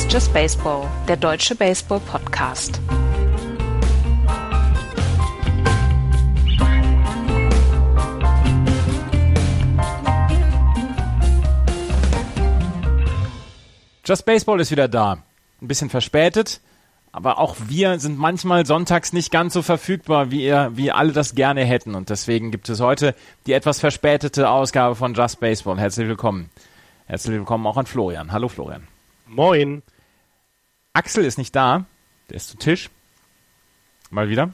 Ist Just Baseball, der deutsche Baseball-Podcast. Just Baseball ist wieder da. Ein bisschen verspätet, aber auch wir sind manchmal sonntags nicht ganz so verfügbar, wie ihr, wie alle das gerne hätten. Und deswegen gibt es heute die etwas verspätete Ausgabe von Just Baseball. Herzlich willkommen. Herzlich willkommen auch an Florian. Hallo Florian. Moin. Axel ist nicht da. Der ist zu Tisch. Mal wieder.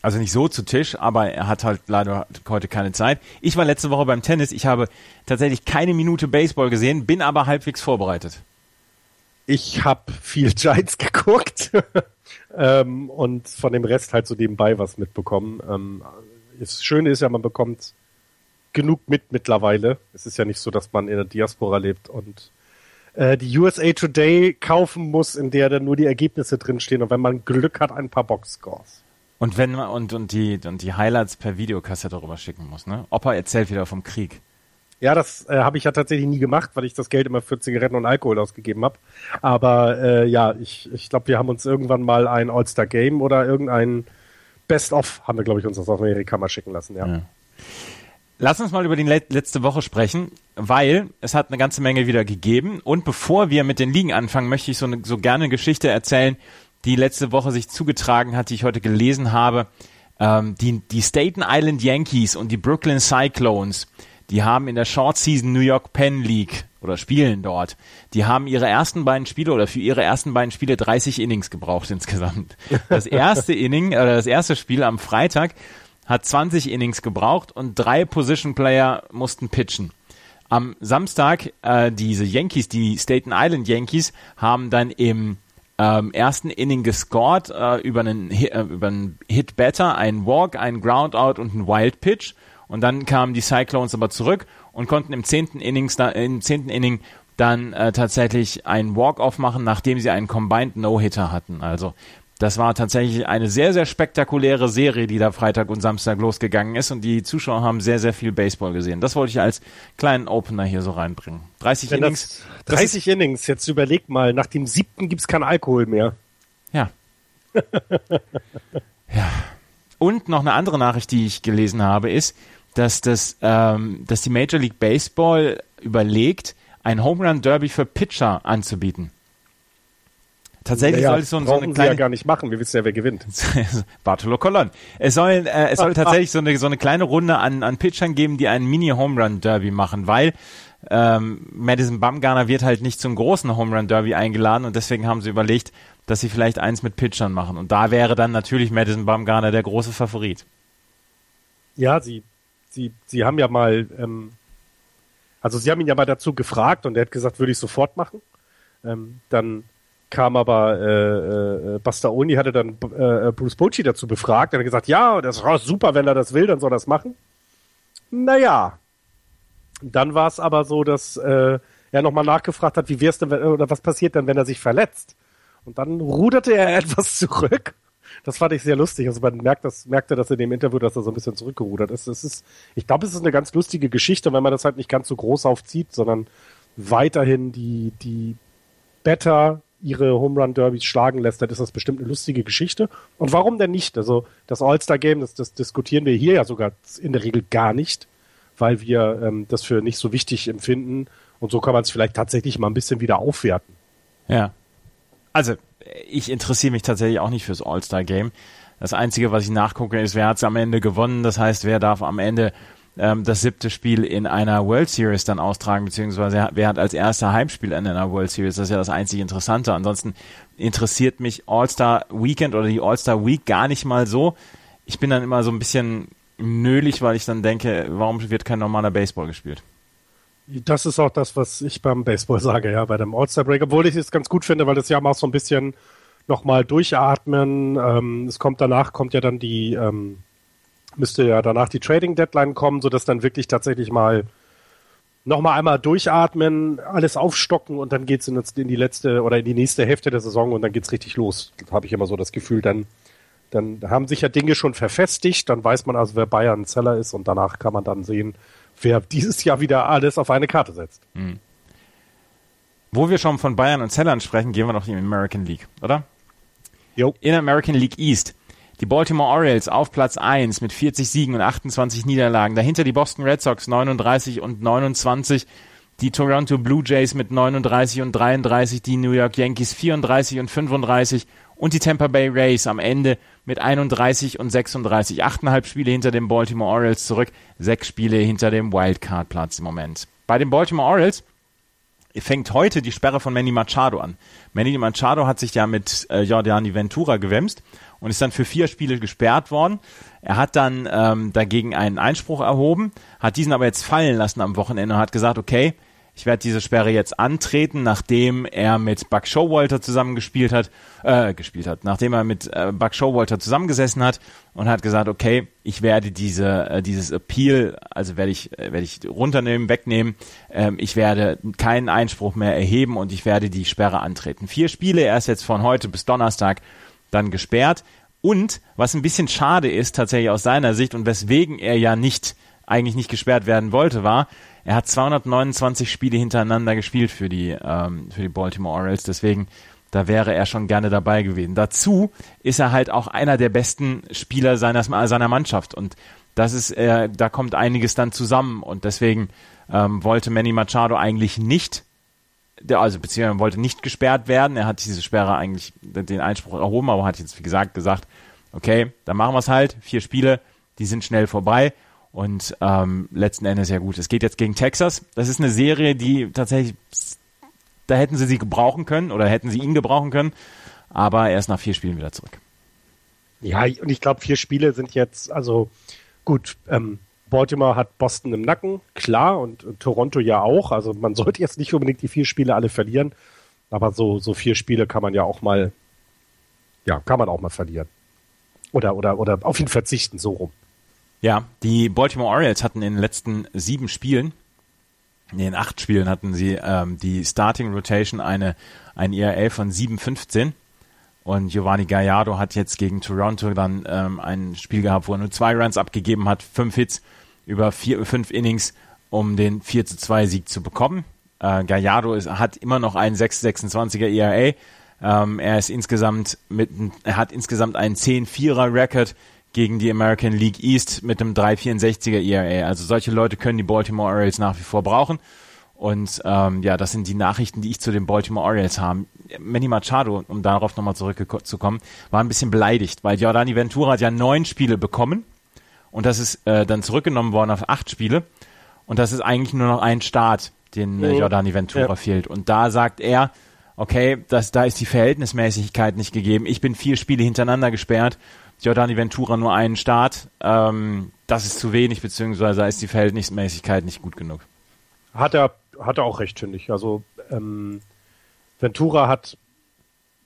Also nicht so zu Tisch, aber er hat halt leider heute keine Zeit. Ich war letzte Woche beim Tennis. Ich habe tatsächlich keine Minute Baseball gesehen, bin aber halbwegs vorbereitet. Ich habe viel Giants geguckt ähm, und von dem Rest halt so nebenbei was mitbekommen. Ähm, das Schöne ist ja, man bekommt genug mit mittlerweile. Es ist ja nicht so, dass man in der Diaspora lebt und äh, die USA Today kaufen muss, in der dann nur die Ergebnisse drinstehen und wenn man Glück hat, ein paar Boxscores. Und wenn man und, und die und die Highlights per Videokassette darüber schicken muss, ne? Opa erzählt wieder vom Krieg. Ja, das äh, habe ich ja tatsächlich nie gemacht, weil ich das Geld immer für Zigaretten und Alkohol ausgegeben habe. Aber äh, ja, ich, ich glaube, wir haben uns irgendwann mal ein All-Star Game oder irgendein Best-of, haben wir, glaube ich, uns aus Amerika mal schicken lassen, ja. ja. Lass uns mal über die letzte Woche sprechen, weil es hat eine ganze Menge wieder gegeben. Und bevor wir mit den Ligen anfangen, möchte ich so, eine, so gerne eine Geschichte erzählen, die letzte Woche sich zugetragen hat, die ich heute gelesen habe. Ähm, die, die Staten Island Yankees und die Brooklyn Cyclones, die haben in der Short Season New York Penn League oder spielen dort. Die haben ihre ersten beiden Spiele oder für ihre ersten beiden Spiele 30 Innings gebraucht insgesamt. Das erste Inning oder das erste Spiel am Freitag hat 20 Innings gebraucht und drei Position Player mussten pitchen. Am Samstag äh, diese Yankees, die Staten Island Yankees, haben dann im ähm, ersten Inning gescored äh, über einen äh, einen Hit Better, einen Walk, einen Groundout und einen Wild Pitch und dann kamen die Cyclones aber zurück und konnten im zehnten Innings im zehnten Inning dann äh, tatsächlich einen Walk-off machen, nachdem sie einen Combined No-Hitter hatten. Also das war tatsächlich eine sehr, sehr spektakuläre Serie, die da Freitag und Samstag losgegangen ist und die Zuschauer haben sehr, sehr viel Baseball gesehen. Das wollte ich als kleinen Opener hier so reinbringen. 30 Wenn Innings. 30 Innings, jetzt überleg mal, nach dem siebten gibt's keinen Alkohol mehr. Ja. ja. Und noch eine andere Nachricht, die ich gelesen habe, ist, dass das, ähm, dass die Major League Baseball überlegt, ein Home Run Derby für Pitcher anzubieten. Tatsächlich ja, soll es so, so eine kleine. ja gar nicht machen. Wir wissen ja, wer gewinnt. Bartolo Colon. Es soll, äh, es soll tatsächlich so eine so eine kleine Runde an an Pitchern geben, die einen Mini Home Run Derby machen, weil ähm, Madison Bumgarner wird halt nicht zum großen Home Run Derby eingeladen und deswegen haben sie überlegt, dass sie vielleicht eins mit Pitchern machen. Und da wäre dann natürlich Madison Bumgarner der große Favorit. Ja, sie, sie, sie haben ja mal, ähm, also sie haben ihn ja mal dazu gefragt und er hat gesagt, würde ich sofort machen. Ähm, dann kam aber äh, äh, Bastaoni hatte dann äh, Bruce Bocci dazu befragt. Er hat gesagt, ja, das ist super, wenn er das will, dann soll er das machen. Naja. Dann war es aber so, dass äh, er nochmal nachgefragt hat, wie wär's denn, oder was passiert denn, wenn er sich verletzt? Und dann ruderte er etwas zurück. Das fand ich sehr lustig. Also man merkt das, merkte das in dem Interview, dass er so ein bisschen zurückgerudert ist. Es ist, ich glaube, es ist eine ganz lustige Geschichte, wenn man das halt nicht ganz so groß aufzieht, sondern weiterhin die, die Better ihre Home Run Derbys schlagen lässt, dann ist das bestimmt eine lustige Geschichte. Und warum denn nicht? Also das All-Star Game, das, das diskutieren wir hier ja sogar in der Regel gar nicht, weil wir ähm, das für nicht so wichtig empfinden. Und so kann man es vielleicht tatsächlich mal ein bisschen wieder aufwerten. Ja. Also ich interessiere mich tatsächlich auch nicht fürs All-Star Game. Das Einzige, was ich nachgucke, ist, wer hat es am Ende gewonnen. Das heißt, wer darf am Ende ähm, das siebte Spiel in einer World Series dann austragen, beziehungsweise wer hat als erster Heimspiel in einer World Series, das ist ja das einzig Interessante. Ansonsten interessiert mich All-Star Weekend oder die All-Star Week gar nicht mal so. Ich bin dann immer so ein bisschen nölig, weil ich dann denke, warum wird kein normaler Baseball gespielt? Das ist auch das, was ich beim Baseball sage, ja, bei dem All-Star Break, obwohl ich es ganz gut finde, weil das ja mal so ein bisschen nochmal durchatmen. Ähm, es kommt danach, kommt ja dann die, ähm, müsste ja danach die Trading Deadline kommen, sodass dann wirklich tatsächlich mal nochmal einmal durchatmen, alles aufstocken und dann geht's in, in die letzte oder in die nächste Hälfte der Saison und dann geht's richtig los. Habe ich immer so das Gefühl, dann, dann haben sich ja Dinge schon verfestigt, dann weiß man also, wer Bayern Zeller ist und danach kann man dann sehen, wer dieses Jahr wieder alles auf eine Karte setzt. Hm. Wo wir schon von Bayern und Zellern sprechen, gehen wir noch in die American League, oder? Jo. In American League East. Die Baltimore Orioles auf Platz 1 mit 40 Siegen und 28 Niederlagen. Dahinter die Boston Red Sox 39 und 29. Die Toronto Blue Jays mit 39 und 33. Die New York Yankees 34 und 35. Und die Tampa Bay Rays am Ende mit 31 und 36. Achteinhalb Spiele hinter den Baltimore Orioles zurück. Sechs Spiele hinter dem Wildcard-Platz im Moment. Bei den Baltimore Orioles fängt heute die Sperre von Manny Machado an. Manny Machado hat sich ja mit äh, Jordani Ventura gewämst und ist dann für vier Spiele gesperrt worden. Er hat dann ähm, dagegen einen Einspruch erhoben, hat diesen aber jetzt fallen lassen am Wochenende und hat gesagt, okay, ich werde diese Sperre jetzt antreten, nachdem er mit Buck Showalter zusammengespielt hat, äh, gespielt hat, nachdem er mit äh, Buck Showalter zusammengesessen hat und hat gesagt, okay, ich werde diese, äh, dieses Appeal, also werde ich, äh, werde ich runternehmen, wegnehmen, ähm, ich werde keinen Einspruch mehr erheben und ich werde die Sperre antreten. Vier Spiele, er ist jetzt von heute bis Donnerstag dann gesperrt. Und was ein bisschen schade ist, tatsächlich aus seiner Sicht und weswegen er ja nicht, eigentlich nicht gesperrt werden wollte, war, er hat 229 Spiele hintereinander gespielt für die, ähm, für die Baltimore Orioles, deswegen da wäre er schon gerne dabei gewesen. Dazu ist er halt auch einer der besten Spieler seiner, seiner Mannschaft und das ist, äh, da kommt einiges dann zusammen und deswegen ähm, wollte Manny Machado eigentlich nicht, der, also beziehungsweise wollte nicht gesperrt werden. Er hat diese Sperre eigentlich den Einspruch erhoben, aber hat jetzt wie gesagt gesagt, okay, dann machen wir es halt. Vier Spiele, die sind schnell vorbei. Und ähm, letzten Endes ja gut. Es geht jetzt gegen Texas. Das ist eine Serie, die tatsächlich, da hätten sie sie gebrauchen können oder hätten sie ihn gebrauchen können. Aber er ist nach vier Spielen wieder zurück. Ja, und ich glaube, vier Spiele sind jetzt, also gut, ähm, Baltimore hat Boston im Nacken, klar, und, und, Toronto ja auch. Also man sollte jetzt nicht unbedingt die vier Spiele alle verlieren, aber so, so vier Spiele kann man ja auch mal, ja, kann man auch mal verlieren. Oder, oder, oder auf ihn verzichten, so rum. Ja, die Baltimore Orioles hatten in den letzten sieben Spielen, in acht Spielen hatten sie ähm, die Starting Rotation eine, ein ERA von 7,15 und Giovanni Gallardo hat jetzt gegen Toronto dann ähm, ein Spiel gehabt, wo er nur zwei Runs abgegeben hat, fünf Hits über vier, fünf Innings, um den 4 zu 2 Sieg zu bekommen. Äh, Gallardo ist, hat immer noch einen 6,26er ERA. Ähm, er ist insgesamt mit, er hat insgesamt einen 10-4er Record gegen die American League East mit einem 3,64er ERA. Also solche Leute können die Baltimore Orioles nach wie vor brauchen. Und ähm, ja, das sind die Nachrichten, die ich zu den Baltimore Orioles habe. Manny Machado, um darauf nochmal zurückzukommen, war ein bisschen beleidigt, weil Giordani Ventura hat ja neun Spiele bekommen und das ist äh, dann zurückgenommen worden auf acht Spiele. Und das ist eigentlich nur noch ein Start, den äh, Giordani Ventura ja. fehlt. Und da sagt er, okay, das, da ist die Verhältnismäßigkeit nicht gegeben. Ich bin vier Spiele hintereinander gesperrt Giordani Ventura nur einen Start. Ähm, das ist zu wenig, beziehungsweise ist die Verhältnismäßigkeit nicht gut genug. Hat er, hat er auch recht, finde ich. Also ähm, Ventura hat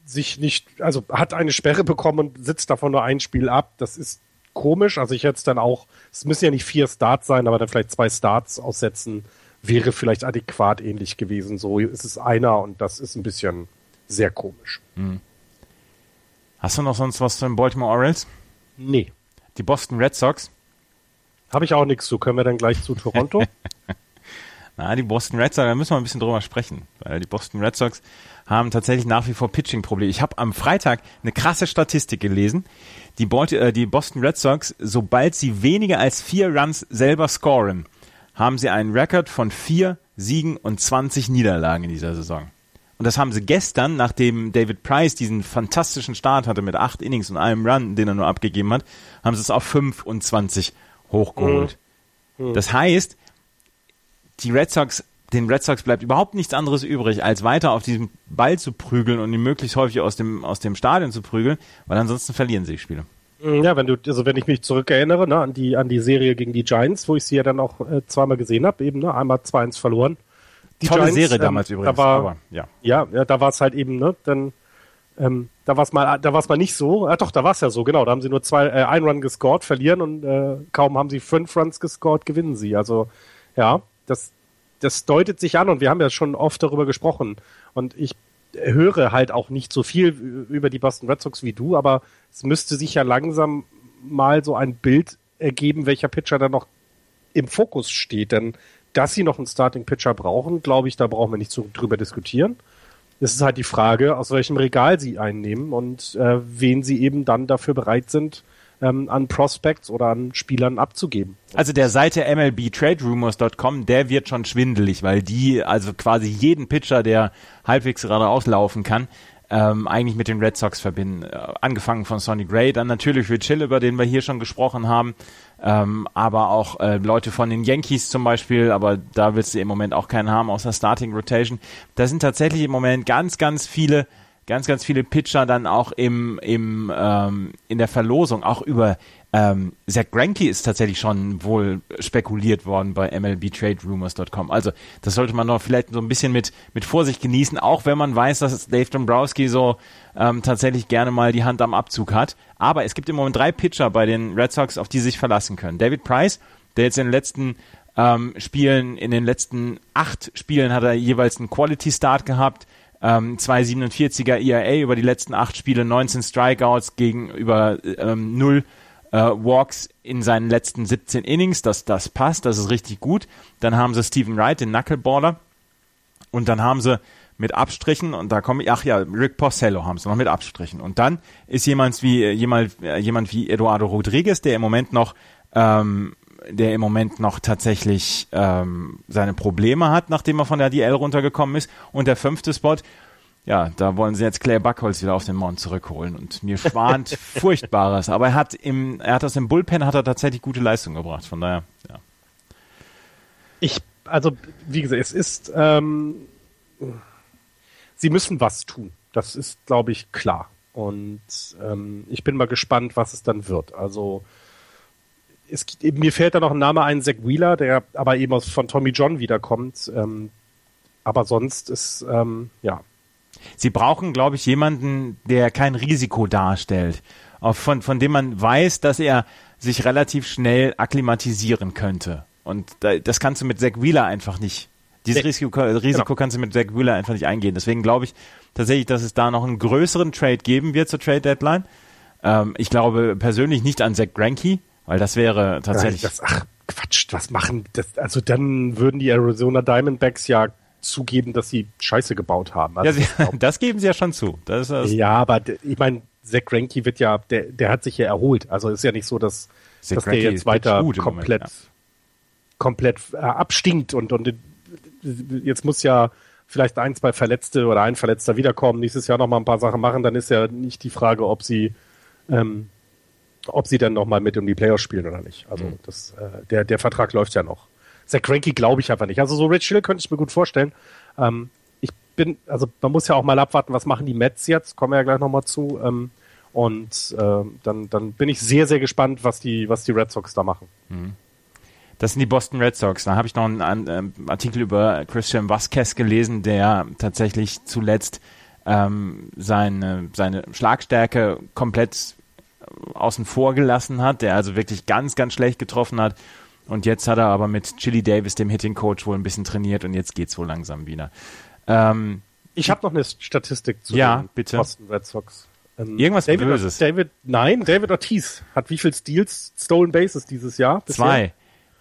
sich nicht, also hat eine Sperre bekommen und sitzt davon nur ein Spiel ab. Das ist komisch. Also ich hätte es dann auch, es müssen ja nicht vier Starts sein, aber dann vielleicht zwei Starts aussetzen, wäre vielleicht adäquat ähnlich gewesen. So ist es einer und das ist ein bisschen sehr komisch. Mhm. Hast du noch sonst was zu den Baltimore Orioles? Nee. Die Boston Red Sox? Habe ich auch nichts zu. Können wir dann gleich zu Toronto? Na, die Boston Red Sox, da müssen wir ein bisschen drüber sprechen, weil die Boston Red Sox haben tatsächlich nach wie vor Pitching-Probleme. Ich habe am Freitag eine krasse Statistik gelesen. Die, äh, die Boston Red Sox, sobald sie weniger als vier Runs selber scoren, haben sie einen Rekord von vier Siegen und 20 Niederlagen in dieser Saison. Und das haben sie gestern, nachdem David Price diesen fantastischen Start hatte mit acht Innings und einem Run, den er nur abgegeben hat, haben sie es auf 25 hochgeholt. Mhm. Mhm. Das heißt, die Red Sox, den Red Sox bleibt überhaupt nichts anderes übrig, als weiter auf diesem Ball zu prügeln und ihn möglichst häufig aus dem, aus dem Stadion zu prügeln, weil ansonsten verlieren sie die Spiele. Mhm, ja, wenn du, also wenn ich mich zurückerinnere, ne, an die, an die Serie gegen die Giants, wo ich sie ja dann auch äh, zweimal gesehen habe, eben, ne, einmal 2-1 verloren die Tolle Giants, Serie ähm, damals übrigens. Da war, aber, ja. ja, ja, da war es halt eben, ne, dann ähm, da war es mal, da war es mal nicht so. Ja, doch, da war es ja so, genau. Da haben sie nur zwei, äh, ein Run gescored, verlieren und äh, kaum haben sie fünf Runs gescored, gewinnen sie. Also ja, das, das deutet sich an und wir haben ja schon oft darüber gesprochen. Und ich höre halt auch nicht so viel über die Boston Red Sox wie du, aber es müsste sich ja langsam mal so ein Bild ergeben, welcher Pitcher da noch im Fokus steht. Denn dass sie noch einen Starting Pitcher brauchen, glaube ich, da brauchen wir nicht so drüber diskutieren. Es ist halt die Frage, aus welchem Regal sie einnehmen und äh, wen sie eben dann dafür bereit sind, ähm, an Prospects oder an Spielern abzugeben. Also der Seite MLBTradeRumors.com, der wird schon schwindelig, weil die also quasi jeden Pitcher, der halbwegs gerade auslaufen kann, ähm, eigentlich mit den Red Sox verbinden. Äh, angefangen von Sonny Gray, dann natürlich Rich Hill, über den wir hier schon gesprochen haben, ähm, aber auch äh, Leute von den Yankees zum Beispiel, aber da willst du im Moment auch keinen haben aus der Starting Rotation. Da sind tatsächlich im Moment ganz, ganz viele ganz, ganz viele Pitcher dann auch im, im, ähm, in der Verlosung, auch über ähm, Zach Greinke ist tatsächlich schon wohl spekuliert worden bei MLBTradeRumors.com. Also das sollte man noch vielleicht so ein bisschen mit, mit Vorsicht genießen, auch wenn man weiß, dass Dave Dombrowski so ähm, tatsächlich gerne mal die Hand am Abzug hat. Aber es gibt im Moment drei Pitcher bei den Red Sox, auf die sie sich verlassen können. David Price, der jetzt in den letzten ähm, Spielen, in den letzten acht Spielen hat er jeweils einen Quality Start gehabt ähm, 2,47er ERA über die letzten acht Spiele, 19 Strikeouts gegenüber ähm, 0 äh, Walks in seinen letzten 17 Innings. Das, das passt, das ist richtig gut. Dann haben sie Stephen Wright, den Knuckleballer. Und dann haben sie mit Abstrichen und da komme ich, ach ja, Rick Porcello haben sie noch mit Abstrichen. Und dann ist jemand wie jemand, jemand wie Eduardo Rodriguez, der im Moment noch ähm, der im Moment noch tatsächlich ähm, seine Probleme hat, nachdem er von der DL runtergekommen ist. Und der fünfte Spot, ja, da wollen sie jetzt Clay Buckholz wieder auf den Mount zurückholen und mir schwant Furchtbares. Aber er hat im, er hat aus dem Bullpen hat er tatsächlich gute Leistung gebracht. Von daher, ja. Ich, also wie gesagt, es ist, ähm, sie müssen was tun. Das ist, glaube ich, klar. Und ähm, ich bin mal gespannt, was es dann wird. Also es, mir fällt da noch ein Name ein, Zach Wheeler, der aber eben aus, von Tommy John wiederkommt. Ähm, aber sonst ist, ähm, ja. Sie brauchen, glaube ich, jemanden, der kein Risiko darstellt, von, von dem man weiß, dass er sich relativ schnell akklimatisieren könnte. Und das kannst du mit Zach Wheeler einfach nicht. Dieses nee. Risiko, Risiko genau. kannst du mit Zach Wheeler einfach nicht eingehen. Deswegen glaube ich tatsächlich, dass es da noch einen größeren Trade geben wird zur Trade Deadline. Ähm, ich glaube persönlich nicht an Zach Greinke, weil das wäre tatsächlich. Das, ach, Quatsch, was machen das? Also dann würden die Arizona Diamondbacks ja zugeben, dass sie Scheiße gebaut haben. Also ja, sie, das geben sie ja schon zu. Das das ja, aber ich meine, Zach Greinke wird ja, der, der hat sich ja erholt. Also ist ja nicht so, dass, dass der jetzt weiter komplett, Moment, ja. komplett äh, abstinkt und, und jetzt muss ja vielleicht ein, zwei Verletzte oder ein Verletzter wiederkommen, nächstes Jahr noch mal ein paar Sachen machen, dann ist ja nicht die Frage, ob sie ähm, ob sie dann nochmal mit um die Playoffs spielen oder nicht. Also mhm. das, äh, der, der Vertrag läuft ja noch. Zach Cranky glaube ich einfach nicht. Also so Rich Hill könnte ich mir gut vorstellen. Ähm, ich bin, also man muss ja auch mal abwarten, was machen die Mets jetzt, kommen wir ja gleich nochmal zu. Ähm, und äh, dann, dann bin ich sehr, sehr gespannt, was die, was die Red Sox da machen. Mhm. Das sind die Boston Red Sox. Da habe ich noch einen, einen, ähm, Artikel über Christian Vasquez gelesen, der tatsächlich zuletzt ähm, seine, seine Schlagstärke komplett außen vor gelassen hat, der also wirklich ganz, ganz schlecht getroffen hat. Und jetzt hat er aber mit Chili Davis, dem Hitting Coach, wohl ein bisschen trainiert und jetzt geht's wohl langsam wieder. Ähm, ich habe noch eine Statistik zu ja, den bitte. Boston Red Sox. Ähm, Irgendwas David, Böses. David, nein, David Ortiz hat wie viel Steals, Stolen Bases dieses Jahr? Bisher? Zwei.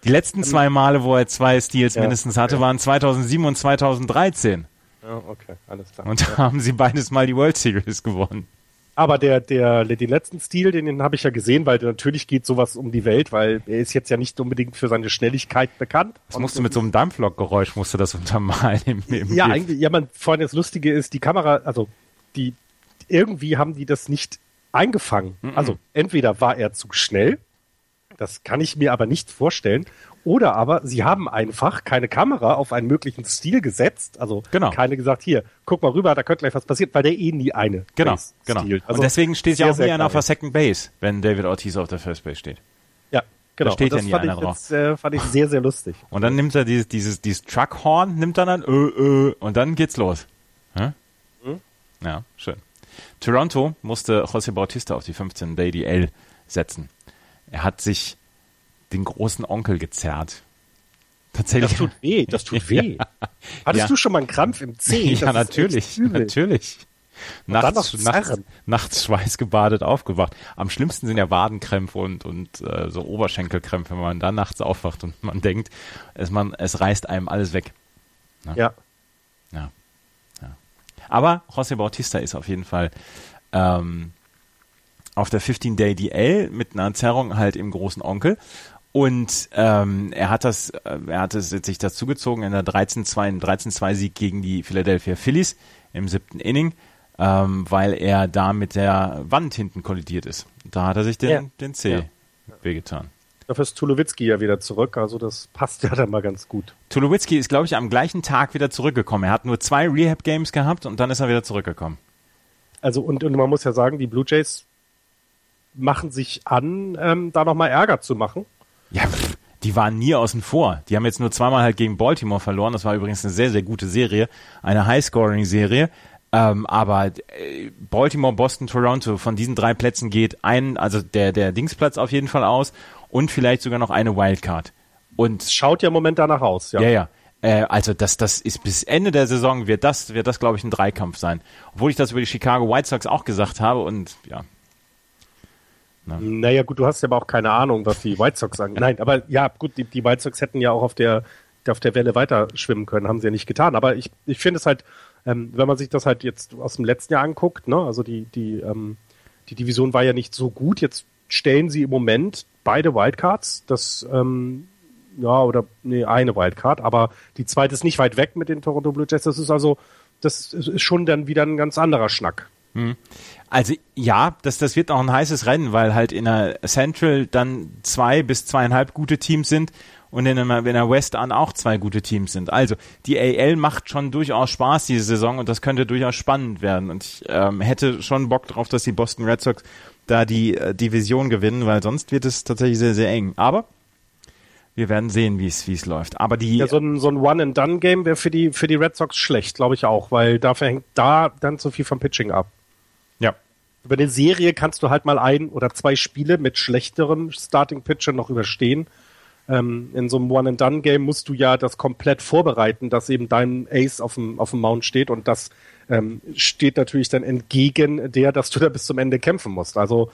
Die letzten zwei Male, wo er zwei Steals ja, mindestens hatte, okay. waren 2007 und 2013. Ja, okay, alles klar. Und da ja. haben sie beides mal die World Series gewonnen. Aber der, der, den letzten Stil, den, den habe ich ja gesehen, weil natürlich geht sowas um die Welt, weil er ist jetzt ja nicht unbedingt für seine Schnelligkeit bekannt. Das musst du mit so einem Dampflokgeräusch musst du das untermalen im, im Ja, eigentlich, ja, man, vorhin das Lustige ist, die Kamera, also die, irgendwie haben die das nicht eingefangen. -mm. Also entweder war er zu schnell, das kann ich mir aber nicht vorstellen, oder aber sie haben einfach keine Kamera auf einen möglichen Stil gesetzt. Also genau. keine gesagt, hier, guck mal rüber, da könnte gleich was passieren, weil der eh nie eine genau, genau. Also und deswegen steht ja auch nie einer auf der Second Base, wenn David Ortiz auf der First Base steht. Ja, genau. Da steht ja nie einer drauf. Das äh, fand ich sehr, sehr lustig. Und dann nimmt er dieses, dieses, dieses Truckhorn, nimmt er dann, ö, ö, und dann geht's los. Hm? Hm? Ja, schön. Toronto musste José Bautista auf die 15 Lady L setzen. Er hat sich den großen Onkel gezerrt. Tatsächlich. Das tut weh, das tut weh. Ja. Hattest ja. du schon mal einen Krampf im Zeh? ja, natürlich, natürlich. nachts, nachts, nachts schweißgebadet aufgewacht. Am schlimmsten sind ja Wadenkrämpfe und, und äh, so Oberschenkelkrämpfe, wenn man da nachts aufwacht und man denkt, es, man, es reißt einem alles weg. Ne? Ja. ja. ja. Aber José Bautista ist auf jeden Fall ähm, auf der 15-Day DL mit einer Zerrung halt im großen Onkel. Und ähm, er hat das, äh, er hat es sich dazugezogen in der 13-2, 13-2 Sieg gegen die Philadelphia Phillies im siebten Inning, ähm, weil er da mit der Wand hinten kollidiert ist. Da hat er sich den, ja. den C ja. wehgetan. Dafür ist Tulowitzki ja wieder zurück, also das passt ja dann mal ganz gut. Tulowitzki ist, glaube ich, am gleichen Tag wieder zurückgekommen. Er hat nur zwei Rehab-Games gehabt und dann ist er wieder zurückgekommen. Also und, und man muss ja sagen, die Blue Jays machen sich an, ähm, da nochmal Ärger zu machen. Ja, pff, die waren nie außen vor. Die haben jetzt nur zweimal halt gegen Baltimore verloren. Das war übrigens eine sehr, sehr gute Serie. Eine High-Scoring-Serie. Ähm, aber äh, Baltimore, Boston, Toronto, von diesen drei Plätzen geht ein, also der, der Dingsplatz auf jeden Fall aus und vielleicht sogar noch eine Wildcard. Und schaut ja im Moment danach aus, ja. Ja, ja. Äh, also das, das ist bis Ende der Saison wird das, wird das, glaube ich, ein Dreikampf sein. Obwohl ich das über die Chicago White Sox auch gesagt habe und ja, Ne? Naja, gut, du hast ja aber auch keine Ahnung, was die White Sox sagen. Nein, aber ja, gut, die, die White Sox hätten ja auch auf der, auf der Welle weiter schwimmen können, haben sie ja nicht getan. Aber ich, ich finde es halt, ähm, wenn man sich das halt jetzt aus dem letzten Jahr anguckt, ne, also die, die, ähm, die Division war ja nicht so gut. Jetzt stellen sie im Moment beide Wildcards. Das, ähm, ja, oder nee, eine Wildcard, aber die zweite ist nicht weit weg mit den Toronto Blue Jays. Das ist also, das ist schon dann wieder ein ganz anderer Schnack. Hm. Also ja, das, das wird auch ein heißes Rennen, weil halt in der Central dann zwei bis zweieinhalb gute Teams sind und in der, in der West an auch zwei gute Teams sind. Also die AL macht schon durchaus Spaß diese Saison und das könnte durchaus spannend werden. Und ich ähm, hätte schon Bock drauf, dass die Boston Red Sox da die äh, Division gewinnen, weil sonst wird es tatsächlich sehr, sehr eng. Aber wir werden sehen, wie es wie es läuft. Aber die ja, so ein, so ein One-and-Done-Game wäre für die für die Red Sox schlecht, glaube ich auch, weil dafür hängt da dann zu viel vom Pitching ab. Über eine Serie kannst du halt mal ein oder zwei Spiele mit schlechterem Starting Pitcher noch überstehen. Ähm, in so einem One-and-Done-Game musst du ja das komplett vorbereiten, dass eben dein Ace auf dem, auf dem Mount steht und das ähm, steht natürlich dann entgegen der, dass du da bis zum Ende kämpfen musst. Also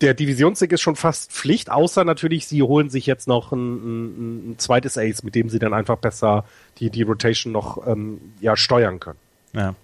der Divisionssieg ist schon fast Pflicht, außer natürlich, sie holen sich jetzt noch ein, ein, ein zweites Ace, mit dem sie dann einfach besser die, die Rotation noch ähm, ja, steuern können. Ja.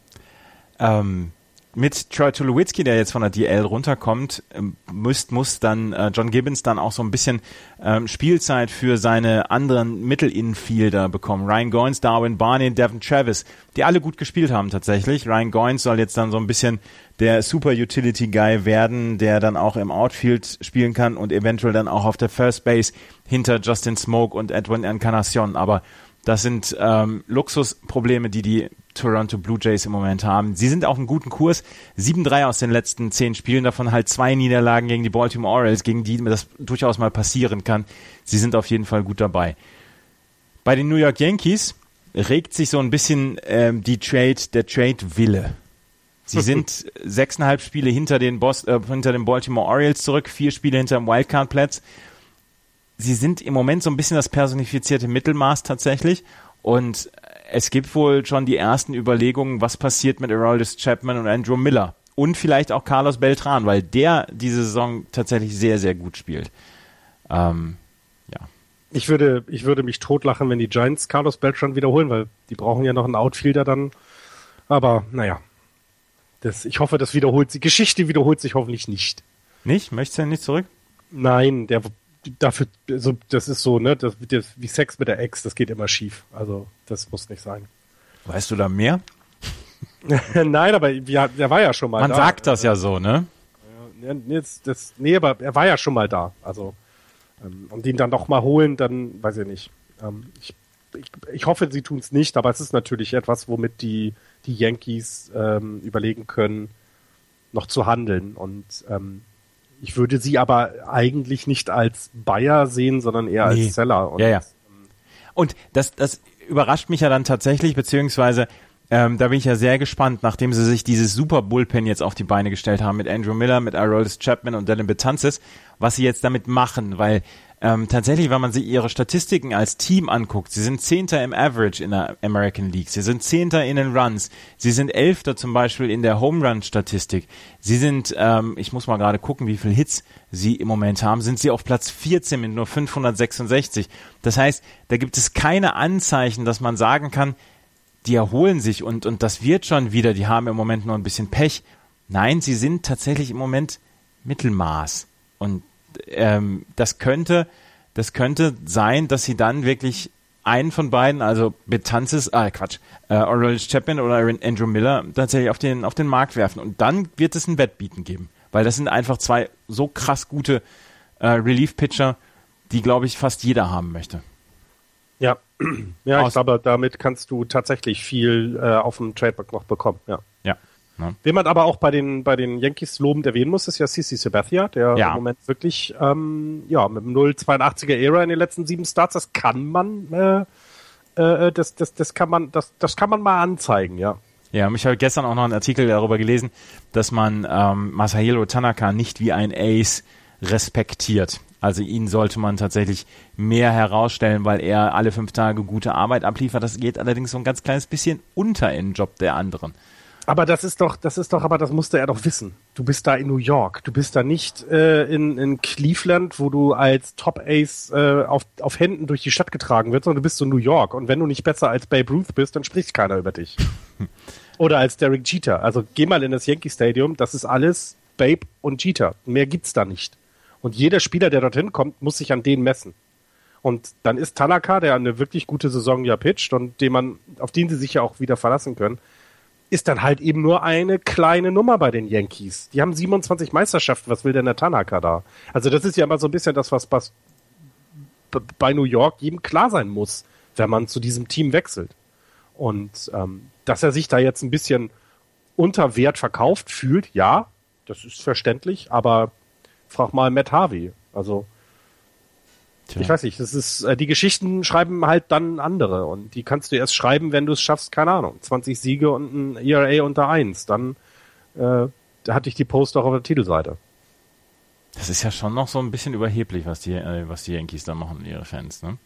Ähm, mit Troy Tulowitzki, der jetzt von der DL runterkommt, ähm, muss, muss dann äh, John Gibbons dann auch so ein bisschen ähm, Spielzeit für seine anderen Mittelinfielder bekommen. Ryan Goins, Darwin Barney, Devin Travis, die alle gut gespielt haben tatsächlich. Ryan Goins soll jetzt dann so ein bisschen der Super Utility Guy werden, der dann auch im Outfield spielen kann und eventuell dann auch auf der First Base hinter Justin Smoke und Edwin Encarnacion. Aber das sind ähm, Luxusprobleme, die die Toronto Blue Jays im Moment haben. Sie sind auf einem guten Kurs. 7-3 aus den letzten zehn Spielen, davon halt zwei Niederlagen gegen die Baltimore Orioles, gegen die das durchaus mal passieren kann. Sie sind auf jeden Fall gut dabei. Bei den New York Yankees regt sich so ein bisschen ähm, die Trade, der Trade-Wille. Sie sind sechseinhalb Spiele hinter den, Bos äh, hinter den Baltimore Orioles zurück, vier Spiele hinter dem Wildcard-Platz sie sind im Moment so ein bisschen das personifizierte Mittelmaß tatsächlich. Und es gibt wohl schon die ersten Überlegungen, was passiert mit Aroldis Chapman und Andrew Miller. Und vielleicht auch Carlos Beltran, weil der diese Saison tatsächlich sehr, sehr gut spielt. Ähm, ja. Ich würde, ich würde mich totlachen, wenn die Giants Carlos Beltran wiederholen, weil die brauchen ja noch einen Outfielder dann. Aber naja. Das, ich hoffe, das wiederholt sich. Geschichte wiederholt sich hoffentlich nicht. Nicht? Möchtest du ja nicht zurück? Nein, der dafür, also das ist so, ne, das, das, wie Sex mit der Ex, das geht immer schief. Also das muss nicht sein. Weißt du da mehr? Nein, aber ja, der war ja schon mal Man da. Man sagt das ja so, ne? Jetzt, das, nee, aber er war ja schon mal da. Also ähm, und ihn dann noch mal holen, dann weiß ich nicht. Ähm, ich, ich, ich hoffe, sie tun es nicht, aber es ist natürlich etwas, womit die, die Yankees ähm, überlegen können, noch zu handeln. Und ähm, ich würde sie aber eigentlich nicht als Buyer sehen, sondern eher nee. als Seller. Und ja, ja. Und das, das überrascht mich ja dann tatsächlich, beziehungsweise ähm, da bin ich ja sehr gespannt, nachdem sie sich dieses super Bullpen jetzt auf die Beine gestellt haben mit Andrew Miller, mit Aroldis Chapman und Dylan Betances, was sie jetzt damit machen, weil ähm, tatsächlich, wenn man sich ihre Statistiken als Team anguckt, sie sind Zehnter im Average in der American League, sie sind Zehnter in den Runs, sie sind Elfter zum Beispiel in der Home Run Statistik, sie sind, ähm, ich muss mal gerade gucken, wie viele Hits sie im Moment haben, sind sie auf Platz 14 mit nur 566. Das heißt, da gibt es keine Anzeichen, dass man sagen kann, die erholen sich und, und das wird schon wieder, die haben im Moment nur ein bisschen Pech. Nein, sie sind tatsächlich im Moment Mittelmaß. Und ähm, das könnte, das könnte sein, dass sie dann wirklich einen von beiden, also Betanzis, ah Quatsch, äh, Orange Chapman oder Andrew Miller tatsächlich auf den, auf den Markt werfen. Und dann wird es ein Wettbieten geben. Weil das sind einfach zwei so krass gute äh, Relief-Pitcher, die, glaube ich, fast jeder haben möchte. Ja, ja, ich glaube, damit kannst du tatsächlich viel äh, auf dem Trademark noch bekommen, ja. Ne? Wen man aber auch bei den, bei den Yankees lobend erwähnen muss, ist ja CC Sabathia, der ja. im Moment wirklich, ähm, ja, mit dem 0,82er Era in den letzten sieben Starts, das kann man, äh, äh, das, das, das kann man, das, das kann man mal anzeigen, ja. Ja, ich habe gestern auch noch einen Artikel darüber gelesen, dass man ähm, Masahiro Tanaka nicht wie ein Ace respektiert. Also ihn sollte man tatsächlich mehr herausstellen, weil er alle fünf Tage gute Arbeit abliefert. Das geht allerdings so ein ganz kleines bisschen unter in den Job der anderen. Aber das ist doch, das ist doch, aber das musste er doch wissen. Du bist da in New York. Du bist da nicht äh, in, in Cleveland, wo du als Top Ace äh, auf, auf Händen durch die Stadt getragen wirst, sondern du bist so New York. Und wenn du nicht besser als Babe Ruth bist, dann spricht keiner über dich. Oder als Derek Jeter. Also geh mal in das Yankee Stadium, das ist alles Babe und Jeter. Mehr gibt's da nicht. Und jeder Spieler, der dorthin kommt, muss sich an denen messen. Und dann ist Tanaka, der eine wirklich gute Saison ja pitcht und den man, auf den sie sich ja auch wieder verlassen können, ist dann halt eben nur eine kleine Nummer bei den Yankees. Die haben 27 Meisterschaften. Was will denn der Tanaka da? Also das ist ja immer so ein bisschen das, was, was bei New York jedem klar sein muss, wenn man zu diesem Team wechselt. Und ähm, dass er sich da jetzt ein bisschen unter Wert verkauft fühlt, ja, das ist verständlich, aber frag mal Matt Harvey. Also Tja. Ich weiß nicht, das ist, äh, die Geschichten schreiben halt dann andere und die kannst du erst schreiben, wenn du es schaffst, keine Ahnung, 20 Siege und ein ERA unter 1. Dann äh, hatte ich die Post auch auf der Titelseite. Das ist ja schon noch so ein bisschen überheblich, was die, äh, was die Yankees da machen, ihre Fans, ne?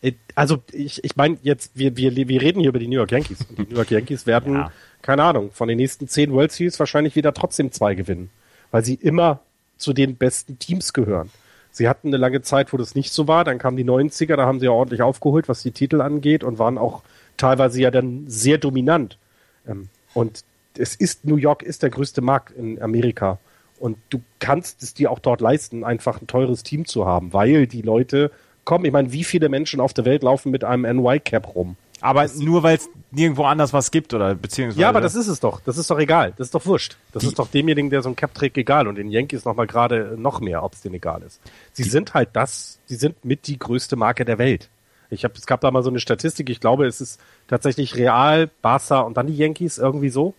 Äh, also ich, ich meine jetzt, wir, wir, wir reden hier über die New York Yankees. Und die New York Yankees werden, ja. keine Ahnung, von den nächsten zehn World Series wahrscheinlich wieder trotzdem zwei gewinnen. Weil sie immer zu den besten Teams gehören. Sie hatten eine lange Zeit, wo das nicht so war. Dann kamen die 90er, da haben sie ja ordentlich aufgeholt, was die Titel angeht und waren auch teilweise ja dann sehr dominant. Ähm, und es ist, New York ist der größte Markt in Amerika. Und du kannst es dir auch dort leisten, einfach ein teures Team zu haben, weil die Leute kommen. Ich meine, wie viele Menschen auf der Welt laufen mit einem NY-Cap rum? Aber das nur weil es nirgendwo anders was gibt oder beziehungsweise. Ja, aber das ist es doch. Das ist doch egal. Das ist doch wurscht. Das die, ist doch demjenigen, der so ein Cap trägt, egal. Und den Yankees noch mal gerade noch mehr, ob es denen egal ist. Sie die, sind halt das, sie sind mit die größte Marke der Welt. Ich habe, es gab da mal so eine Statistik. Ich glaube, es ist tatsächlich Real, Barca und dann die Yankees irgendwie so.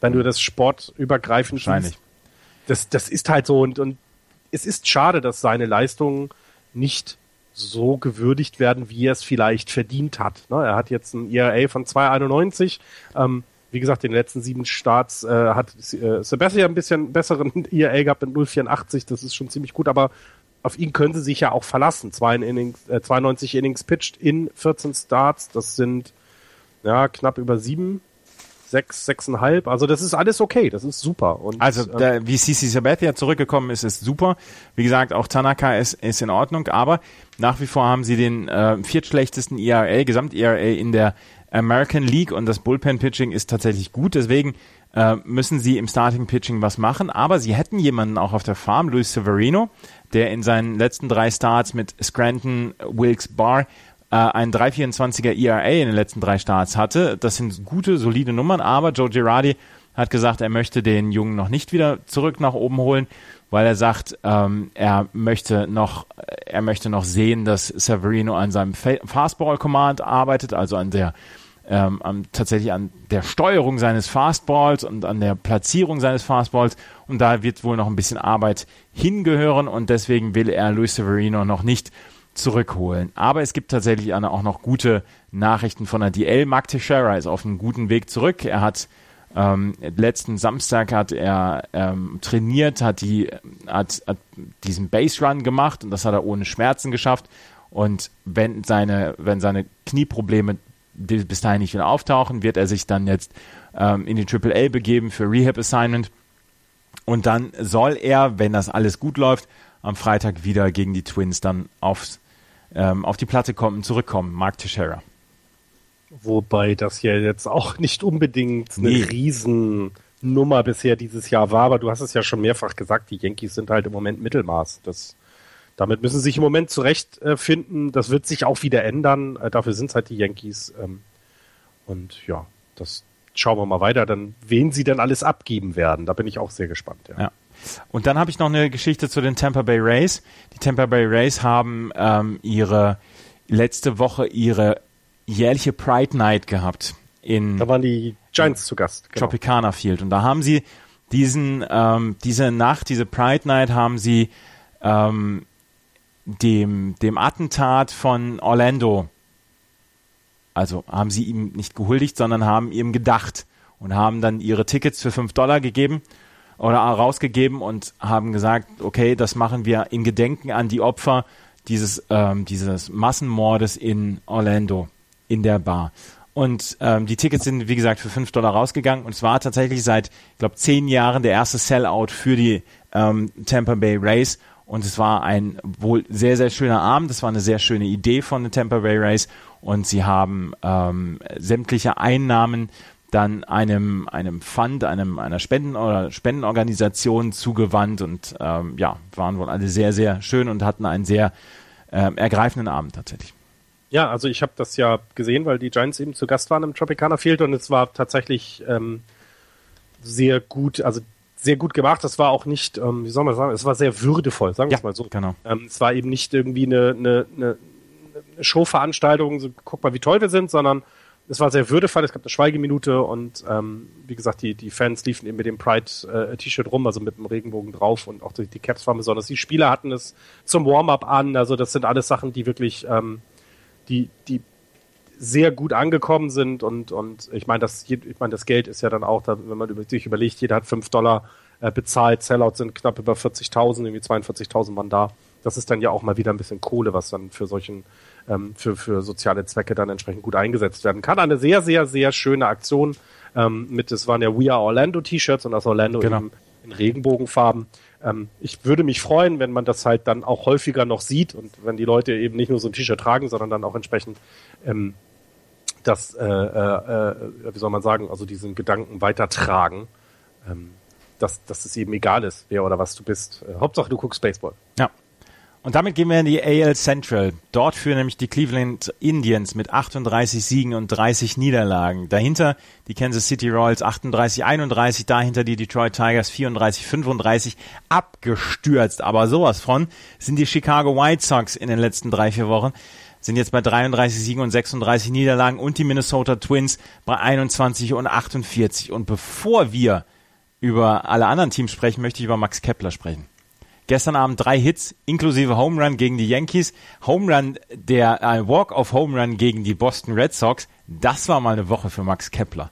Wenn du das sportübergreifend Wahrscheinlich. Siehst. Das, das ist halt so und, und es ist schade, dass seine Leistungen nicht so gewürdigt werden, wie er es vielleicht verdient hat. Ne? Er hat jetzt ein ERA von 2,91. Ähm, wie gesagt, in den letzten sieben Starts äh, hat äh, Sebastian ein bisschen besseren ERA gehabt mit 0,84. Das ist schon ziemlich gut, aber auf ihn können sie sich ja auch verlassen. Zwei Innings, äh, 92 Innings pitched in 14 Starts. Das sind ja knapp über sieben sechs, sechseinhalb. Also das ist alles okay, das ist super. Und, also ähm, der, wie CC Sabathia zurückgekommen ist, ist super. Wie gesagt, auch Tanaka ist, ist in Ordnung, aber nach wie vor haben sie den äh, viertschlechtesten ERA, Gesamt-ERA in der American League und das Bullpen-Pitching ist tatsächlich gut, deswegen äh, müssen sie im Starting-Pitching was machen, aber sie hätten jemanden auch auf der Farm, Luis Severino, der in seinen letzten drei Starts mit Scranton, Wilkes Barr äh, ein 3,24er ERA in den letzten drei Starts hatte. Das sind gute, solide Nummern, aber Joe Girardi hat gesagt, er möchte den Jungen noch nicht wieder zurück nach oben holen, weil er sagt, ähm, er möchte noch, er möchte noch sehen, dass Severino an seinem Fastball Command arbeitet, also an der ähm, an, tatsächlich an der Steuerung seines Fastballs und an der Platzierung seines Fastballs und da wird wohl noch ein bisschen Arbeit hingehören und deswegen will er Luis Severino noch nicht zurückholen. Aber es gibt tatsächlich auch noch gute Nachrichten von der DL. Mark Teixeira ist auf einem guten Weg zurück. Er hat Ähm, letzten Samstag hat er ähm, trainiert, hat, die, hat, hat diesen Base Run gemacht und das hat er ohne Schmerzen geschafft. Und wenn seine, wenn seine Knieprobleme bis dahin nicht wieder auftauchen, wird er sich dann jetzt ähm, in die AAA begeben für Rehab Assignment. Und dann soll er, wenn das alles gut läuft, am Freitag wieder gegen die Twins dann aufs, ähm, auf die Platte kommen, zurückkommen. Mark Teixeira. Wobei das ja jetzt auch nicht unbedingt eine nee. Riesennummer bisher dieses Jahr war, aber du hast es ja schon mehrfach gesagt, die Yankees sind halt im Moment Mittelmaß. Das, damit müssen sie sich im Moment zurechtfinden. Das wird sich auch wieder ändern. Äh, dafür sind es halt die Yankees. Ähm, und ja, das schauen wir mal weiter, dann wen sie dann alles abgeben werden. Da bin ich auch sehr gespannt. Ja. ja. Und dann habe ich noch eine Geschichte zu den Tampa Bay Rays. Die Tampa Bay Rays haben ähm, ihre letzte Woche ihre jährliche Pride Night gehabt. In da waren die Giants zu Gast. Genau. Tropicana Field. Und da haben sie diesen, ähm, diese Nacht, diese Pride Night, haben sie ähm, dem, dem Attentat von Orlando, also haben sie ihm nicht gehuldigt, sondern haben ihm gedacht und haben dann ihre Tickets für 5 Dollar gegeben oder rausgegeben und haben gesagt, okay, das machen wir in Gedenken an die Opfer dieses, ähm, dieses Massenmordes in Orlando in der Bar. Und ähm, die Tickets sind, wie gesagt, für 5 Dollar rausgegangen. Und es war tatsächlich seit, ich glaube, zehn Jahren der erste Sellout für die ähm, Tampa Bay Rays. Und es war ein wohl sehr, sehr schöner Abend. Das war eine sehr schöne Idee von den Tampa Bay Rays. Und sie haben ähm, sämtliche Einnahmen dann einem, einem Fund, einem, einer Spenden- oder Spendenorganisation zugewandt und ähm, ja, waren wohl alle sehr, sehr schön und hatten einen sehr äh, ergreifenden Abend tatsächlich. Ja, also ich habe das ja gesehen, weil die Giants eben zu Gast waren im Tropicana Field und es war tatsächlich ähm, sehr gut, also sehr gut gemacht. Das war auch nicht, ähm, wie soll man sagen, es war sehr würdevoll, sagen wir ja, es mal so. Genau. Ähm, es war eben nicht irgendwie eine, eine, eine, eine Showveranstaltung, so, guck mal, wie toll wir sind, sondern es war sehr würdevoll. Es gab eine Schweigeminute und ähm, wie gesagt, die, die Fans liefen eben mit dem Pride-T-Shirt äh, rum, also mit dem Regenbogen drauf und auch die, die Caps waren besonders. Die Spieler hatten es zum Warm-up an, also das sind alles Sachen, die wirklich ähm, die, die sehr gut angekommen sind und, und ich meine, das, ich meine, das Geld ist ja dann auch, da, wenn man sich überlegt, jeder hat fünf Dollar äh, bezahlt, Sellouts sind knapp über 40.000, irgendwie 42.000 waren da. Das ist dann ja auch mal wieder ein bisschen Kohle, was dann für solchen, ähm, für, für soziale Zwecke dann entsprechend gut eingesetzt werden kann. Eine sehr, sehr, sehr schöne Aktion ähm, mit, es waren ja We Are Orlando T-Shirts und das Orlando genau. eben in Regenbogenfarben ähm, ich würde mich freuen, wenn man das halt dann auch häufiger noch sieht und wenn die Leute eben nicht nur so ein T-Shirt tragen, sondern dann auch entsprechend ähm, das, äh, äh, äh, wie soll man sagen, also diesen Gedanken weitertragen, ähm, dass, dass es eben egal ist, wer oder was du bist. Äh, Hauptsache du guckst Baseball. Ja. Und damit gehen wir in die AL Central. Dort führen nämlich die Cleveland Indians mit 38 Siegen und 30 Niederlagen. Dahinter die Kansas City Royals 38, 31, dahinter die Detroit Tigers 34, 35 abgestürzt. Aber sowas von sind die Chicago White Sox in den letzten drei, vier Wochen sind jetzt bei 33 Siegen und 36 Niederlagen und die Minnesota Twins bei 21 und 48. Und bevor wir über alle anderen Teams sprechen, möchte ich über Max Kepler sprechen. Gestern Abend drei Hits, inklusive Home Run gegen die Yankees, Home Run, der äh, Walk of Home Run gegen die Boston Red Sox. Das war mal eine Woche für Max Kepler.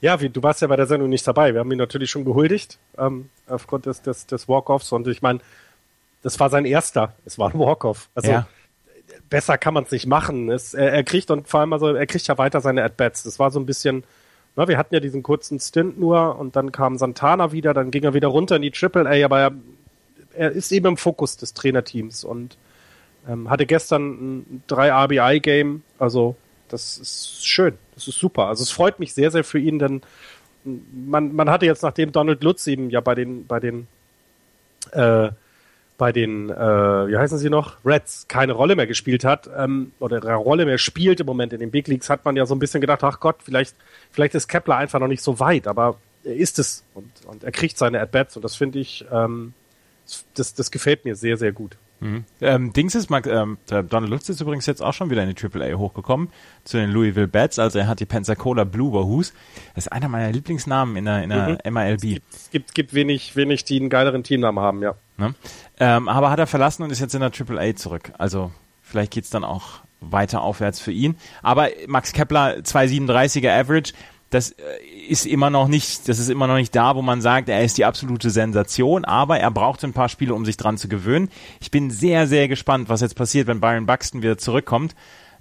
Ja, wie, du warst ja bei der Sendung nicht dabei. Wir haben ihn natürlich schon gehuldigt ähm, aufgrund des, des, des Walk-Offs und ich meine, das war sein erster. Es war ein Walk-Off. Also ja. besser kann man es nicht machen. Es, er, er, kriegt und vor allem also er kriegt ja weiter seine At-Bats. Das war so ein bisschen, na, wir hatten ja diesen kurzen Stint nur und dann kam Santana wieder, dann ging er wieder runter in die Triple A, aber er er ist eben im Fokus des Trainerteams und ähm, hatte gestern ein 3 RBI-Game. Also das ist schön, das ist super. Also es freut mich sehr, sehr für ihn, denn man, man hatte jetzt, nachdem Donald Lutz eben ja bei den, bei den, äh, bei den, äh, wie heißen sie noch, Reds keine Rolle mehr gespielt hat ähm, oder eine Rolle mehr spielt im Moment in den Big Leagues, hat man ja so ein bisschen gedacht, ach Gott, vielleicht, vielleicht ist Kepler einfach noch nicht so weit, aber er ist es und, und er kriegt seine At-Bats und das finde ich, ähm, das, das gefällt mir sehr, sehr gut. Mhm. Ähm, Dings ist, ähm, Donald Lutz ist übrigens jetzt auch schon wieder in die AAA hochgekommen, zu den Louisville Bats, also er hat die Pensacola Blue Wahoo's. Das ist einer meiner Lieblingsnamen in der, in der mhm. MILB. Es gibt, es gibt, gibt wenig, wenig, die einen geileren Teamnamen haben, ja. Ne? Ähm, aber hat er verlassen und ist jetzt in der AAA zurück. Also vielleicht geht's dann auch weiter aufwärts für ihn. Aber Max Kepler, 2,37er Average, das äh, ist immer noch nicht, das ist immer noch nicht da, wo man sagt, er ist die absolute Sensation, aber er braucht ein paar Spiele, um sich dran zu gewöhnen. Ich bin sehr, sehr gespannt, was jetzt passiert, wenn Byron Buxton wieder zurückkommt.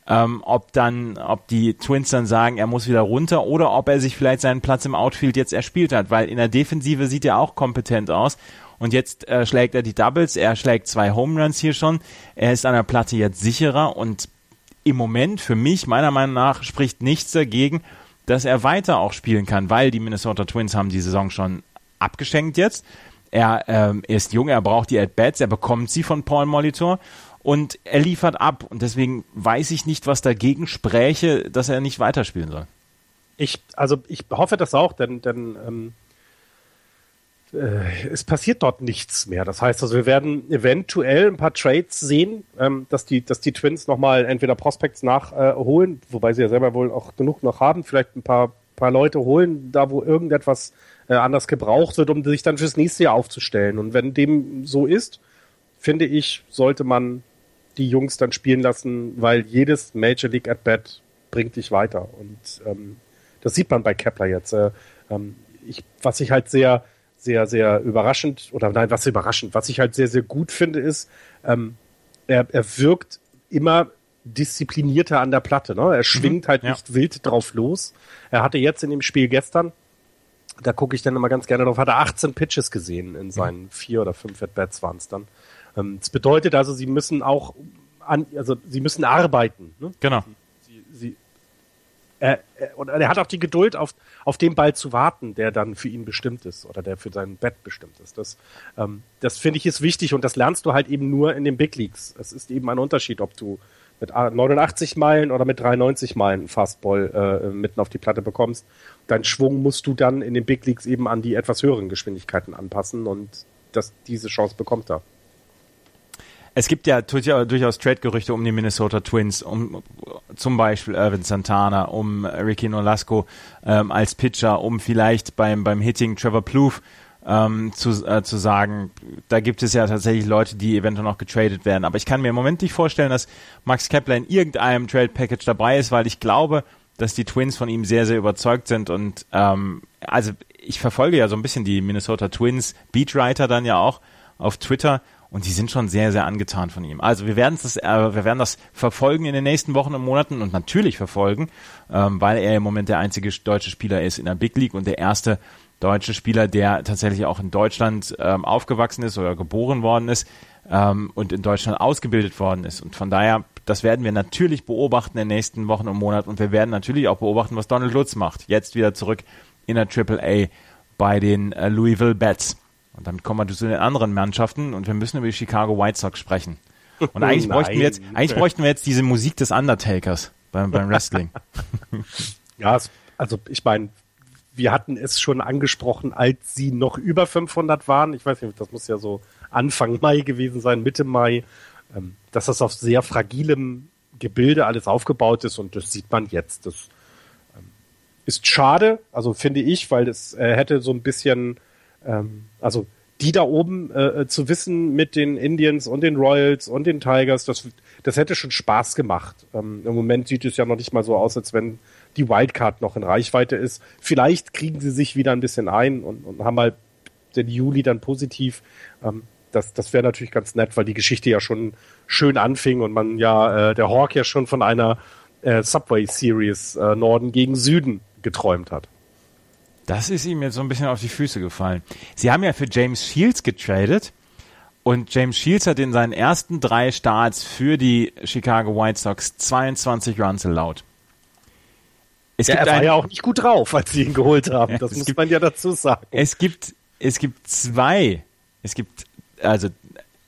Ähm, ob dann, ob die Twins dann sagen, er muss wieder runter oder ob er sich vielleicht seinen Platz im Outfield jetzt erspielt hat, weil in der Defensive sieht er auch kompetent aus. Und jetzt äh, schlägt er die Doubles, er schlägt zwei Home Runs hier schon, er ist an der Platte jetzt sicherer und im Moment für mich, meiner Meinung nach, spricht nichts dagegen, dass er weiter auch spielen kann, weil die Minnesota Twins haben die Saison schon abgeschenkt jetzt. Er, ähm, ist jung, er braucht die At-Bats, er bekommt sie von Paul Molitor und er liefert ab. Und deswegen weiß ich nicht, was dagegen spräche, dass er nicht weiterspielen soll. Ich, also ich hoffe das auch, denn, denn ähm, äh, es passiert dort nichts mehr. Das heißt also, wir werden eventuell ein paar Trades sehen, ähm, dass die, dass die Twins nochmal entweder Prospects nachholen, äh, wobei sie ja selber wohl auch genug noch haben, vielleicht ein paar, paar Leute holen, da wo irgendetwas äh, anders gebraucht wird, um sich dann fürs nächste Jahr aufzustellen. Und wenn dem so ist, finde ich, sollte man die Jungs dann spielen lassen, weil jedes Major League at Bat bringt dich weiter. Und ähm, das sieht man bei Kepler jetzt. Äh, ähm, ich, was ich halt sehr sehr, sehr überraschend, oder nein, was überraschend, was ich halt sehr, sehr gut finde, ist, ähm, er, er wirkt immer disziplinierter an der Platte. Ne? Er schwingt mhm, halt ja. nicht wild drauf los. Er hatte jetzt in dem Spiel gestern, da gucke ich dann immer ganz gerne drauf, hat er 18 Pitches gesehen in seinen mhm. vier oder fünf At-Bats waren es dann. Ähm, das bedeutet also, sie müssen auch an, also sie müssen arbeiten. Ne? Genau. Sie, er, er, und er hat auch die Geduld, auf, auf den Ball zu warten, der dann für ihn bestimmt ist oder der für sein Bett bestimmt ist. Das, ähm, das finde ich ist wichtig und das lernst du halt eben nur in den Big Leagues. Es ist eben ein Unterschied, ob du mit 89 Meilen oder mit 93 Meilen Fastball äh, mitten auf die Platte bekommst. Deinen Schwung musst du dann in den Big Leagues eben an die etwas höheren Geschwindigkeiten anpassen und das, diese Chance bekommt er. Es gibt ja durchaus Trade-Gerüchte um die Minnesota Twins, um zum Beispiel Irvin Santana, um Ricky Nolasco ähm, als Pitcher, um vielleicht beim, beim Hitting Trevor Plouffe ähm, zu, äh, zu sagen, da gibt es ja tatsächlich Leute, die eventuell noch getradet werden. Aber ich kann mir im Moment nicht vorstellen, dass Max Kepler in irgendeinem Trade-Package dabei ist, weil ich glaube, dass die Twins von ihm sehr, sehr überzeugt sind und ähm, also ich verfolge ja so ein bisschen die Minnesota Twins Beatwriter dann ja auch auf Twitter und die sind schon sehr, sehr angetan von ihm. Also wir werden das, äh, wir werden das verfolgen in den nächsten Wochen und Monaten und natürlich verfolgen, ähm, weil er im Moment der einzige deutsche Spieler ist in der Big League und der erste deutsche Spieler, der tatsächlich auch in Deutschland ähm, aufgewachsen ist oder geboren worden ist ähm, und in Deutschland ausgebildet worden ist. Und von daher, das werden wir natürlich beobachten in den nächsten Wochen und Monaten und wir werden natürlich auch beobachten, was Donald Lutz macht. Jetzt wieder zurück in der Triple A bei den äh, Louisville Bats. Und damit kommen wir zu den anderen Mannschaften und wir müssen über die Chicago White Sox sprechen. Und eigentlich bräuchten wir jetzt, eigentlich bräuchten wir jetzt diese Musik des Undertakers beim, beim Wrestling. ja, also ich meine, wir hatten es schon angesprochen, als sie noch über 500 waren. Ich weiß nicht, das muss ja so Anfang Mai gewesen sein, Mitte Mai, ähm, dass das auf sehr fragilem Gebilde alles aufgebaut ist und das sieht man jetzt. Das ähm, ist schade, also finde ich, weil es äh, hätte so ein bisschen ähm, also die da oben äh, äh, zu wissen mit den Indians und den Royals und den Tigers, das, das hätte schon Spaß gemacht. Ähm, Im Moment sieht es ja noch nicht mal so aus, als wenn die Wildcard noch in Reichweite ist. Vielleicht kriegen sie sich wieder ein bisschen ein und, und haben halt den Juli dann positiv. Ähm, das das wäre natürlich ganz nett, weil die Geschichte ja schon schön anfing und man ja äh, der Hawk ja schon von einer äh, Subway Series äh, Norden gegen Süden geträumt hat. Das ist ihm jetzt so ein bisschen auf die Füße gefallen. Sie haben ja für James Shields getradet und James Shields hat in seinen ersten drei Starts für die Chicago White Sox 22 Runs erlaubt. Es ja, er war ein, ja auch nicht gut drauf, als sie ihn geholt haben. Das muss gibt, man ja dazu sagen. Es gibt, es gibt zwei, es gibt, also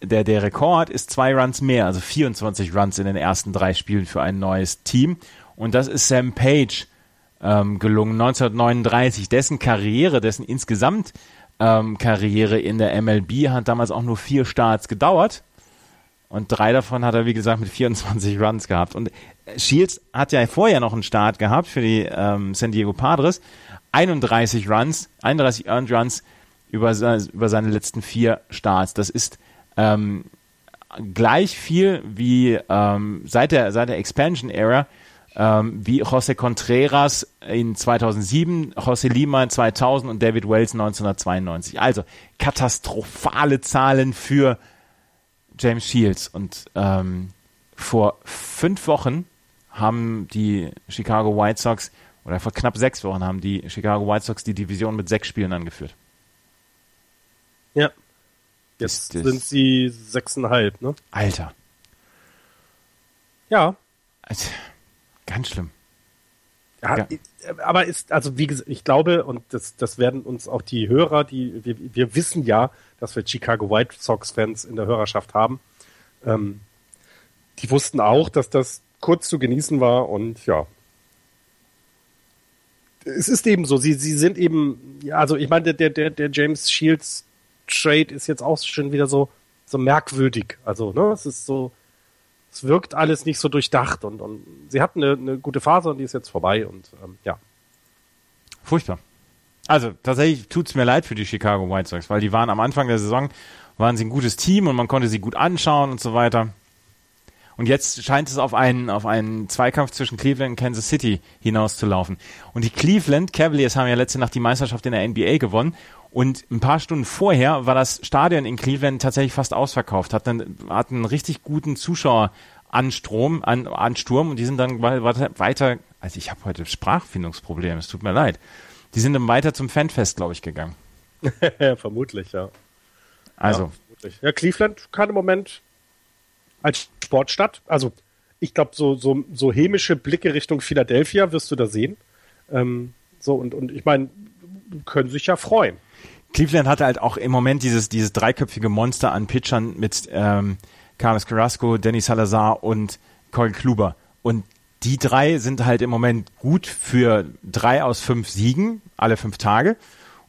der, der Rekord ist zwei Runs mehr, also 24 Runs in den ersten drei Spielen für ein neues Team. Und das ist Sam Page ähm, gelungen. 1939, dessen Karriere, dessen insgesamt ähm, Karriere in der MLB hat damals auch nur vier Starts gedauert. Und drei davon hat er, wie gesagt, mit 24 Runs gehabt. Und Shields hat ja vorher noch einen Start gehabt für die ähm, San Diego Padres. 31 Runs, 31 Earned Runs über, über seine letzten vier Starts. Das ist ähm, gleich viel wie ähm, seit der, seit der Expansion Era ähm, wie José Contreras in 2007, José Lima in 2000 und David Wells 1992. Also katastrophale Zahlen für James Shields. Und ähm, vor fünf Wochen haben die Chicago White Sox, oder vor knapp sechs Wochen haben die Chicago White Sox die Division mit sechs Spielen angeführt. Ja. Jetzt das, das sind sie sechseinhalb, ne? Alter. Ja. Also, ganz schlimm. Ja, ja, aber ist, also wie gesagt, ich glaube, und das, das werden uns auch die Hörer, die, wir, wir wissen ja, dass wir Chicago White Sox-Fans in der Hörerschaft haben. Ähm, die wussten auch, dass das kurz zu genießen war und ja. Es ist eben so, sie, sie sind eben, ja, also ich meine, der, der, der James Shields Trade ist jetzt auch schon wieder so, so merkwürdig. Also, ne, es ist so, es wirkt alles nicht so durchdacht und, und sie hatten eine, eine gute Phase und die ist jetzt vorbei und ähm, ja. Furchtbar. Also tatsächlich tut es mir leid für die Chicago White Sox, weil die waren am Anfang der Saison, waren sie ein gutes Team und man konnte sie gut anschauen und so weiter. Und jetzt scheint es auf einen, auf einen Zweikampf zwischen Cleveland und Kansas City hinauszulaufen. Und die Cleveland Cavaliers haben ja letzte Nacht die Meisterschaft in der NBA gewonnen und ein paar Stunden vorher war das Stadion in Cleveland tatsächlich fast ausverkauft, hat dann hat einen richtig guten Zuschaueranstrom, an, Ansturm und die sind dann weiter, also ich habe heute Sprachfindungsprobleme, es tut mir leid. Die sind dann weiter zum Fanfest, glaube ich, gegangen. vermutlich, ja. Also. Ja, Cleveland kann im Moment als Sportstadt, also ich glaube, so, so, so hämische Blicke Richtung Philadelphia wirst du da sehen. Ähm, so, und, und ich meine, können sich ja freuen. Cleveland hatte halt auch im Moment dieses, dieses dreiköpfige Monster an Pitchern mit ähm, Carlos Carrasco, Danny Salazar und Cole Kluber. Und die drei sind halt im Moment gut für drei aus fünf Siegen, alle fünf Tage.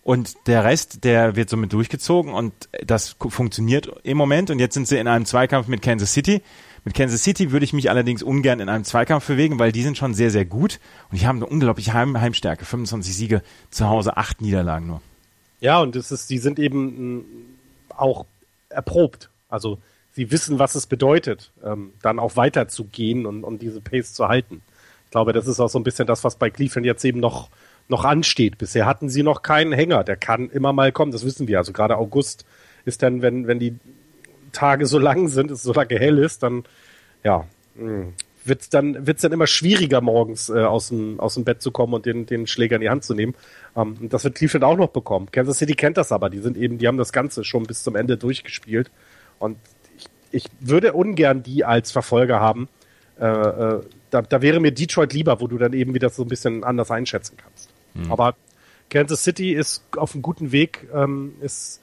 Und der Rest, der wird somit durchgezogen und das funktioniert im Moment. Und jetzt sind sie in einem Zweikampf mit Kansas City. Mit Kansas City würde ich mich allerdings ungern in einem Zweikampf bewegen, weil die sind schon sehr, sehr gut. Und die haben eine unglaubliche Heim Heimstärke. 25 Siege zu Hause, acht Niederlagen nur. Ja, und es ist, die sind eben auch erprobt. Also sie wissen, was es bedeutet, ähm, dann auch weiterzugehen und, und diese Pace zu halten. Ich glaube, das ist auch so ein bisschen das, was bei Cleveland jetzt eben noch, noch ansteht. Bisher hatten sie noch keinen Hänger. Der kann immer mal kommen, das wissen wir. Also gerade August ist dann, wenn, wenn die Tage so lang sind, es so lange hell ist, dann, ja, hm, wird dann wird's dann immer schwieriger morgens äh, aus dem aus dem Bett zu kommen und den den Schläger in die Hand zu nehmen. Ähm, das wird Cleveland auch noch bekommen. Kansas City kennt das aber, die sind eben, die haben das Ganze schon bis zum Ende durchgespielt und ich, ich würde ungern die als Verfolger haben. Äh, äh, da, da wäre mir Detroit lieber, wo du dann eben wieder so ein bisschen anders einschätzen kannst. Mhm. Aber Kansas City ist auf einem guten Weg, ähm, ist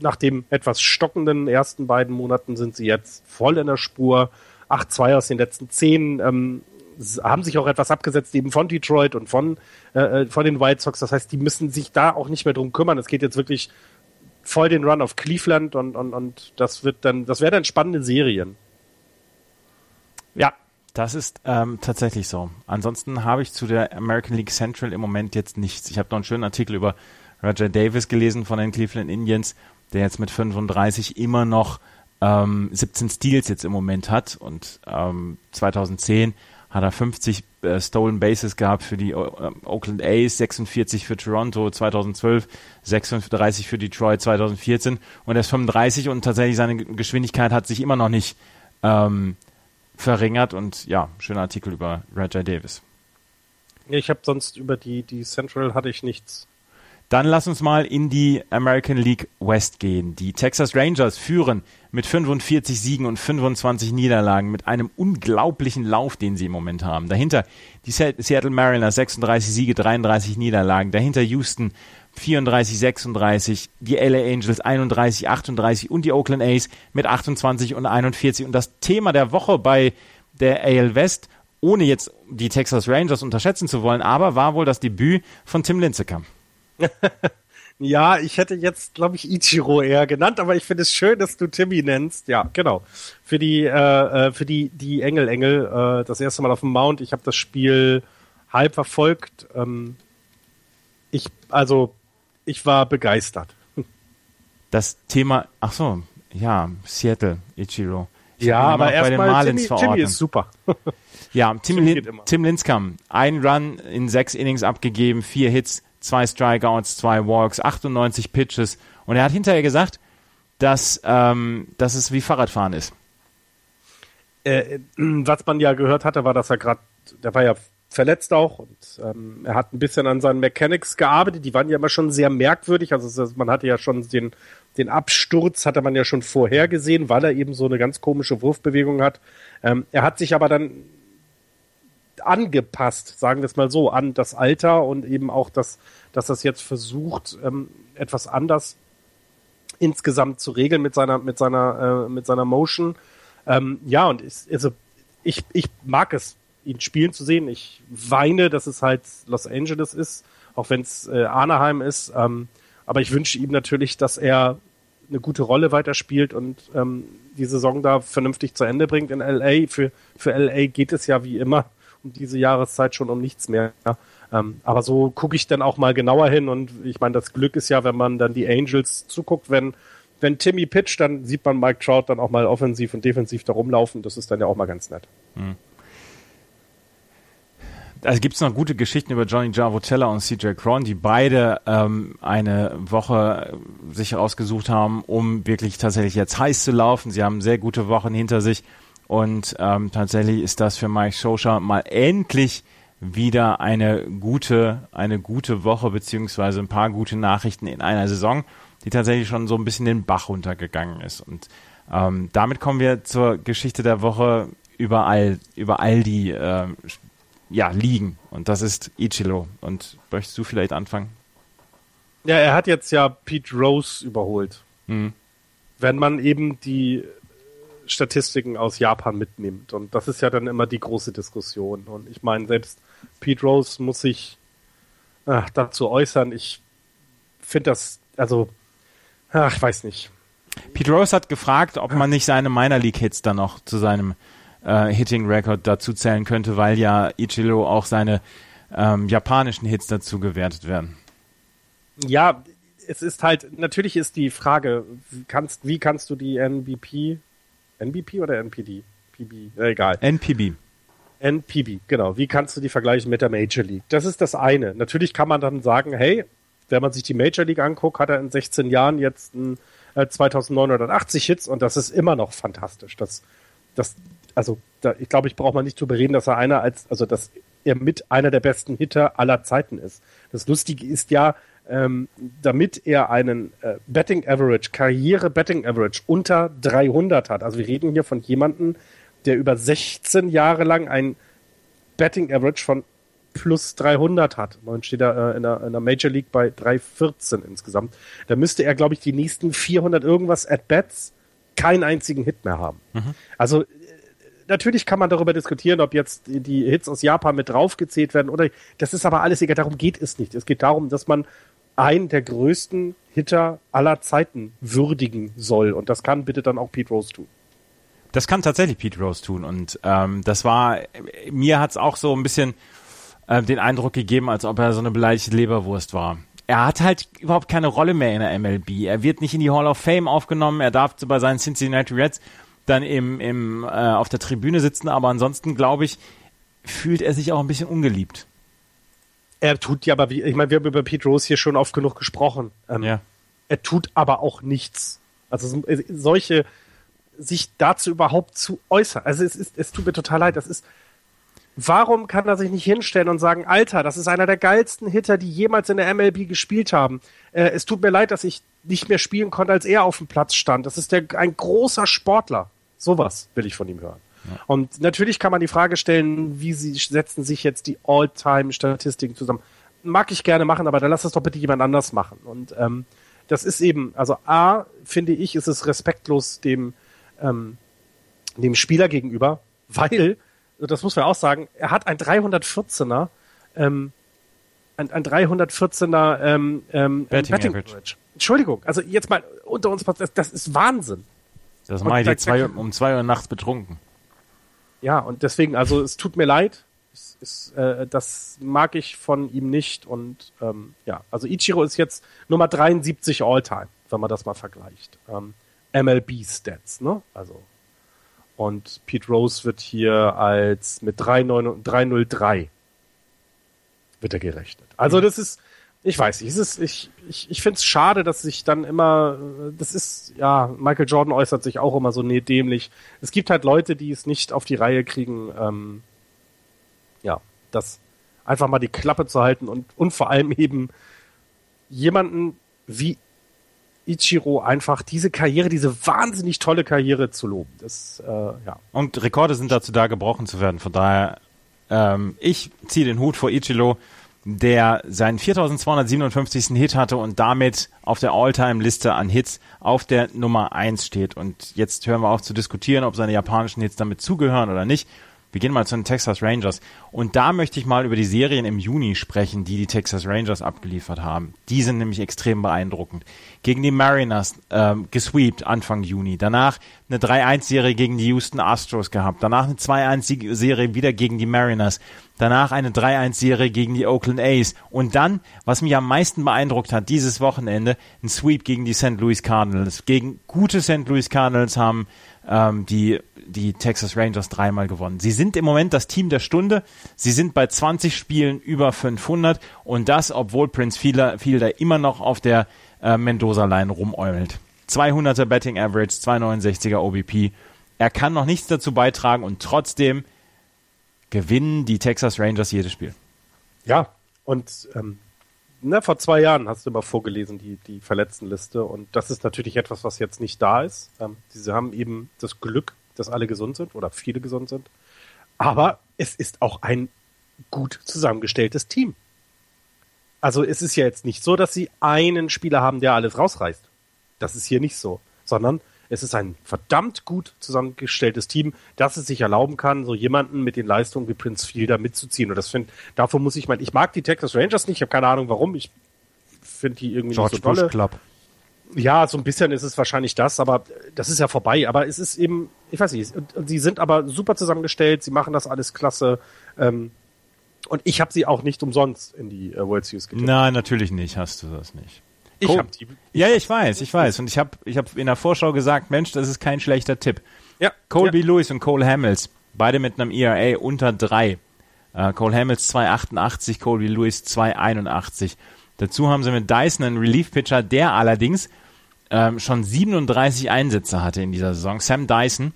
nach dem etwas stockenden ersten beiden Monaten sind sie jetzt voll in der Spur 8-2 aus den letzten 10, ähm, haben sich auch etwas abgesetzt eben von Detroit und von, äh, äh, von den White Sox. Das heißt, die müssen sich da auch nicht mehr drum kümmern. Es geht jetzt wirklich voll den Run auf Cleveland und, und, und das wird dann, das wäre dann spannende Serien. Ja, das ist ähm, tatsächlich so. Ansonsten habe ich zu der American League Central im Moment jetzt nichts. Ich habe noch einen schönen Artikel über Roger Davis gelesen von den Cleveland Indians, der jetzt mit 35 immer noch ähm, 17 Steals jetzt im Moment hat und ähm, 2010 hat er 50 äh, Stolen Bases gehabt für die äh, Oakland A's, 46 für Toronto 2012, 36 für Detroit 2014 und er ist 35 und tatsächlich seine Geschwindigkeit hat sich immer noch nicht ähm, verringert und ja, schöner Artikel über Roger Davis. Ich habe sonst über die, die Central hatte ich nichts. Dann lass uns mal in die American League West gehen. Die Texas Rangers führen mit 45 Siegen und 25 Niederlagen mit einem unglaublichen Lauf, den sie im Moment haben. Dahinter die Seattle Mariners 36 Siege, 33 Niederlagen. Dahinter Houston 34, 36, die LA Angels 31, 38 und die Oakland A's mit 28 und 41. Und das Thema der Woche bei der AL West, ohne jetzt die Texas Rangers unterschätzen zu wollen, aber war wohl das Debüt von Tim Lincecum. ja, ich hätte jetzt, glaube ich, Ichiro eher genannt, aber ich finde es schön, dass du Timmy nennst. Ja, genau. Für die, äh, äh, für die, die Engel, Engel, äh, das erste Mal auf dem Mount. Ich habe das Spiel halb verfolgt. Ähm, ich, also, ich war begeistert. Das Thema, ach so, ja, Seattle, Ichiro. Ja, aber erstmal Timmy, Timmy ist super. ja, Tim, Lin Tim Linscomb, ein Run in sechs Innings abgegeben, vier Hits, zwei Strikeouts, zwei Walks, 98 Pitches. Und er hat hinterher gesagt, dass, ähm, dass es wie Fahrradfahren ist. Äh, was man ja gehört hatte, war, dass er gerade, der war ja verletzt auch und ähm, er hat ein bisschen an seinen Mechanics gearbeitet. Die waren ja immer schon sehr merkwürdig. Also man hatte ja schon den, den Absturz, hatte man ja schon vorher gesehen, weil er eben so eine ganz komische Wurfbewegung hat. Ähm, er hat sich aber dann angepasst, sagen wir es mal so, an das Alter und eben auch das, dass das jetzt versucht, ähm, etwas anders insgesamt zu regeln mit seiner, mit seiner, äh, mit seiner Motion. Ähm, ja, und ich, also ich, ich mag es, ihn spielen zu sehen. Ich weine, dass es halt Los Angeles ist, auch wenn es äh, Anaheim ist. Ähm, aber ich wünsche ihm natürlich, dass er eine gute Rolle weiterspielt und ähm, die Saison da vernünftig zu Ende bringt in LA. Für, für LA geht es ja wie immer um diese Jahreszeit schon um nichts mehr. Ähm, aber so gucke ich dann auch mal genauer hin und ich meine, das Glück ist ja, wenn man dann die Angels zuguckt, wenn wenn Timmy pitcht, dann sieht man Mike Trout dann auch mal offensiv und defensiv da rumlaufen. Das ist dann ja auch mal ganz nett. Hm. Also gibt es noch gute Geschichten über Johnny Javotella und CJ Cron, die beide ähm, eine Woche sich rausgesucht haben, um wirklich tatsächlich jetzt heiß zu laufen. Sie haben sehr gute Wochen hinter sich und ähm, tatsächlich ist das für Mike Scioscia mal endlich wieder eine gute, eine gute Woche beziehungsweise ein paar gute Nachrichten in einer Saison, die tatsächlich schon so ein bisschen den Bach runtergegangen ist. Und ähm, damit kommen wir zur Geschichte der Woche über all, über all die äh, ja, liegen. Und das ist Ichiro. Und möchtest du vielleicht anfangen? Ja, er hat jetzt ja Pete Rose überholt. Mhm. Wenn man eben die Statistiken aus Japan mitnimmt. Und das ist ja dann immer die große Diskussion. Und ich meine, selbst Pete Rose muss sich ach, dazu äußern. Ich finde das, also, ach, ich weiß nicht. Pete Rose hat gefragt, ob man nicht seine Minor League Hits dann noch zu seinem äh, Hitting Record dazu zählen könnte, weil ja Ichiro auch seine ähm, japanischen Hits dazu gewertet werden. Ja, es ist halt, natürlich ist die Frage, kannst, wie kannst du die NBP, NBP oder NPD? PB, äh, egal. NPB. NPB, genau. Wie kannst du die vergleichen mit der Major League? Das ist das eine. Natürlich kann man dann sagen, hey, wenn man sich die Major League anguckt, hat er in 16 Jahren jetzt ein, äh, 2980 Hits und das ist immer noch fantastisch. Das, das also da, ich glaube, ich brauche mal nicht zu bereden, dass er einer als, also dass er mit einer der besten Hitter aller Zeiten ist. Das Lustige ist ja, ähm, damit er einen äh, Betting Average, Karriere Betting Average unter 300 hat. Also wir reden hier von jemandem, der über 16 Jahre lang ein Betting Average von plus 300 hat. Man steht da äh, in, der, in der Major League bei 314 insgesamt. Da müsste er, glaube ich, die nächsten 400 irgendwas at Bats keinen einzigen Hit mehr haben. Mhm. Also natürlich kann man darüber diskutieren, ob jetzt die Hits aus Japan mit draufgezählt werden oder das ist aber alles egal. Darum geht es nicht. Es geht darum, dass man einen der größten Hitter aller Zeiten würdigen soll und das kann bitte dann auch Pete Rose tun. Das kann tatsächlich Pete Rose tun und ähm, das war mir hat's auch so ein bisschen äh, den Eindruck gegeben, als ob er so eine beleidigte Leberwurst war. Er hat halt überhaupt keine Rolle mehr in der MLB. Er wird nicht in die Hall of Fame aufgenommen. Er darf bei seinen Cincinnati Reds dann im, im, äh, auf der Tribüne sitzen, aber ansonsten, glaube ich, fühlt er sich auch ein bisschen ungeliebt. Er tut ja aber, wie, ich meine, wir haben über Pete Rose hier schon oft genug gesprochen. Ähm, ja. Er tut aber auch nichts. Also äh, solche, sich dazu überhaupt zu äußern. Also es ist, es tut mir total leid. Das ist, warum kann er sich nicht hinstellen und sagen, Alter, das ist einer der geilsten Hitter, die jemals in der MLB gespielt haben. Äh, es tut mir leid, dass ich nicht mehr spielen konnte, als er auf dem Platz stand. Das ist der, ein großer Sportler. Sowas will ich von ihm hören. Ja. Und natürlich kann man die Frage stellen, wie sie setzen sich jetzt die All-Time-Statistiken zusammen. Mag ich gerne machen, aber dann lass das doch bitte jemand anders machen. Und ähm, das ist eben, also A, finde ich, ist es respektlos dem, ähm, dem Spieler gegenüber, weil, das muss man auch sagen, er hat ein 314er, ähm, ein, ein 314er ähm, ähm, Betting, Betting Average. Entschuldigung, also jetzt mal unter uns, das, das ist Wahnsinn. Das mache ich zwei, um zwei Uhr nachts betrunken. Ja, und deswegen, also es tut mir leid. Es, es, äh, das mag ich von ihm nicht. Und ähm, ja, also Ichiro ist jetzt Nummer 73 All-Time, wenn man das mal vergleicht. Ähm, MLB-Stats, ne? Also. Und Pete Rose wird hier als mit 303 wird er gerechnet. Also das ist, ich weiß nicht, es ist, ich, ich, ich finde es schade, dass sich dann immer, das ist, ja, Michael Jordan äußert sich auch immer so nee, dämlich. Es gibt halt Leute, die es nicht auf die Reihe kriegen, ähm, ja, das einfach mal die Klappe zu halten und, und vor allem eben jemanden wie Ichiro einfach diese Karriere, diese wahnsinnig tolle Karriere zu loben. Das, äh, ja. Und Rekorde sind dazu da, gebrochen zu werden. Von daher, ähm, ich ziehe den Hut vor Ichiro, der seinen 4257. Hit hatte und damit auf der All-Time-Liste an Hits auf der Nummer 1 steht. Und jetzt hören wir auf zu diskutieren, ob seine japanischen Hits damit zugehören oder nicht. Wir gehen mal zu den Texas Rangers. Und da möchte ich mal über die Serien im Juni sprechen, die die Texas Rangers abgeliefert haben. Die sind nämlich extrem beeindruckend. Gegen die Mariners ähm, gesweept Anfang Juni. Danach eine 3-1-Serie gegen die Houston Astros gehabt. Danach eine 2-1-Serie wieder gegen die Mariners. Danach eine 3-1-Serie gegen die Oakland A's. Und dann, was mich am meisten beeindruckt hat, dieses Wochenende, ein Sweep gegen die St. Louis Cardinals. Gegen gute St. Louis Cardinals haben ähm, die, die Texas Rangers dreimal gewonnen. Sie sind im Moment das Team der Stunde. Sie sind bei 20 Spielen über 500 und das, obwohl Prince Fielder, Fielder immer noch auf der äh, Mendoza-Line rumäumelt. 200er Betting Average, 269er OBP. Er kann noch nichts dazu beitragen und trotzdem gewinnen die Texas Rangers jedes Spiel. Ja, und ähm, na, vor zwei Jahren hast du immer vorgelesen, die, die Verletztenliste. Und das ist natürlich etwas, was jetzt nicht da ist. Ähm, sie haben eben das Glück, dass alle gesund sind oder viele gesund sind. Aber es ist auch ein gut zusammengestelltes Team. Also es ist ja jetzt nicht so, dass sie einen Spieler haben, der alles rausreißt. Das ist hier nicht so. Sondern es ist ein verdammt gut zusammengestelltes Team, das es sich erlauben kann, so jemanden mit den Leistungen wie Prince Fielder mitzuziehen. Und das finde, davor muss ich meinen, ich mag die Texas Rangers nicht, ich habe keine Ahnung warum, ich finde die irgendwie George nicht so tolle. Club. Ja, so ein bisschen ist es wahrscheinlich das, aber das ist ja vorbei. Aber es ist eben, ich weiß nicht, und, sie sind aber super zusammengestellt, sie machen das alles klasse. Ähm, und ich habe sie auch nicht umsonst in die äh, World Series getippt. Nein, natürlich nicht, hast du das nicht. Ich Col hab die. Ich ja, ich weiß, ich weiß. Und ich habe ich hab in der Vorschau gesagt, Mensch, das ist kein schlechter Tipp. Ja. Colby ja. Lewis und Cole Hamels, beide mit einem ERA unter drei. Uh, Cole Hamels 2,88, Colby Lewis 2,81. Dazu haben sie mit Dyson einen Relief-Pitcher, der allerdings ähm, schon 37 Einsätze hatte in dieser Saison. Sam Dyson,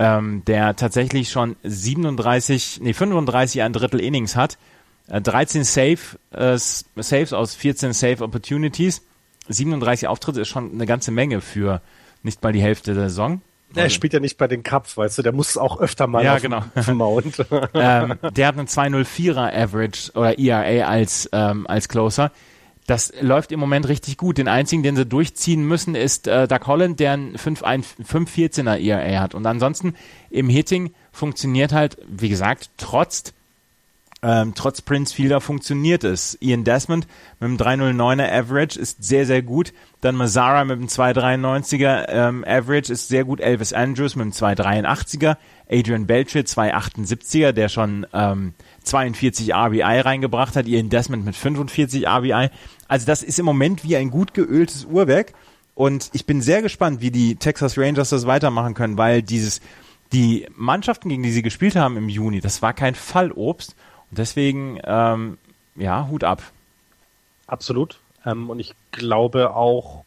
ähm, der tatsächlich schon 37, nee, 35 ein Drittel Innings hat. Äh, 13 Save, äh, Saves aus 14 Save Opportunities 37 Auftritte ist schon eine ganze Menge für nicht mal die Hälfte der Saison. Er spielt ja nicht bei den Cups, weißt du, der muss auch öfter mal ja, auf, genau. auf dem Mount. ähm, der hat einen 204er Average oder ERA als, ähm, als Closer. Das läuft im Moment richtig gut. Den einzigen, den sie durchziehen müssen, ist äh, Doug Holland, der einen 514er ERA hat. Und ansonsten im Hitting funktioniert halt, wie gesagt, trotz ähm, trotz Prince Fielder funktioniert es. Ian Desmond mit dem 309er Average ist sehr, sehr gut. Dann Mazzara mit dem 293er ähm, Average ist sehr gut. Elvis Andrews mit dem 283er. Adrian Belcher 278er, der schon ähm, 42 RBI reingebracht hat. Ian Desmond mit 45 RBI. Also das ist im Moment wie ein gut geöltes Uhrwerk. Und ich bin sehr gespannt, wie die Texas Rangers das weitermachen können, weil dieses, die Mannschaften, gegen die sie gespielt haben im Juni, das war kein Fallobst. Deswegen, ähm, ja, Hut ab. Absolut. Ähm, und ich glaube auch,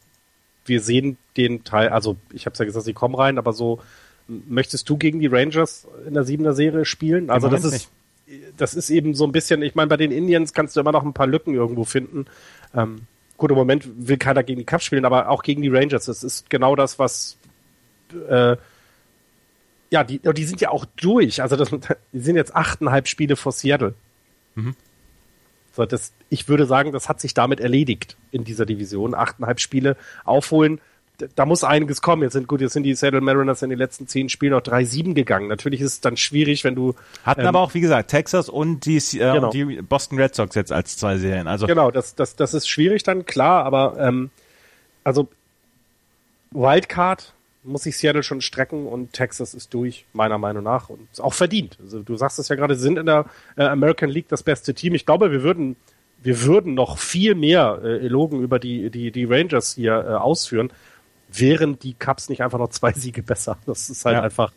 wir sehen den Teil, also ich habe es ja gesagt, sie kommen rein, aber so, möchtest du gegen die Rangers in der siebener Serie spielen? Also das ist, nicht. Das ist eben so ein bisschen, ich meine, bei den Indians kannst du immer noch ein paar Lücken irgendwo finden. Ähm, gut, im Moment will keiner gegen die Cups spielen, aber auch gegen die Rangers. Das ist genau das, was äh, ja, die, die sind ja auch durch. Also das, die sind jetzt achteinhalb Spiele vor Seattle. Mhm. So, das, ich würde sagen, das hat sich damit erledigt in dieser Division. Achteinhalb Spiele aufholen. Da muss einiges kommen. Jetzt sind gut, jetzt sind die Seattle Mariners in den letzten zehn Spielen noch 3-7 gegangen. Natürlich ist es dann schwierig, wenn du. Hatten ähm, aber auch, wie gesagt, Texas und die, äh, genau. die Boston Red Sox jetzt als zwei Serien. Also genau, das, das, das ist schwierig dann, klar, aber ähm, also Wildcard muss sich Seattle schon strecken und Texas ist durch, meiner Meinung nach. Und auch verdient. Also du sagst es ja gerade, sie sind in der äh, American League das beste Team. Ich glaube, wir würden, wir würden noch viel mehr äh, Elogen über die, die, die Rangers hier äh, ausführen, wären die Cups nicht einfach noch zwei Siege besser. Das ist halt ja. einfach,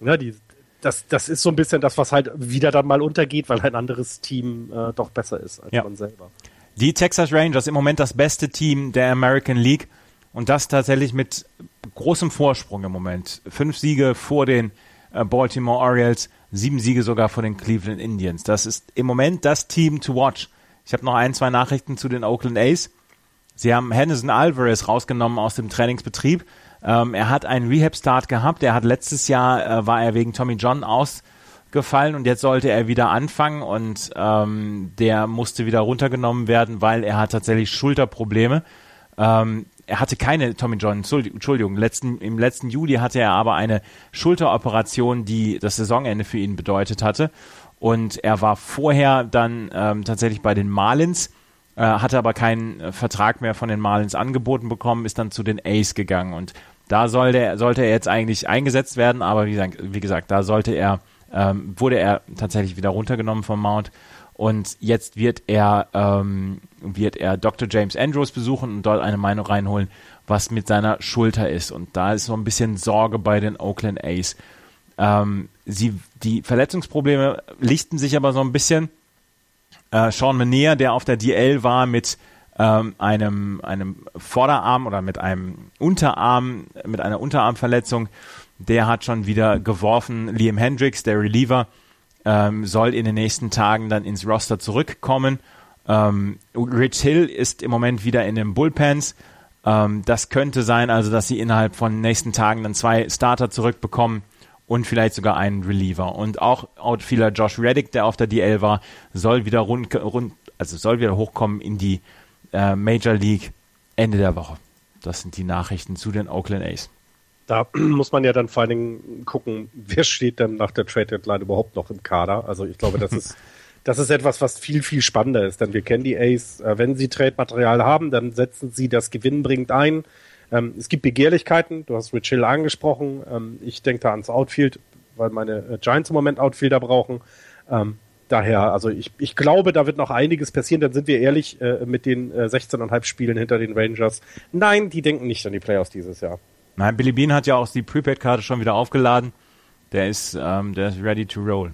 Ja, die, das, das ist so ein bisschen das, was halt wieder dann mal untergeht, weil ein anderes Team äh, doch besser ist als Ja. man selber. Die Texas Rangers im Moment das beste Team der American League und das tatsächlich mit großem Vorsprung im Moment. Fünf Siege vor den äh, Baltimore Orioles, sieben Siege sogar vor den Cleveland Indians. Das ist im Moment das Team to watch. Ich habe noch ein, zwei Nachrichten zu den Oakland A's. Sie haben Henderson Alvarez rausgenommen aus dem Trainingsbetrieb. Ähm, er hat einen Rehab-Start gehabt. Er hat letztes Jahr, äh, war er wegen Tommy John ausgefallen und jetzt sollte er wieder anfangen und ähm, der musste wieder runtergenommen werden, weil er hat tatsächlich Schulterprobleme. Ähm, er hatte keine Tommy John, Entschuldigung, letzten, im letzten Juli hatte er aber eine Schulteroperation, die das Saisonende für ihn bedeutet hatte. Und er war vorher dann ähm, tatsächlich bei den Marlins, äh, hatte aber keinen äh, Vertrag mehr von den Marlins angeboten bekommen, ist dann zu den A's gegangen. Und da sollte er, sollte er jetzt eigentlich eingesetzt werden, aber wie gesagt, wie gesagt da sollte er, ähm, wurde er tatsächlich wieder runtergenommen vom Mount. Und jetzt wird er, ähm, wird er Dr. James Andrews besuchen und dort eine Meinung reinholen, was mit seiner Schulter ist. Und da ist so ein bisschen Sorge bei den Oakland A's. Ähm, sie, die Verletzungsprobleme lichten sich aber so ein bisschen. Äh, Sean Menier, der auf der DL war mit ähm, einem, einem Vorderarm oder mit einem Unterarm, mit einer Unterarmverletzung, der hat schon wieder geworfen. Liam Hendricks, der Reliever, ähm, soll in den nächsten Tagen dann ins Roster zurückkommen. Ähm, Rich Hill ist im Moment wieder in den Bullpens. Ähm, das könnte sein, also dass sie innerhalb von nächsten Tagen dann zwei Starter zurückbekommen und vielleicht sogar einen Reliever. Und auch Outfielder Josh Reddick, der auf der DL war, soll wieder rund, rund also soll wieder hochkommen in die äh, Major League Ende der Woche. Das sind die Nachrichten zu den Oakland A's. Da muss man ja dann vor allen Dingen gucken, wer steht dann nach der Trade Deadline überhaupt noch im Kader. Also ich glaube, das ist, das ist etwas, was viel, viel spannender ist, denn wir kennen die Ace. Äh, wenn sie Trade-Material haben, dann setzen sie das gewinnbringend ein. Ähm, es gibt Begehrlichkeiten, du hast Rich Hill angesprochen. Ähm, ich denke da ans Outfield, weil meine äh, Giants im Moment Outfielder brauchen. Ähm, daher, also ich, ich glaube, da wird noch einiges passieren. Dann sind wir ehrlich äh, mit den äh, 16,5 Spielen hinter den Rangers. Nein, die denken nicht an die Playoffs dieses Jahr. Nein, Billy Bean hat ja auch die Prepaid-Karte schon wieder aufgeladen. Der ist, ähm, der ist ready to roll.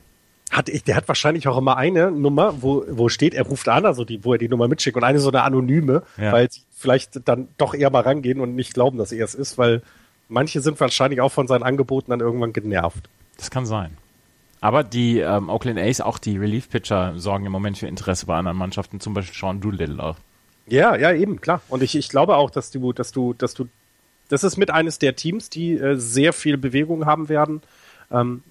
Hat, ich- der hat wahrscheinlich auch immer eine Nummer, wo, wo steht, er ruft an, also die, wo er die Nummer mitschickt und eine so eine anonyme, Ja. weil sie vielleicht dann doch eher mal rangehen und nicht glauben, dass er es ist, weil manche sind wahrscheinlich auch von seinen Angeboten dann irgendwann genervt. Das kann sein. Aber die ähm, Oakland A's, auch die Relief-Pitcher, sorgen im Moment für Interesse bei anderen Mannschaften, zum Beispiel Sean Doolittle auch. Ja, ja, eben, klar. Und ich, ich glaube auch, dass du, dass du, dass du, das ist mit eines der Teams, die äh, sehr viel Bewegung haben werden. Ähm,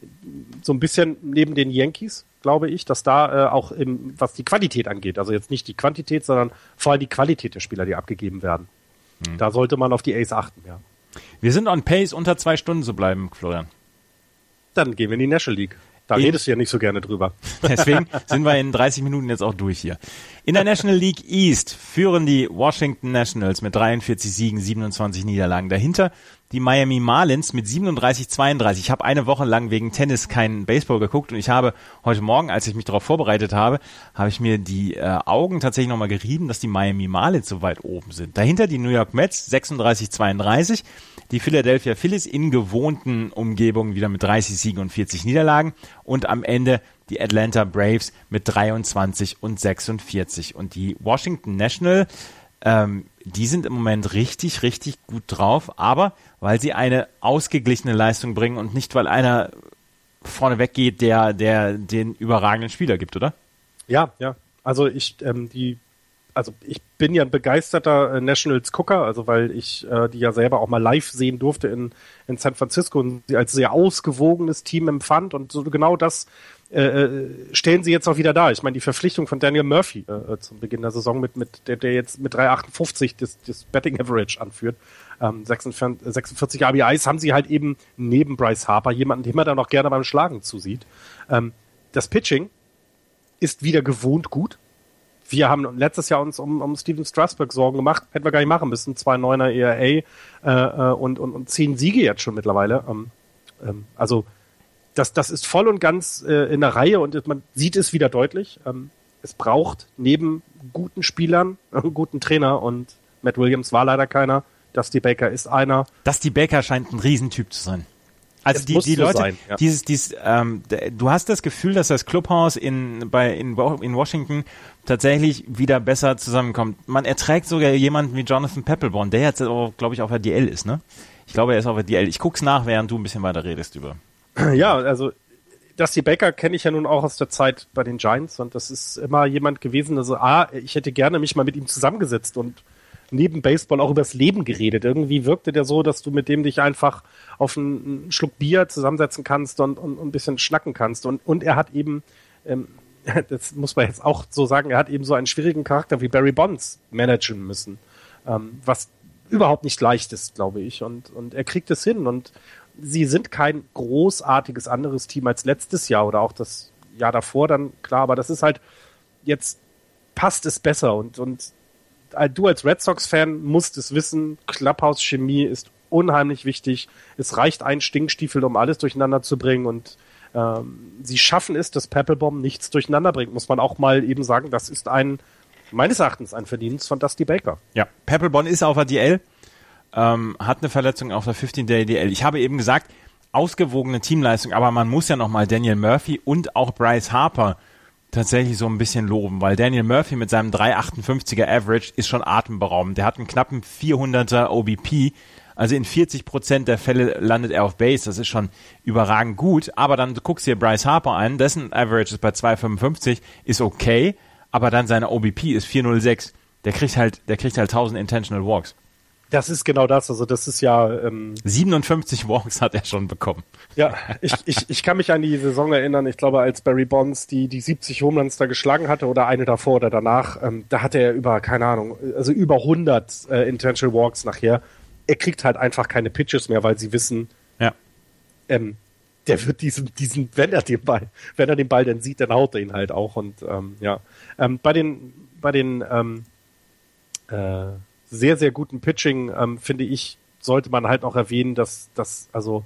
so ein bisschen neben den Yankees, glaube ich, dass da äh, auch im, was die Qualität angeht, also jetzt nicht die Quantität, sondern vor allem die Qualität der Spieler, die abgegeben werden. Da sollte man auf die Ace achten, ja. Wir sind on pace, unter zwei Stunden zu bleiben, Florian. Dann gehen wir in die National League. Da In- redest du ja nicht so gerne drüber. Deswegen sind wir in 30 Minuten jetzt auch durch hier. In der National League East führen die Washington Nationals mit 43 Siegen, 27 Niederlagen. Dahinter die Miami Marlins mit 37, 32. Ich habe eine Woche lang wegen Tennis keinen Baseball geguckt und ich habe heute Morgen, als ich mich darauf vorbereitet habe, habe ich mir die äh, Augen tatsächlich nochmal gerieben, dass die Miami Marlins so weit oben sind. Dahinter die New York Mets 36, 32. Die Philadelphia Phillies in gewohnten Umgebungen wieder mit 30 Siegen und 40 Niederlagen und am Ende die Atlanta Braves mit 23 und 46. Und die Washington National, ähm, die sind im Moment richtig, richtig gut drauf, aber weil sie eine ausgeglichene Leistung bringen und nicht, weil einer vorne weggeht, der, der den überragenden Spieler gibt, oder? Ja, ja. Also ich, ähm, die, also ich bin ja ein begeisterter äh, Nationals-Gucker, also weil ich äh, die ja selber auch mal live sehen durfte in, in San Francisco und sie als sehr ausgewogenes Team empfand und so genau das äh, äh, stellen sie jetzt auch wieder da. Ich meine, die Verpflichtung von Daniel Murphy äh, äh, zum Beginn der Saison mit, mit der, der jetzt mit 3,58 das, das Betting Average anführt. Ähm, 46, 46 RBIs haben sie halt eben neben Bryce Harper jemanden, den man da noch gerne beim Schlagen zusieht. Ähm, das Pitching ist wieder gewohnt gut. Wir haben letztes Jahr uns um, um Steven Strasburg Sorgen gemacht. Hätten wir gar nicht machen müssen. Zwei Neuner ERA äh, äh, und, und, und zehn Siege jetzt schon mittlerweile. Ähm, ähm, also das, das ist voll und ganz äh, in der Reihe und man sieht es wieder deutlich. Ähm, es braucht neben guten Spielern einen guten Trainer und Matt Williams war leider keiner. Dusty Baker ist einer. Dusty Baker scheint ein Riesentyp zu sein. Also die, die Leute, sein, ja. dieses, dieses, ähm, du hast das Gefühl, dass das Clubhaus in, bei, in, in Washington tatsächlich wieder besser zusammenkommt. Man erträgt sogar jemanden wie Jonathan Peppelborn, der jetzt, glaube ich, auf der DL ist, ne? Ich glaube, er ist auf der DL. Ich guck's nach, während du ein bisschen weiter redest über. Ja, also Dusty Baker kenne ich ja nun auch aus der Zeit bei den Giants und das ist immer jemand gewesen, also ah, ich hätte gerne mich mal mit ihm zusammengesetzt und neben Baseball auch übers Leben geredet. Irgendwie wirkte der so, dass du mit dem dich einfach auf einen, Schluck Bier zusammensetzen kannst und, und, und ein bisschen schnacken kannst. Und, und er hat eben, ähm, das muss man jetzt auch so sagen, er hat eben so einen schwierigen Charakter wie Barry Bonds managen müssen. Ähm, was überhaupt nicht leicht ist, glaube ich. Und, und er kriegt es hin. Und sie sind kein großartiges anderes Team als letztes Jahr oder auch das Jahr davor dann, klar, aber das ist halt, jetzt passt es besser und, und du als Red Sox-Fan musst es wissen, Clubhouse-Chemie ist unheimlich wichtig. Es reicht ein Stinkstiefel, um alles durcheinander zu bringen und ähm, sie schaffen es, dass Peppelbomb nichts durcheinander bringt, muss man auch mal eben sagen. Das ist ein, meines Erachtens, ein Verdienst von Dusty Baker. Ja, Peppelbomb ist auf der DL, ähm, hat eine Verletzung auf der 15-Day DL. Ich habe eben gesagt, ausgewogene Teamleistung, aber man muss ja nochmal Daniel Murphy und auch Bryce Harper tatsächlich so ein bisschen loben, weil Daniel Murphy mit seinem 3,58er Average ist schon atemberaubend. Der hat einen knappen 400er OBP, also in 40 Prozent der Fälle landet er auf Base. Das ist schon überragend gut. Aber dann du guckst dir Bryce Harper an, dessen Average ist bei 2,55, ist okay, aber dann seine OBP ist 4,06. Der kriegt halt, der kriegt halt 1000 Intentional Walks. Das ist genau das. Also das ist ja ähm 57 Walks hat er schon bekommen. Ja, ich, ich, ich kann mich an die Saison erinnern. Ich glaube, als Barry Bonds die die 70 Homeruns da geschlagen hatte oder eine davor oder danach, ähm, da hatte er über keine Ahnung, also über 100 äh, Intentional Walks nachher. Er kriegt halt einfach keine Pitches mehr, weil sie wissen, ja. ähm, der wird diesen diesen wenn er den Ball wenn er den Ball dann sieht, dann haut er ihn halt auch und ähm, ja ähm, bei den bei den ähm, äh, sehr, sehr guten Pitching, ähm, finde ich, sollte man halt auch erwähnen, dass, dass also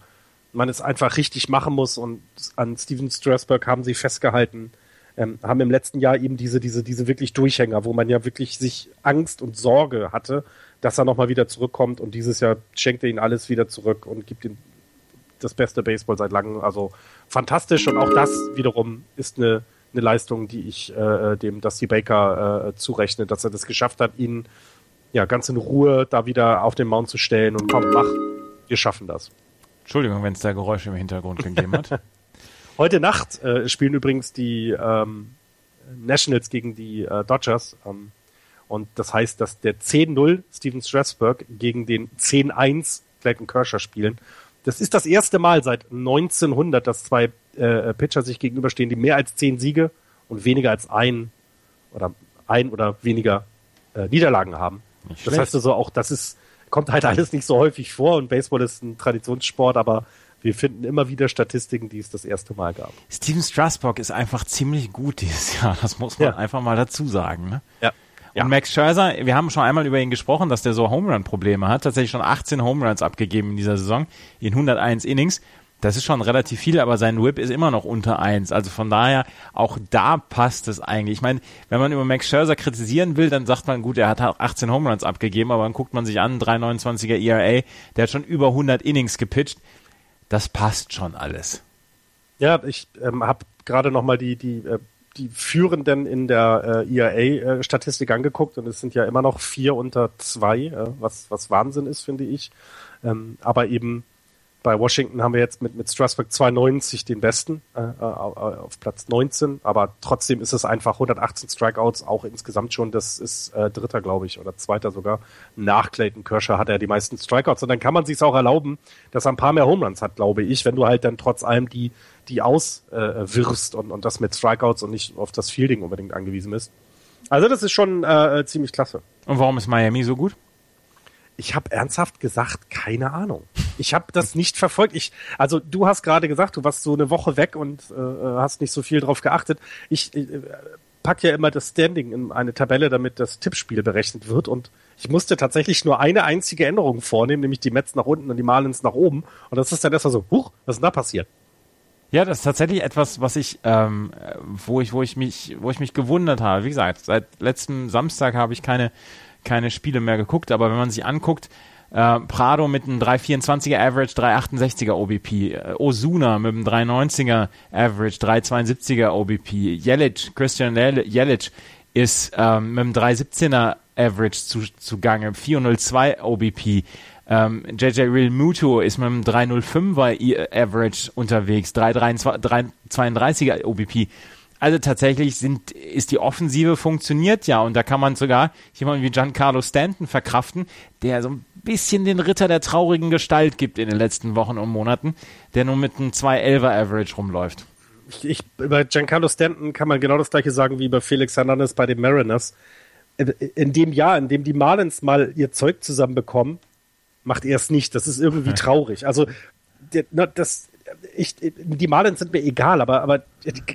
man es einfach richtig machen muss und an Steven Strasberg haben sie festgehalten, ähm, haben im letzten Jahr eben diese, diese, diese wirklich Durchhänger, wo man ja wirklich sich Angst und Sorge hatte, dass er nochmal wieder zurückkommt und dieses Jahr schenkt er ihn alles wieder zurück und gibt ihm das beste Baseball seit langem. Also fantastisch und auch das wiederum ist eine, eine Leistung, die ich äh, dem Dusty Baker äh, zurechne, dass er das geschafft hat, ihn ja, ganz in Ruhe da wieder auf den Mount zu stellen und komm, mach, wir schaffen das. Entschuldigung, wenn es da Geräusche im Hintergrund gegeben hat. Heute Nacht äh, spielen übrigens die ähm, Nationals gegen die äh, Dodgers. Ähm, und das heißt, dass der 10-0 Steven Strasburg gegen den 10-1 Clayton Kershaw spielen. Das ist das erste Mal seit 1900, dass zwei äh, Pitcher sich gegenüberstehen, die mehr als zehn Siege und weniger als ein oder ein oder weniger äh, Niederlagen haben. Nicht das heißt also auch, das ist, kommt halt alles nicht so häufig vor und Baseball ist ein Traditionssport, aber wir finden immer wieder Statistiken, die es das erste Mal gab. Steven Strasburg ist einfach ziemlich gut dieses Jahr, das muss man ja. einfach mal dazu sagen. Ne? Ja. Und ja. Max Scherzer, wir haben schon einmal über ihn gesprochen, dass der so Home Run Probleme hat, tatsächlich schon 18 Home Runs abgegeben in dieser Saison, in 101 Innings. Das ist schon relativ viel, aber sein Whip ist immer noch unter eins. Also von daher, auch da passt es eigentlich. Ich meine, wenn man über Max Scherzer kritisieren will, dann sagt man, gut, er hat 18 Home Runs abgegeben, aber dann guckt man sich an, 329er ERA, der hat schon über 100 Innings gepitcht. Das passt schon alles. Ja, ich ähm, habe gerade noch mal die, die, äh, die Führenden in der äh, ERA-Statistik angeguckt und es sind ja immer noch vier unter zwei, äh, was, was Wahnsinn ist, finde ich. Ähm, aber eben bei Washington haben wir jetzt mit, mit Strasburg 290 den besten äh, äh, auf Platz 19, aber trotzdem ist es einfach 118 Strikeouts, auch insgesamt schon, das ist äh, dritter, glaube ich, oder zweiter sogar. Nach Clayton Kershaw hat er die meisten Strikeouts und dann kann man sich auch erlauben, dass er ein paar mehr Homeruns hat, glaube ich, wenn du halt dann trotz allem die, die auswirfst äh, und, und das mit Strikeouts und nicht auf das Fielding unbedingt angewiesen ist. Also das ist schon äh, ziemlich klasse. Und warum ist Miami so gut? Ich habe ernsthaft gesagt, keine Ahnung. Ich habe das nicht verfolgt. Ich, also du hast gerade gesagt, du warst so eine Woche weg und äh, hast nicht so viel drauf geachtet. Ich äh, pack ja immer das Standing in eine Tabelle, damit das Tippspiel berechnet wird und ich musste tatsächlich nur eine einzige Änderung vornehmen, nämlich die Mets nach unten und die Marlins nach oben. Und das ist dann erstmal so, huch, was ist denn da passiert? Ja, das ist tatsächlich etwas, was ich, ähm, wo ich, wo ich mich, wo ich mich gewundert habe. Wie gesagt, seit letztem Samstag habe ich keine keine Spiele mehr geguckt, aber wenn man sich anguckt, Äh, Prado mit einem 324er Average, 368er OBP. Äh, Osuna mit einem 390er Average, 372er OBP. Jelic, Christian Jelic ist ähm, mit einem 317er Average zu, zugange, 402 OBP. Ähm, JJ Real Muto ist mit einem 305er Average unterwegs, 332er OBP. Also tatsächlich sind, ist die Offensive funktioniert ja und da kann man sogar jemanden wie Giancarlo Stanton verkraften, der so ein bisschen den Ritter der traurigen Gestalt gibt in den letzten Wochen und Monaten, der nur mit einem 211er Average rumläuft. Ich, ich, über Giancarlo Stanton kann man genau das gleiche sagen wie über Felix Hernandez bei den Mariners. In dem Jahr, in dem die Marlins mal ihr Zeug zusammenbekommen, macht er es nicht. Das ist irgendwie traurig. Also das, ich, die Marlins sind mir egal, aber, aber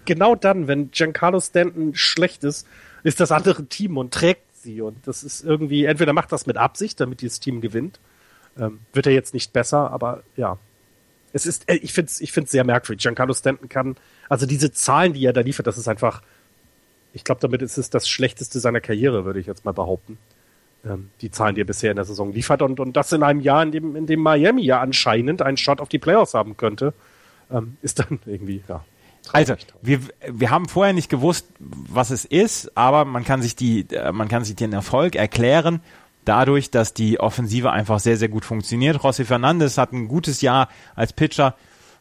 genau dann, wenn Giancarlo Stanton schlecht ist, ist das andere Team und trägt sie. Und das ist irgendwie, entweder macht das mit Absicht, damit dieses Team gewinnt. Ähm, wird er jetzt nicht besser, aber ja. Es ist, äh, ich finde es ich find's sehr merkwürdig. Giancarlo Stanton kann, also diese Zahlen, die er da liefert, das ist einfach, ich glaube, damit ist es das Schlechteste seiner Karriere, würde ich jetzt mal behaupten. Ähm, die Zahlen, die er bisher in der Saison liefert. Und, und das in einem Jahr, in dem, in dem Miami ja anscheinend einen Shot auf die Playoffs haben könnte, ähm, ist dann irgendwie, ja. Also, wir, wir haben vorher nicht gewusst, was es ist, aber man kann sich die, äh, man kann sich den Erfolg erklären dadurch, dass die Offensive einfach sehr, sehr gut funktioniert. José Fernandes hat ein gutes Jahr als Pitcher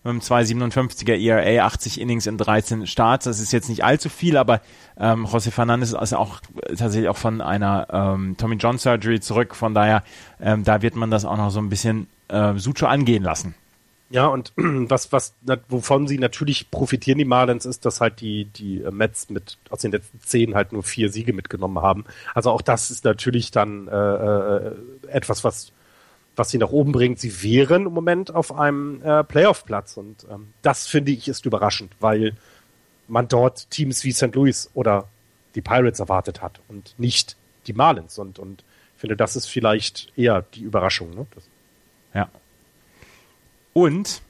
mit einem 2,57er ERA, 80 Innings in 13 Starts. Das ist jetzt nicht allzu viel, aber ähm, José Fernandes ist auch tatsächlich auch von einer ähm, Tommy John Surgery zurück. Von daher, ähm, da wird man das auch noch so ein bisschen äh, Sucho angehen lassen. Ja, und was, was, wovon sie natürlich profitieren, die Marlins, ist, dass halt die, die äh, Mets mit aus den letzten zehn halt nur vier Siege mitgenommen haben. Also auch das ist natürlich dann äh, äh, etwas, was was sie nach oben bringt. Sie wären im Moment auf einem äh, Playoff-Platz und ähm, das finde ich ist überraschend, weil man dort Teams wie St. Louis oder die Pirates erwartet hat und nicht die Marlins und und ich finde, das ist vielleicht eher die Überraschung. Ne? Das ja. Und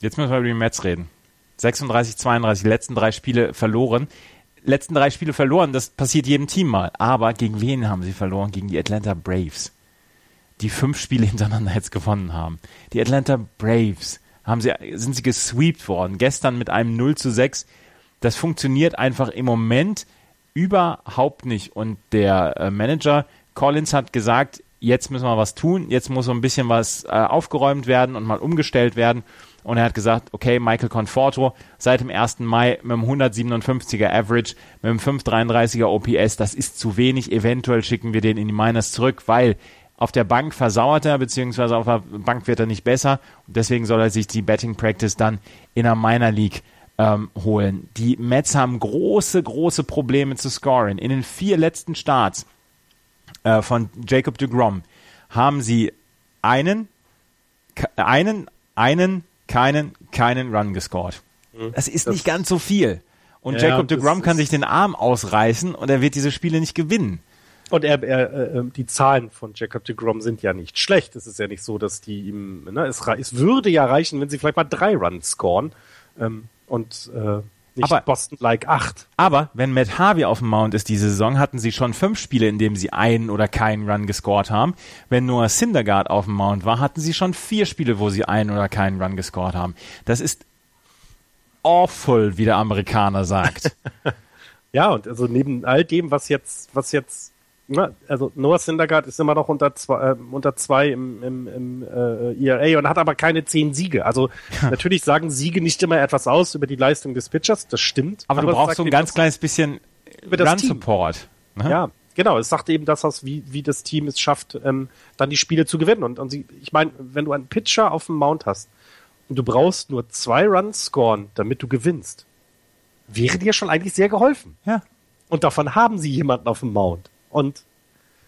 jetzt müssen wir über die Mets reden. 36, 32, die letzten drei Spiele verloren. Letzten drei Spiele verloren, das passiert jedem Team mal. Aber gegen wen haben sie verloren? Gegen die Atlanta Braves die fünf Spiele hintereinander jetzt gewonnen haben. Die Atlanta Braves haben sie, sind sie gesweept worden. Gestern mit einem 0 zu 6. Das funktioniert einfach im Moment überhaupt nicht. Und der äh, Manager Collins hat gesagt, jetzt müssen wir was tun, jetzt muss so ein bisschen was äh, aufgeräumt werden und mal umgestellt werden. Und er hat gesagt, okay, Michael Conforto seit dem 1. Mai mit einem 157er Average, mit einem 533er OPS, das ist zu wenig. Eventuell schicken wir den in die Miners zurück, weil auf der Bank versauert er, beziehungsweise auf der Bank wird er nicht besser. Und deswegen soll er sich die Betting Practice dann in der Minor League ähm, holen. Die Mets haben große, große Probleme zu scoren. In den vier letzten Starts äh, von Jacob de Grom haben sie einen, einen, einen, keinen, keinen Run gescored. Mhm. Das ist das nicht ganz so viel. Und ja, Jacob de Grom kann sich den Arm ausreißen und er wird diese Spiele nicht gewinnen. Und er, er, äh, ähm, die Zahlen von Jacob de Grom sind ja nicht schlecht. Es ist ja nicht so, dass die ihm, ne, es, es würde ja reichen, wenn sie vielleicht mal drei Runs scoren ähm, und äh, nicht aber, Boston like acht. Aber wenn Matt Harvey auf dem Mount ist diese Saison, hatten sie schon fünf Spiele, in denen sie einen oder keinen Run gescored haben. Wenn Noah Syndergaard auf dem Mount war, hatten sie schon vier Spiele, wo sie einen oder keinen Run gescored haben. Das ist awful, wie der Amerikaner sagt. ja, und also neben all dem, was jetzt, was jetzt Ne, also Noah Syndergaard ist immer noch unter zwei, äh, unter zwei im, im, im äh, ERA und hat aber keine zehn Siege. Also natürlich sagen Siege nicht immer etwas aus über die Leistung des Pitchers, das stimmt. Aber, aber du brauchst so ein ganz kleines bisschen Run-Support. Ne? Ja, genau. Es sagt eben das aus, wie, wie das Team es schafft, ähm, dann die Spiele zu gewinnen. Und, und sie, ich meine, wenn du einen Pitcher auf dem Mount hast und du brauchst nur zwei Runs scoren, damit du gewinnst, wäre dir schon eigentlich sehr geholfen. Ja. Und davon haben sie jemanden auf dem Mount. Und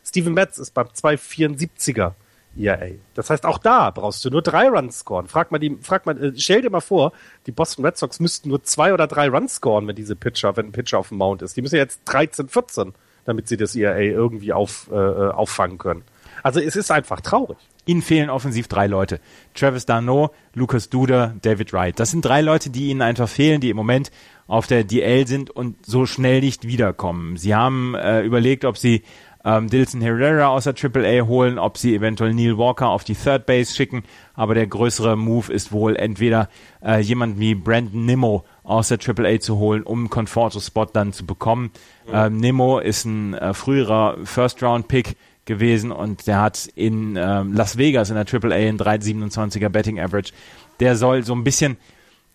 Steven Metz ist beim 274er ERA. Das heißt, auch da brauchst du nur drei Runs scoren. Frag mal die, frag mal, äh, stell dir mal vor, die Boston Red Sox müssten nur zwei oder drei Runs scoren, wenn diese Pitcher, wenn ein Pitcher auf dem Mount ist. Die müssen jetzt 13, 14, damit sie das ERA irgendwie auf, äh, äh, auffangen können. Also es ist einfach traurig. Ihnen fehlen offensiv drei Leute. Travis Darno, Lucas Duda, David Wright. Das sind drei Leute, die Ihnen einfach fehlen, die im Moment auf der DL sind und so schnell nicht wiederkommen. Sie haben äh, überlegt, ob Sie ähm, Dilson Herrera aus der AAA holen, ob sie eventuell Neil Walker auf die Third Base schicken. Aber der größere Move ist wohl entweder äh, jemand wie Brandon Nimmo aus der AAA zu holen, um einen Conforto-Spot dann zu bekommen. Mhm. Ähm, Nimmo ist ein äh, früherer First-Round-Pick gewesen und der hat in ähm, Las Vegas in der AAA einen 3,27er Betting Average. Der soll so ein bisschen,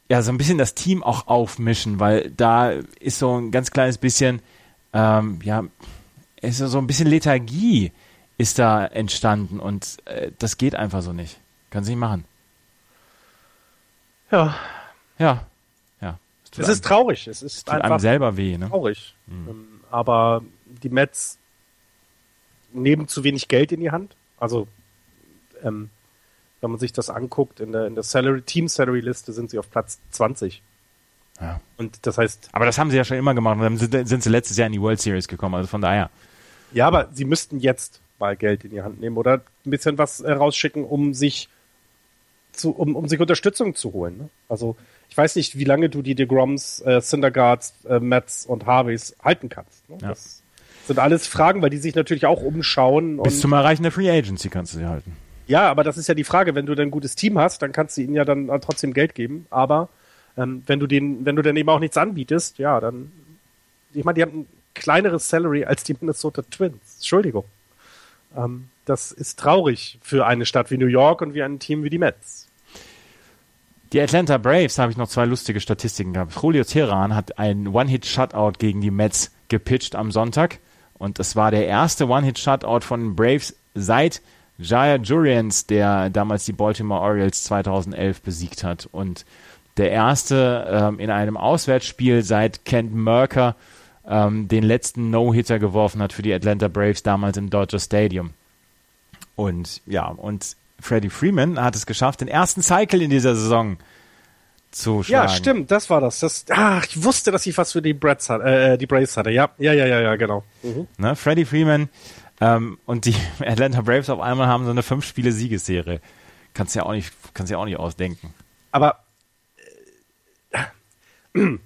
ja, so ein bisschen das Team auch aufmischen, weil da ist so ein ganz kleines bisschen, ähm, ja, ist so ein bisschen Lethargie ist da entstanden und äh, das geht einfach so nicht. Kann sie nicht machen. Ja. Ja. Ja. Es, es ist traurig. Es ist tut einfach einem selber weh, ne? Traurig. Mhm. Aber die Mets nehmen zu wenig Geld in die Hand. Also, ähm, wenn man sich das anguckt, in der, in der Salary, Team Salary Liste sind sie auf Platz 20. Ja. Und das heißt. Aber das haben sie ja schon immer gemacht und dann sind, sind sie letztes Jahr in die World Series gekommen, also von daher. Ja, aber sie müssten jetzt mal Geld in die Hand nehmen oder ein bisschen was rausschicken, um sich zu, um, um sich Unterstützung zu holen. Ne? Also ich weiß nicht, wie lange du die DeGroms, äh, Syndergaards, äh, Mets und Harveys halten kannst. Ne? Ja. Das sind alles Fragen, weil die sich natürlich auch umschauen. Bis zum Erreichen der Free Agency kannst du sie halten. Ja, aber das ist ja die Frage. Wenn du ein gutes Team hast, dann kannst du ihnen ja dann trotzdem Geld geben. Aber ähm, wenn du den, wenn du dann eben auch nichts anbietest, ja, dann, ich meine, die haben ein kleineres Salary als die Minnesota Twins. Entschuldigung. Ähm, das ist traurig für eine Stadt wie New York und wie ein Team wie die Mets. Die Atlanta Braves habe ich noch zwei lustige Statistiken gehabt. Julio Teheran hat einen One-Hit-Shutout gegen die Mets gepitcht am Sonntag. Und es war der erste One-Hit-Shutout von Braves seit Jaya Jurians, der damals die Baltimore Orioles 2011 besiegt hat. Und der erste ähm, in einem Auswärtsspiel seit Kent Merker ähm, den letzten No-Hitter geworfen hat für die Atlanta Braves damals im Dodger Stadium. Und ja, und Freddie Freeman hat es geschafft, den ersten Cycle in dieser Saison zu schlagen. Ja, stimmt, das war das. das ach, ich wusste, dass ich was für die, Braves hat, äh, die Braves hatte. Ja, ja, ja, ja, ja genau. Mhm. Ne, Freddie Freeman ähm, und die Atlanta Braves auf einmal haben so eine fünf-Spiele-Siegesserie. Kannst ja auch nicht, kannst ja auch nicht ausdenken. Aber äh,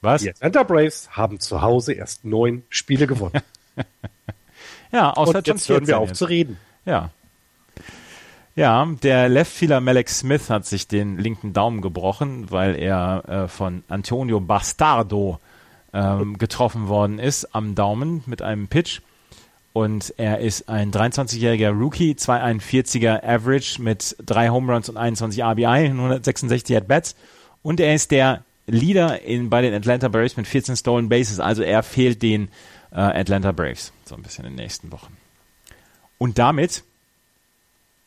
was? Die Atlanta Braves haben zu Hause erst neun Spiele gewonnen. ja, außer Und jetzt hören wir auf zu reden. Ja. Ja, der Leftfielder Malek Smith hat sich den linken Daumen gebrochen, weil er äh, von Antonio Bastardo ähm, getroffen worden ist am Daumen mit einem Pitch. Und er ist ein 23-jähriger Rookie, 241er Average mit drei Home Runs und 21 RBI, 166 At-Bats. Und er ist der Leader in, bei den Atlanta Braves mit 14 Stolen Bases. Also er fehlt den äh, Atlanta Braves so ein bisschen in den nächsten Wochen. Und damit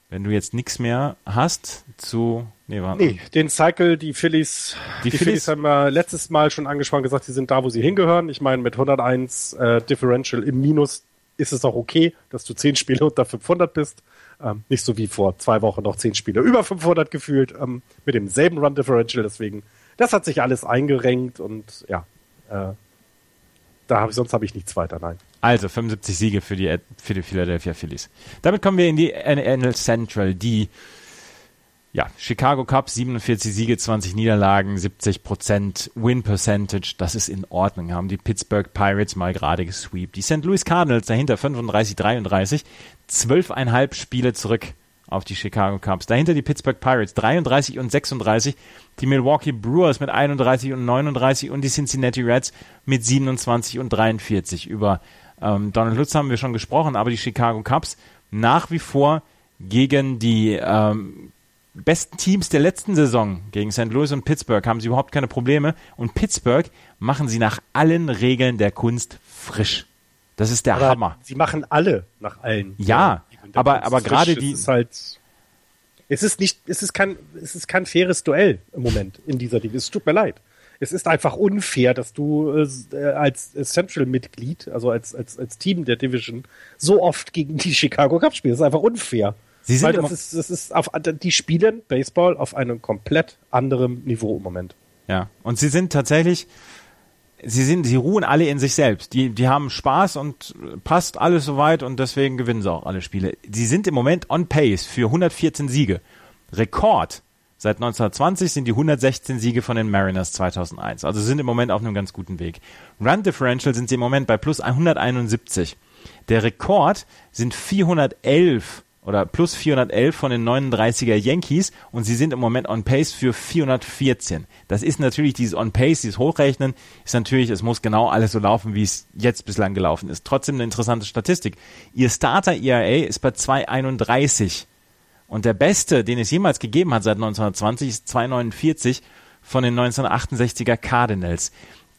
wenn du jetzt nichts mehr hast zu. Nee, warte. nee den Cycle, die Phillies, die, die Phillies, Phillies haben wir letztes Mal schon angesprochen, gesagt, sie sind da, wo sie hingehören. Ich meine, mit 101 äh, Differential im Minus ist es auch okay, dass du 10 Spiele unter 500 bist. Ähm, nicht so wie vor zwei Wochen noch 10 Spiele über 500 gefühlt, ähm, mit demselben Run Differential. Deswegen, das hat sich alles eingerenkt und ja, äh, da hab, sonst habe ich nichts weiter, nein. Also 75 Siege für die, für die Philadelphia Phillies. Damit kommen wir in die NL Central, die ja, Chicago Cubs, 47 Siege, 20 Niederlagen, 70% Win Percentage, das ist in Ordnung. Haben die Pittsburgh Pirates mal gerade gesweept. Die St. Louis Cardinals dahinter 35, 33, 12,5 Spiele zurück auf die Chicago Cubs. Dahinter die Pittsburgh Pirates 33 und 36, die Milwaukee Brewers mit 31 und 39 und die Cincinnati Reds mit 27 und 43 über ähm, Donald Lutz haben wir schon gesprochen, aber die Chicago Cubs nach wie vor gegen die ähm, besten Teams der letzten Saison, gegen St. Louis und Pittsburgh, haben sie überhaupt keine Probleme. Und Pittsburgh machen sie nach allen Regeln der Kunst frisch. Das ist der aber Hammer. Sie machen alle nach allen. Ja, aber, aber gerade die. Es ist halt, es ist nicht, es ist kein, es ist kein faires Duell im Moment in dieser Liga. Es tut mir leid es ist einfach unfair, dass du äh, als Central-Mitglied, also als, als, als Team der Division, so oft gegen die Chicago Cubs spielst. Das ist einfach unfair. Sie sind Weil das ist, das ist auf, die spielen Baseball auf einem komplett anderen Niveau im Moment. Ja, und sie sind tatsächlich, sie sind, sie ruhen alle in sich selbst. Die, die haben Spaß und passt alles soweit und deswegen gewinnen sie auch alle Spiele. Sie sind im Moment on pace für 114 Siege. Rekord Seit 1920 sind die 116 Siege von den Mariners 2001. Also sind im Moment auf einem ganz guten Weg. Run Differential sind sie im Moment bei plus 171. Der Rekord sind 411 oder plus 411 von den 39er Yankees und sie sind im Moment on pace für 414. Das ist natürlich dieses on pace, dieses Hochrechnen, ist natürlich, es muss genau alles so laufen, wie es jetzt bislang gelaufen ist. Trotzdem eine interessante Statistik. Ihr Starter ERA ist bei 231 und der beste, den es jemals gegeben hat seit 1920, ist 249 von den 1968er Cardinals.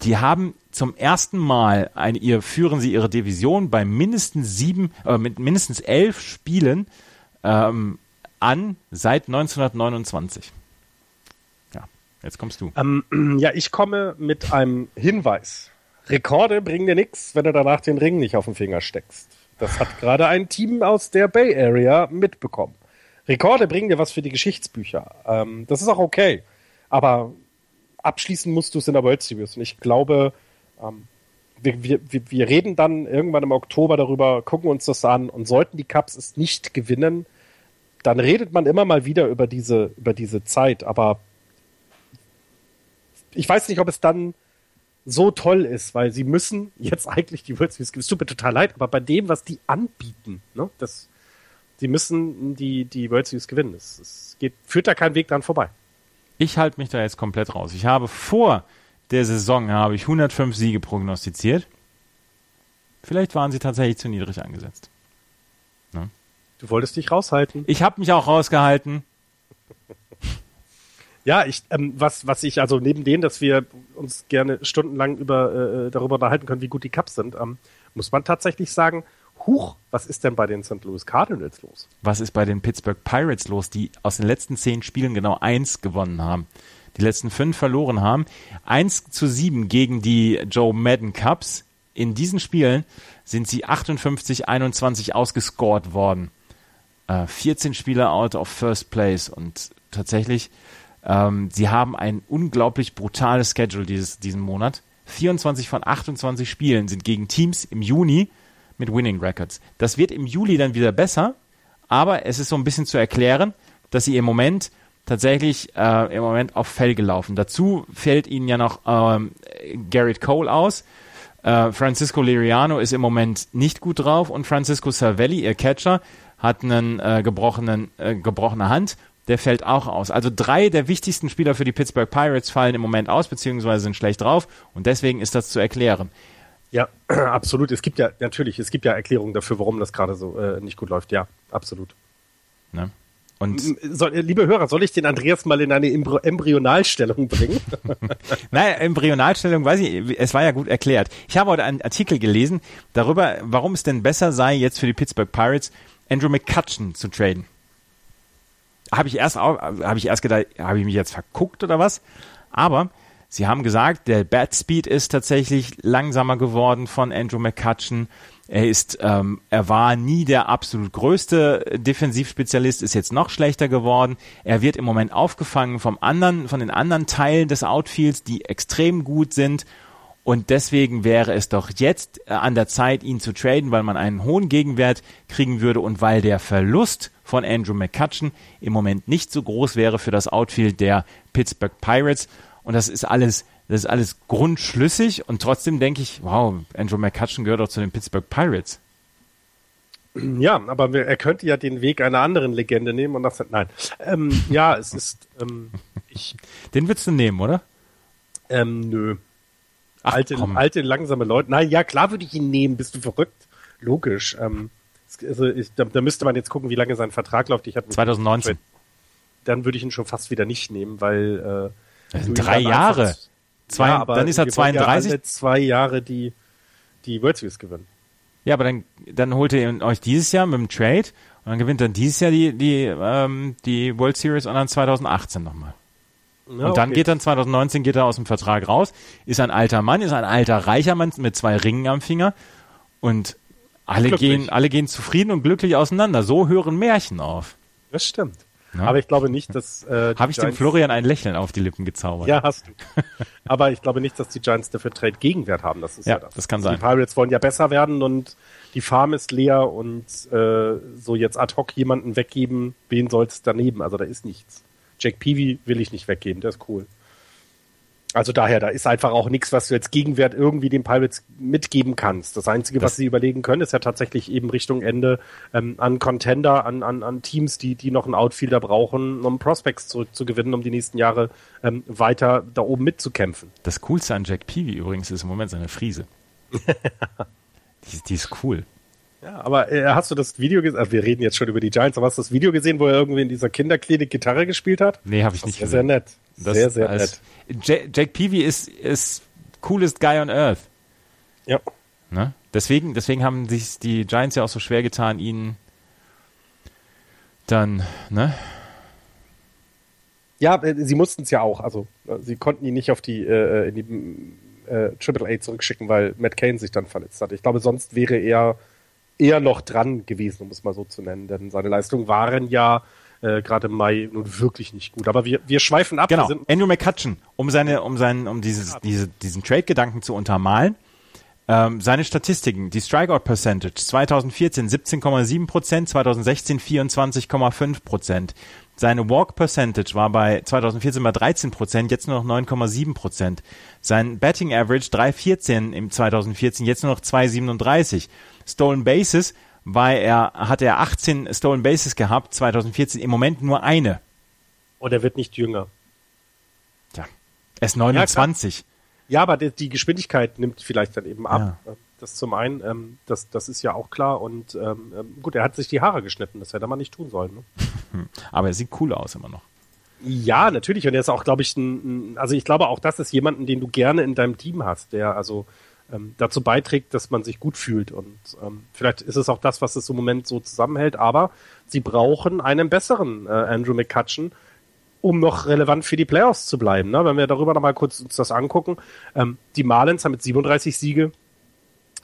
Die haben zum ersten Mal ein, ihr führen sie ihre Division bei mindestens sieben, äh, mit mindestens elf Spielen ähm, an seit 1929. Ja, jetzt kommst du. Ähm, ja, ich komme mit einem Hinweis. Rekorde bringen dir nichts, wenn du danach den Ring nicht auf den Finger steckst. Das hat gerade ein Team aus der Bay Area mitbekommen. Rekorde bringen dir was für die Geschichtsbücher. Ähm, das ist auch okay. Aber abschließen musst du es in der World Series. Und ich glaube, ähm, wir, wir, wir reden dann irgendwann im Oktober darüber, gucken uns das an und sollten die Cups es nicht gewinnen, dann redet man immer mal wieder über diese, über diese Zeit, aber ich weiß nicht, ob es dann so toll ist, weil sie müssen jetzt eigentlich die World Series, es tut mir total leid, aber bei dem, was die anbieten, ne, das, sie müssen die, die World Series gewinnen. Es, es geht, führt da kein Weg dran vorbei. Ich halte mich da jetzt komplett raus. Ich habe vor der Saison habe ich 105 Siege prognostiziert. Vielleicht waren sie tatsächlich zu niedrig angesetzt. Ne? Du wolltest dich raushalten. Ich habe mich auch rausgehalten. Ja, ich, ähm, was, was ich, also neben dem, dass wir uns gerne stundenlang über, äh, darüber unterhalten können, wie gut die Cups sind, ähm, muss man tatsächlich sagen, huch, was ist denn bei den St. Louis Cardinals los? Was ist bei den Pittsburgh Pirates los, die aus den letzten zehn Spielen genau eins gewonnen haben? Die letzten fünf verloren haben. Eins zu sieben gegen die Joe Madden Cups. In diesen Spielen sind sie 58-21 ausgescored worden. Äh, 14 Spieler out of first place und tatsächlich, ähm, sie haben ein unglaublich brutales Schedule dieses, diesen Monat. 24 von 28 Spielen sind gegen Teams im Juni, mit Winning Records. Das wird im Juli dann wieder besser, aber es ist so ein bisschen zu erklären, dass sie im Moment tatsächlich äh, im Moment auf Fell gelaufen. Dazu fällt ihnen ja noch ähm, Garrett Cole aus. Äh, Francisco Liriano ist im Moment nicht gut drauf und Francisco Cervelli, ihr Catcher, hat einen äh, gebrochenen, äh, gebrochene Hand. Der fällt auch aus. Also drei der wichtigsten Spieler für die Pittsburgh Pirates fallen im Moment aus, beziehungsweise sind schlecht drauf. Und deswegen ist das zu erklären. Ja, absolut. Es gibt ja, natürlich, es gibt ja Erklärungen dafür, warum das gerade so äh, nicht gut läuft. Ja, absolut. Ne? Und soll, liebe Hörer, soll ich den Andreas mal in eine Embryonalstellung bringen? Nein, Embryonalstellung, weiß ich, es war ja gut erklärt. Ich habe heute einen Artikel gelesen darüber, warum es denn besser sei, jetzt für die Pittsburgh Pirates Andrew McCutcheon zu traden. Habe ich erst, habe ich erst gedacht, habe ich mich jetzt verguckt oder was? Aber Sie haben gesagt, der Bat Speed ist tatsächlich langsamer geworden von Andrew McCutcheon. Er ist, ähm, er war nie der absolut größte Defensivspezialist, ist jetzt noch schlechter geworden. Er wird im Moment aufgefangen vom anderen, von den anderen Teilen des Outfields, die extrem gut sind. Und deswegen wäre es doch jetzt äh, an der Zeit, ihn zu traden, weil man einen hohen Gegenwert kriegen würde und weil der Verlust von Andrew McCutcheon im Moment nicht so groß wäre für das Outfield der Pittsburgh Pirates. Und das ist alles, das ist alles grundschlüssig und trotzdem denke ich, wow, Andrew McCutcheon gehört auch zu den Pittsburgh Pirates. Ja, aber er könnte ja den Weg einer anderen Legende nehmen und das nein. Ähm, ja, es ist ähm, ich, Den würdest du nehmen, oder? Ähm, nö. Ach, alte, alte, langsame Leute. Nein, ja, klar würde ich ihn nehmen. Bist du verrückt? Logisch. Ähm, also ich, da, da, müsste man jetzt gucken, wie lange sein Vertrag läuft. Ich 2019. Dann würde ich ihn schon fast wieder nicht nehmen, weil äh, das sind drei Jahre. Zwei, ja, dann ist er 32. Ja zwei Jahre die, die World Series gewinnen. Ja, aber dann, dann holt ihr euch dieses Jahr mit dem Trade und dann gewinnt dann dieses Jahr die, die, ähm, die World Series und dann 2018 nochmal. Ja, und dann okay. geht dann 2019 geht er aus dem Vertrag raus, ist ein alter Mann, ist ein alter reicher Mann mit zwei Ringen am Finger und alle gehen, alle gehen zufrieden und glücklich auseinander. So hören Märchen auf. Das stimmt. Ja. Aber ich glaube nicht, dass. Äh, Habe ich dem Florian ein Lächeln auf die Lippen gezaubert? Ja, hast du. Aber ich glaube nicht, dass die Giants dafür Trade Gegenwert haben. Das ist ja, ja das. das kann also sein. Die Pirates wollen ja besser werden und die Farm ist leer und äh, so jetzt ad hoc jemanden weggeben, wen soll es daneben? Also da ist nichts. Jack Peavy will ich nicht weggeben, der ist cool. Also daher, da ist einfach auch nichts, was du jetzt Gegenwert irgendwie den Pirates mitgeben kannst. Das Einzige, das was sie überlegen können, ist ja tatsächlich eben Richtung Ende ähm, an Contender, an, an, an Teams, die, die noch einen Outfielder brauchen, um Prospects zurückzugewinnen, um die nächsten Jahre ähm, weiter da oben mitzukämpfen. Das Coolste an Jack Peavy übrigens ist im Moment seine Friese. die, die ist cool. Ja, aber äh, hast du das Video gesehen? Also wir reden jetzt schon über die Giants, aber hast du das Video gesehen, wo er irgendwie in dieser Kinderklinik Gitarre gespielt hat? Nee, habe ich nicht gesehen. Sehr nett. Das sehr, sehr nett. Jake Peavy ist, ist coolest guy on earth. Ja. Ne? Deswegen, deswegen haben sich die Giants ja auch so schwer getan, ihn dann, ne? Ja, äh, sie mussten es ja auch. Also, äh, sie konnten ihn nicht auf die, äh, in die äh, Triple A zurückschicken, weil Matt Kane sich dann verletzt hat. Ich glaube, sonst wäre er eher noch dran gewesen, um es mal so zu nennen. Denn seine Leistungen waren ja äh, gerade im Mai nun wirklich nicht gut. Aber wir, wir schweifen ab. Genau. Andrew McCutcheon, um seine, um seinen, um dieses, diese, diesen Trade-Gedanken zu untermalen. Ähm, seine Statistiken, die Strikeout Percentage 2014 17,7 Prozent, 2016 24,5 Prozent. Seine Walk Percentage war bei 2014 bei 13 Prozent, jetzt nur noch 9,7 Prozent. Sein Betting Average 3,14 im 2014, jetzt nur noch 2,37. Stolen Bases weil er hat er 18 Stolen Bases gehabt 2014, im Moment nur eine. Und er wird nicht jünger. Ja, er ist 29. Ja, ja aber die, die, Geschwindigkeit nimmt vielleicht dann eben ab. Ja. Das zum einen, ähm, das, das ist ja auch klar. Und ähm, ähm, gut, er hat sich die Haare geschnitten, das hätte mal nicht tun sollen. Ne? aber er sieht cool aus immer noch. Ja, natürlich. Und er ist auch, glaube ich, ein, also ich glaube auch, das ist jemanden, den du gerne in deinem Team hast, der also ähm, dazu beiträgt, dass man sich gut fühlt. Und ähm, vielleicht ist es auch das, was es im Moment so zusammenhält, aber sie brauchen einen besseren äh, Andrew McCutcheon, um noch relevant für die Playoffs zu bleiben. Ne? Wenn wir darüber nochmal kurz uns das angucken, ähm, die Marlins haben mit 37 Siege,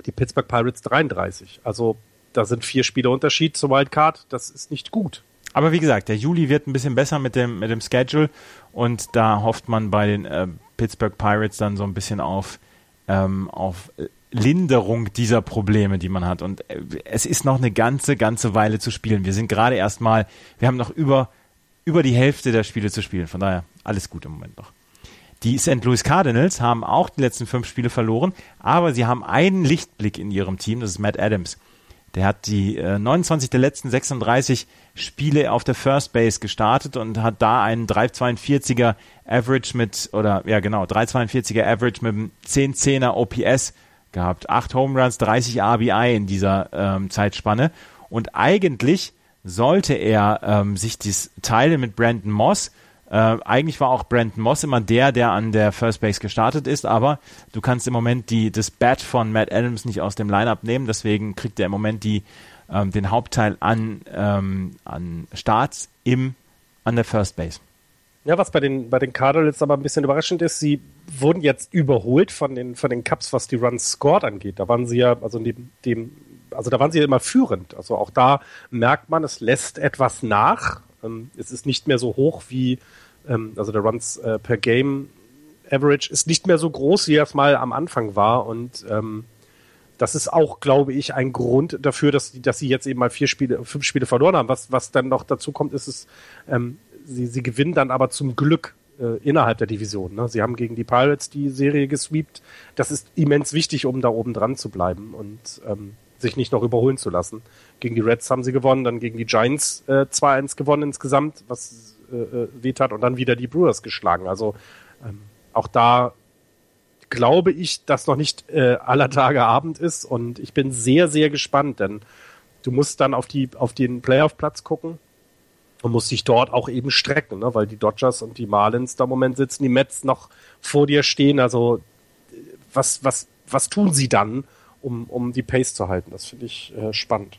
die Pittsburgh Pirates 33. Also da sind vier Spiele Unterschied zur Wildcard. Das ist nicht gut. Aber wie gesagt, der Juli wird ein bisschen besser mit dem, mit dem Schedule und da hofft man bei den äh, Pittsburgh Pirates dann so ein bisschen auf ähm, auf Linderung dieser Probleme, die man hat. Und äh, es ist noch eine ganze, ganze Weile zu spielen. Wir sind gerade erstmal, wir haben noch über, über die Hälfte der Spiele zu spielen. Von daher alles gut im Moment noch. Die St. Louis Cardinals haben auch die letzten fünf Spiele verloren, aber sie haben einen Lichtblick in ihrem Team, das ist Matt Adams. Der hat die äh, 29 der letzten 36 Spiele auf der First Base gestartet und hat da einen 3,42er Average mit, oder ja genau, 3,42er Average mit einem 10-10er OPS gehabt. Acht Home Runs, 30 RBI in dieser ähm, Zeitspanne. Und eigentlich sollte er ähm, sich dies teilen mit Brandon Moss, äh, eigentlich war auch Brandon Moss immer der, der an der First Base gestartet ist, aber du kannst im Moment die, das Bat von Matt Adams nicht aus dem Lineup nehmen, deswegen kriegt er im Moment die, ähm, den Hauptteil an, ähm, an Starts im, an der First Base. Ja, was bei den, bei den Cardinals aber ein bisschen überraschend ist, sie wurden jetzt überholt von den, von den Cups, was die Runs scored angeht. Da waren sie ja, also neben dem, also da waren sie ja immer führend. Also auch da merkt man, es lässt etwas nach. Ähm, es ist nicht mehr so hoch wie, ähm, also der Runs äh, per Game Average ist nicht mehr so groß, wie er es mal am Anfang war. Und ähm, das ist auch, glaube ich, ein Grund dafür, dass, dass sie jetzt eben mal vier Spiele, fünf Spiele verloren haben. Was, was dann noch dazu kommt, ist es, ähm, sie, sie gewinnen dann aber zum Glück äh, innerhalb der Division. Ne? Sie haben gegen die Pirates die Serie gesweept. Das ist immens wichtig, um da oben dran zu bleiben und ähm, sich nicht noch überholen zu lassen. Gegen die Reds haben sie gewonnen, dann gegen die Giants äh, 2-1 gewonnen insgesamt, was äh, weht hat und dann wieder die Brewers geschlagen. Also ähm, auch da glaube ich, dass noch nicht äh, aller Tage Abend ist und ich bin sehr, sehr gespannt, denn du musst dann auf die auf den Playoff-Platz gucken und musst dich dort auch eben strecken, ne? weil die Dodgers und die Marlins da im Moment sitzen, die Mets noch vor dir stehen. Also was was was tun sie dann, um um die Pace zu halten? Das finde ich äh, spannend.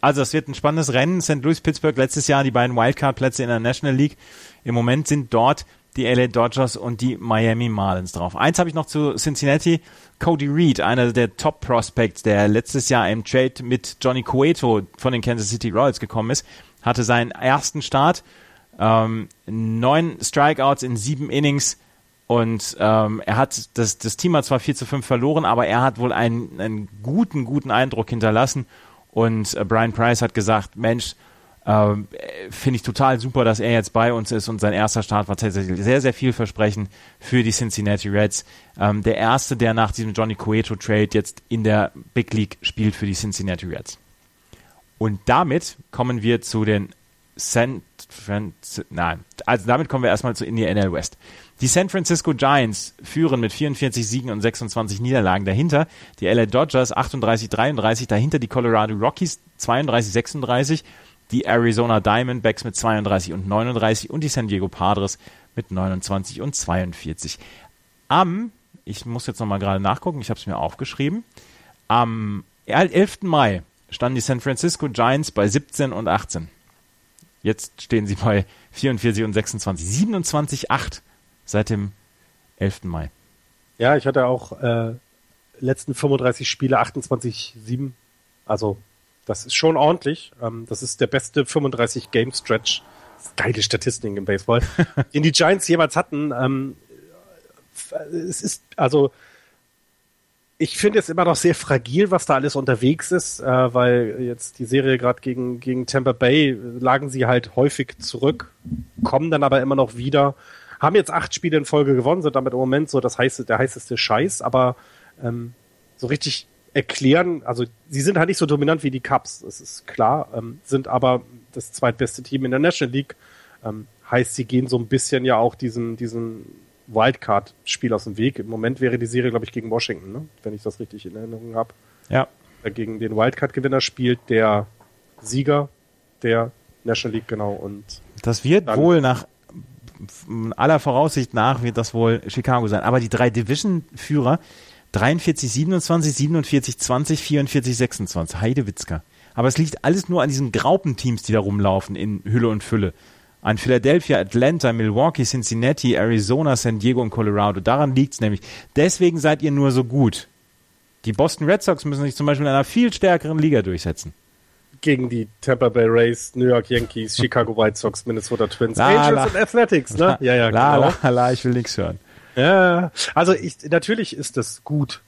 Also es wird ein spannendes Rennen. St. Louis, Pittsburgh letztes Jahr die beiden Wildcard-Plätze in der National League. Im Moment sind dort die LA Dodgers und die Miami Marlins drauf. Eins habe ich noch zu Cincinnati. Cody Reed, einer der Top Prospects, der letztes Jahr im Trade mit Johnny Cueto von den Kansas City Royals gekommen ist, hatte seinen ersten Start. Ähm, neun Strikeouts in sieben Innings. Und ähm, er hat das, das Team hat zwar 4 zu 5 verloren, aber er hat wohl einen, einen guten, guten Eindruck hinterlassen und äh, Brian Price hat gesagt, Mensch, äh, finde ich total super, dass er jetzt bei uns ist und sein erster Start war tatsächlich sehr, sehr vielversprechend für die Cincinnati Reds. Ähm, der erste, der nach diesem Johnny Cueto Trade jetzt in der Big League spielt für die Cincinnati Reds. Und damit kommen wir zu den San Fran nein, also damit kommen wir erstmal zu in die NL West. Die San Francisco Giants führen mit 44 Siegen und 26 Niederlagen dahinter. Die LA Dodgers 38-33, dahinter die Colorado Rockies 32-36, die Arizona Diamondbacks mit 32 und 39 und die San Diego Padres mit 29 und 42. Am, ich muss jetzt nochmal gerade nachgucken, ich habe es mir aufgeschrieben, am 11. Mai standen die San Francisco Giants bei 17 und 18. Jetzt stehen sie bei 44 und 26. 27, 8 seit dem 11. Mai. Ja, ich hatte auch äh, letzten 35 Spiele 28, 7. Also das ist schon ordentlich. Ähm, das ist der beste 35 Game Stretch. Geile Statistiken im Baseball, den die Giants jeweils hatten. Ähm, es ist also ich finde es immer noch sehr fragil, was da alles unterwegs ist, äh, weil jetzt die Serie gerade gegen, gegen Tampa Bay lagen sie halt häufig zurück, kommen dann aber immer noch wieder, haben jetzt acht Spiele in Folge gewonnen, sind damit im Moment so das heiße, der heißeste Scheiß, aber ähm, so richtig erklären, also sie sind halt nicht so dominant wie die Cubs, das ist klar, ähm, sind aber das zweitbeste Team in der National League. Ähm, heißt, sie gehen so ein bisschen ja auch diesen, diesen Wildcard-Spiel aus dem Weg. Im Moment wäre die Serie, glaube ich, gegen Washington, ne? wenn ich das richtig in Erinnerung habe. Ja. Gegen den Wildcard-Gewinner spielt der Sieger der National League, genau. Und das wird wohl nach aller Voraussicht nach wird das wohl Chicago sein. Aber die drei Division-Führer 43, 27, 47, 20, 44, 26. Heidewitzka. Aber es liegt alles nur an diesen Graupenteams, die da rumlaufen in Hülle und Fülle an Philadelphia, Atlanta, Milwaukee, Cincinnati, Arizona, San Diego und Colorado. Daran liegt's nämlich. Deswegen seid ihr nur so gut. Die Boston Red Sox müssen sich zum Beispiel in einer viel stärkeren Liga durchsetzen. Gegen die Tampa Bay Rays, New York Yankees, Chicago White Sox, Minnesota Twins, la, Angels la, und Athletics, ne? Ja, ja, la, genau. La, la, ich will nichts hören. Ja, also ich, natürlich ist das gut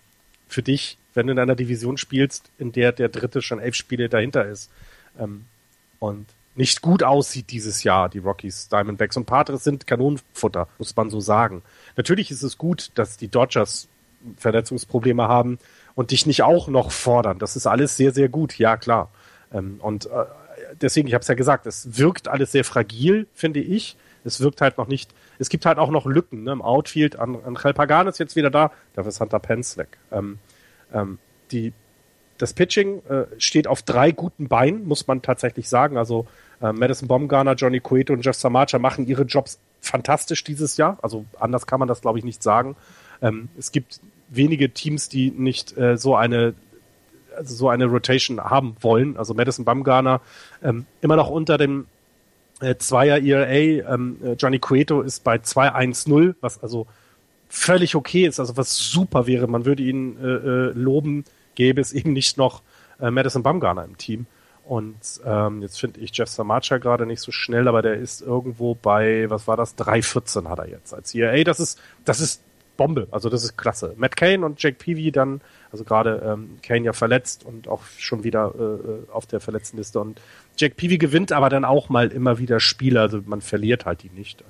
für dich, wenn du in einer Division spielst, in der der dritte schon elf Spiele dahinter ist. Ähm, und nicht gut aussieht dieses Jahr, die Rockies, Diamondbacks und Padres sind Kanonenfutter, muss man so sagen. Natürlich ist es gut, dass die Dodgers Verletzungsprobleme haben und dich nicht auch noch fordern. Das ist alles sehr, sehr gut, ja klar. Ähm, und äh, deswegen, ich habe es ja gesagt, es wirkt alles sehr fragil, finde ich. Es wirkt halt noch nicht, es gibt halt auch noch Lücken ne? im Outfield. Angel Pagan ist jetzt wieder da, dafür ist Hunter Pence weg. Ähm, ähm, die das Pitching äh, steht auf drei guten Beinen, muss man tatsächlich sagen. Also äh, Madison Baumgartner, Johnny Cueto und Jeff Samacha machen ihre Jobs fantastisch dieses Jahr. Also anders kann man das, glaube ich, nicht sagen. Ähm, es gibt wenige Teams, die nicht äh, so eine also so eine Rotation haben wollen. Also Madison Baumgartner ähm, immer noch unter dem äh, Zweier ERA. Ähm, äh, Johnny Cueto ist bei 2-1-0, was also völlig okay ist, also was super wäre. Man würde ihn äh, äh, loben gäbe es eben nicht noch äh, Madison Bumgarner im Team. Und ähm, jetzt finde ich Jeff Samacha gerade nicht so schnell, aber der ist irgendwo bei, was war das, 3,14 hat er jetzt als ERA. Das ist, das ist Bombe, also das ist klasse. Matt Kane und Jake Peavy dann, also gerade ähm, Kane ja verletzt und auch schon wieder äh, äh auf der Verletztenliste. Und Jake Peavy gewinnt aber dann auch mal immer wieder Spiele, also man verliert halt die nicht.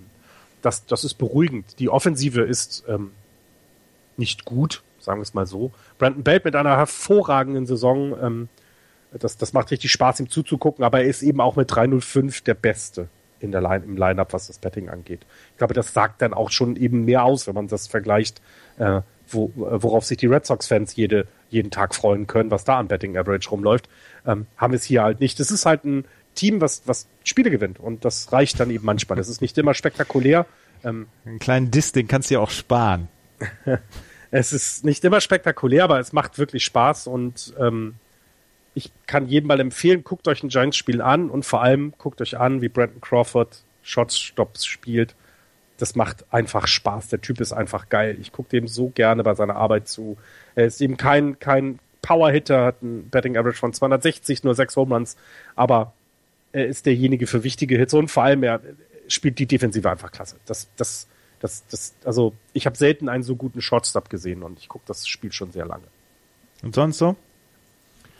Das, das ist beruhigend. Die Offensive ist ähm, nicht gut, sagen wir es mal so. Brandon Belt mit einer hervorragenden Saison, ähm, das, das macht richtig Spaß, ihm zuzugucken, aber er ist eben auch mit 305 der Beste in der Line, im Lineup, was das Betting angeht. Ich glaube, das sagt dann auch schon eben mehr aus, wenn man das vergleicht, äh, wo, worauf sich die Red Sox-Fans jede, jeden Tag freuen können, was da an Betting Average rumläuft, ähm, haben wir es hier halt nicht. Das ist halt ein Team, was, was Spiele gewinnt und das reicht dann eben manchmal. Das ist nicht immer spektakulär. Ähm, Einen kleinen Diss, den kannst du ja auch sparen. Es ist nicht immer spektakulär, aber es macht wirklich Spaß und ähm, ich kann jedem mal empfehlen, guckt euch ein Giants-Spiel an und vor allem guckt euch an, wie Brandon Crawford Shots-Stops spielt. Das macht einfach Spaß. Der Typ ist einfach geil. Ich gucke dem so gerne bei seiner Arbeit zu. Er ist eben kein, kein Power-Hitter, hat ein Betting Average von 260, nur sechs Home Runs, aber er ist derjenige für wichtige Hits und vor allem er spielt die Defensive einfach klasse. Das, das, das, das, also ich habe selten einen so guten Shortstop gesehen und ich gucke das Spiel schon sehr lange. Und sonst so?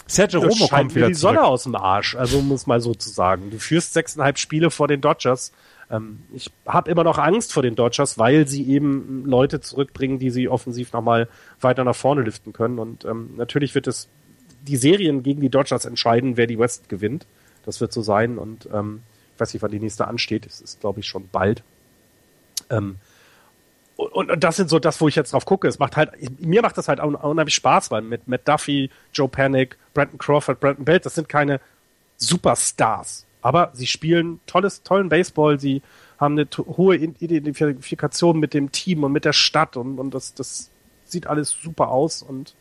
Sergio Romo kommt wieder die zurück. Sonne aus dem Arsch, also um es mal so zu sagen. Du führst sechseinhalb Spiele vor den Dodgers. Ähm, ich habe immer noch Angst vor den Dodgers, weil sie eben Leute zurückbringen, die sie offensiv nochmal weiter nach vorne liften können. Und ähm, natürlich wird es die Serien gegen die Dodgers entscheiden, wer die West gewinnt. Das wird so sein. Und ähm, ich weiß nicht, wann die nächste ansteht. Es ist, glaube ich, schon bald. Ähm, und, und das sind so das, wo ich jetzt drauf gucke. Es macht halt, mir macht das halt unheimlich Spaß, weil mit Matt Duffy, Joe Panic, Brandon Crawford, Brandon Belt, das sind keine Superstars. Aber sie spielen tolles, tollen Baseball, sie haben eine hohe Identifikation mit dem Team und mit der Stadt und, und das, das sieht alles super aus und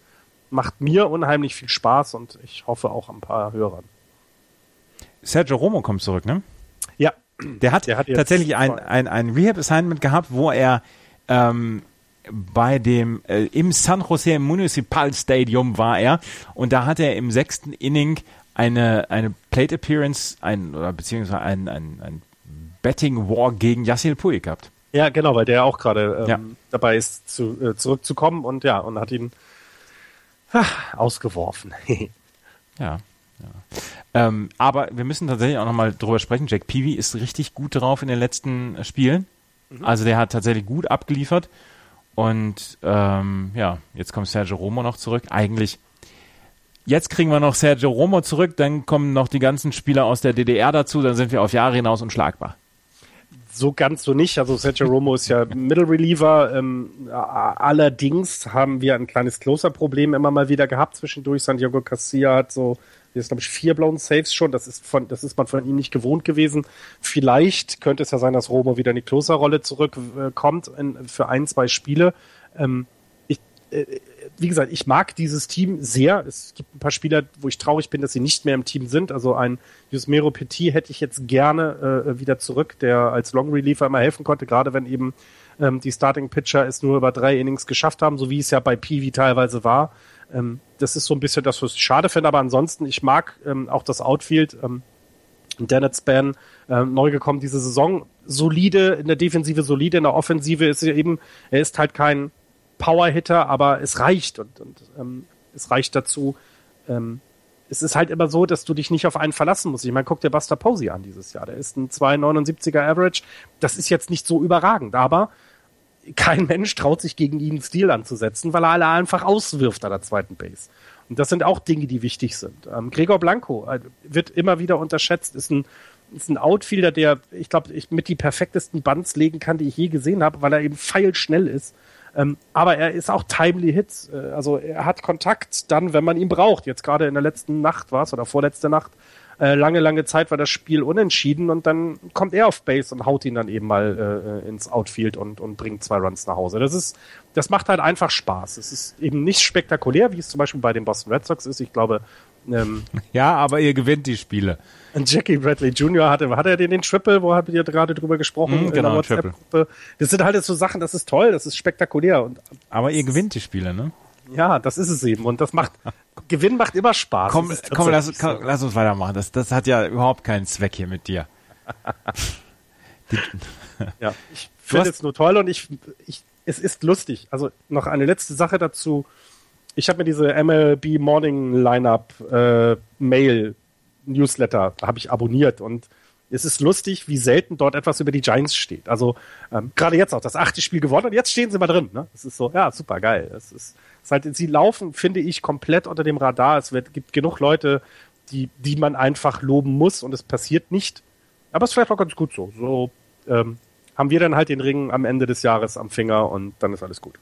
macht mir unheimlich viel Spaß und ich hoffe auch ein paar Hörern. Sergio Romo kommt zurück, ne? Ja. Der hat, der hat tatsächlich ein, ein, ein Rehab-Assignment gehabt, wo er ähm, bei dem äh, im San Jose Municipal Stadium war er und da hat er im sechsten Inning eine eine Plate Appearance ein oder beziehungsweise ein, ein, ein Betting War gegen Yassil Puig gehabt. Ja, genau, weil der auch gerade ähm, ja. dabei ist zu, äh, zurückzukommen und ja und hat ihn ach, ausgeworfen. ja. Ja. Ähm, aber wir müssen tatsächlich auch nochmal drüber sprechen. Jack Peavy ist richtig gut drauf in den letzten Spielen. Mhm. Also der hat tatsächlich gut abgeliefert. Und ähm, ja, jetzt kommt Sergio Romo noch zurück. Eigentlich, jetzt kriegen wir noch Sergio Romo zurück, dann kommen noch die ganzen Spieler aus der DDR dazu, dann sind wir auf Jahre hinaus unschlagbar. So ganz so nicht. Also Sergio Romo ist ja Middle Reliever. Ähm, allerdings haben wir ein kleines Closer-Problem immer mal wieder gehabt zwischendurch. Santiago Casilla hat so Jetzt glaube ich vier Blown Saves schon. Das ist von, das ist man von ihm nicht gewohnt gewesen. Vielleicht könnte es ja sein, dass Romo wieder in die Closer-Rolle zurückkommt äh, für ein, zwei Spiele. Ähm, ich, äh, wie gesagt, ich mag dieses Team sehr. Es gibt ein paar Spieler, wo ich traurig bin, dass sie nicht mehr im Team sind. Also ein Jusmero Petit hätte ich jetzt gerne äh, wieder zurück, der als Long Reliever immer helfen konnte, gerade wenn eben ähm, die Starting Pitcher es nur über drei Innings geschafft haben, so wie es ja bei Peavy teilweise war. Ähm, das ist so ein bisschen das, was ich schade finde, aber ansonsten, ich mag ähm, auch das Outfield. Ähm, Dennett Span äh, neu gekommen diese Saison. Solide, in der Defensive solide, in der Offensive ist er eben, er ist halt kein Power-Hitter, aber es reicht und, und ähm, es reicht dazu. Ähm, es ist halt immer so, dass du dich nicht auf einen verlassen musst. Ich meine, guck dir Buster Posey an dieses Jahr. Der ist ein 2,79er Average. Das ist jetzt nicht so überragend, aber kein Mensch traut sich gegen ihn Stil anzusetzen, weil er alle einfach auswirft an der zweiten Base. Und das sind auch Dinge, die wichtig sind. Ähm, Gregor Blanco äh, wird immer wieder unterschätzt, ist ein, ist ein Outfielder, der, ich glaube, ich mit die perfektesten Bands legen kann, die ich je gesehen habe, weil er eben feilschnell ist. Ähm, aber er ist auch timely Hits. Äh, also er hat Kontakt dann, wenn man ihn braucht. Jetzt gerade in der letzten Nacht war es oder vorletzte Nacht äh, lange, lange Zeit war das Spiel unentschieden und dann kommt er auf Base und haut ihn dann eben mal äh, ins Outfield und, und bringt zwei Runs nach Hause. Das ist, das macht halt einfach Spaß. Es ist eben nicht spektakulär, wie es zum Beispiel bei den Boston Red Sox ist. Ich glaube, ähm, ja, aber ihr gewinnt die Spiele. Und Jackie Bradley Jr. hatte, hat er den, den Triple, wo habt ihr gerade drüber gesprochen? Mm, genau, Triple. Das sind halt so Sachen, das ist toll, das ist spektakulär. Und, aber ihr gewinnt die Spiele, ne? Ja, das ist es eben. Und das macht, Gewinn macht immer Spaß. Komm, komm lass, komm, lass uns weitermachen. Das, das hat ja überhaupt keinen Zweck hier mit dir. ja, ich finde es nur toll und ich, ich, es ist lustig. Also noch eine letzte Sache dazu. Ich habe mir diese MLB Morning Lineup äh, Mail Newsletter habe ich abonniert und es ist lustig, wie selten dort etwas über die Giants steht. Also ähm, gerade jetzt auch das achte Spiel gewonnen und jetzt stehen sie mal drin. Ne? Es ist so, ja, super geil. Es ist es halt, sie laufen, finde ich, komplett unter dem Radar. Es wird, gibt genug Leute, die, die man einfach loben muss und es passiert nicht. Aber es ist vielleicht auch ganz gut so. So ähm, haben wir dann halt den Ring am Ende des Jahres am Finger und dann ist alles gut.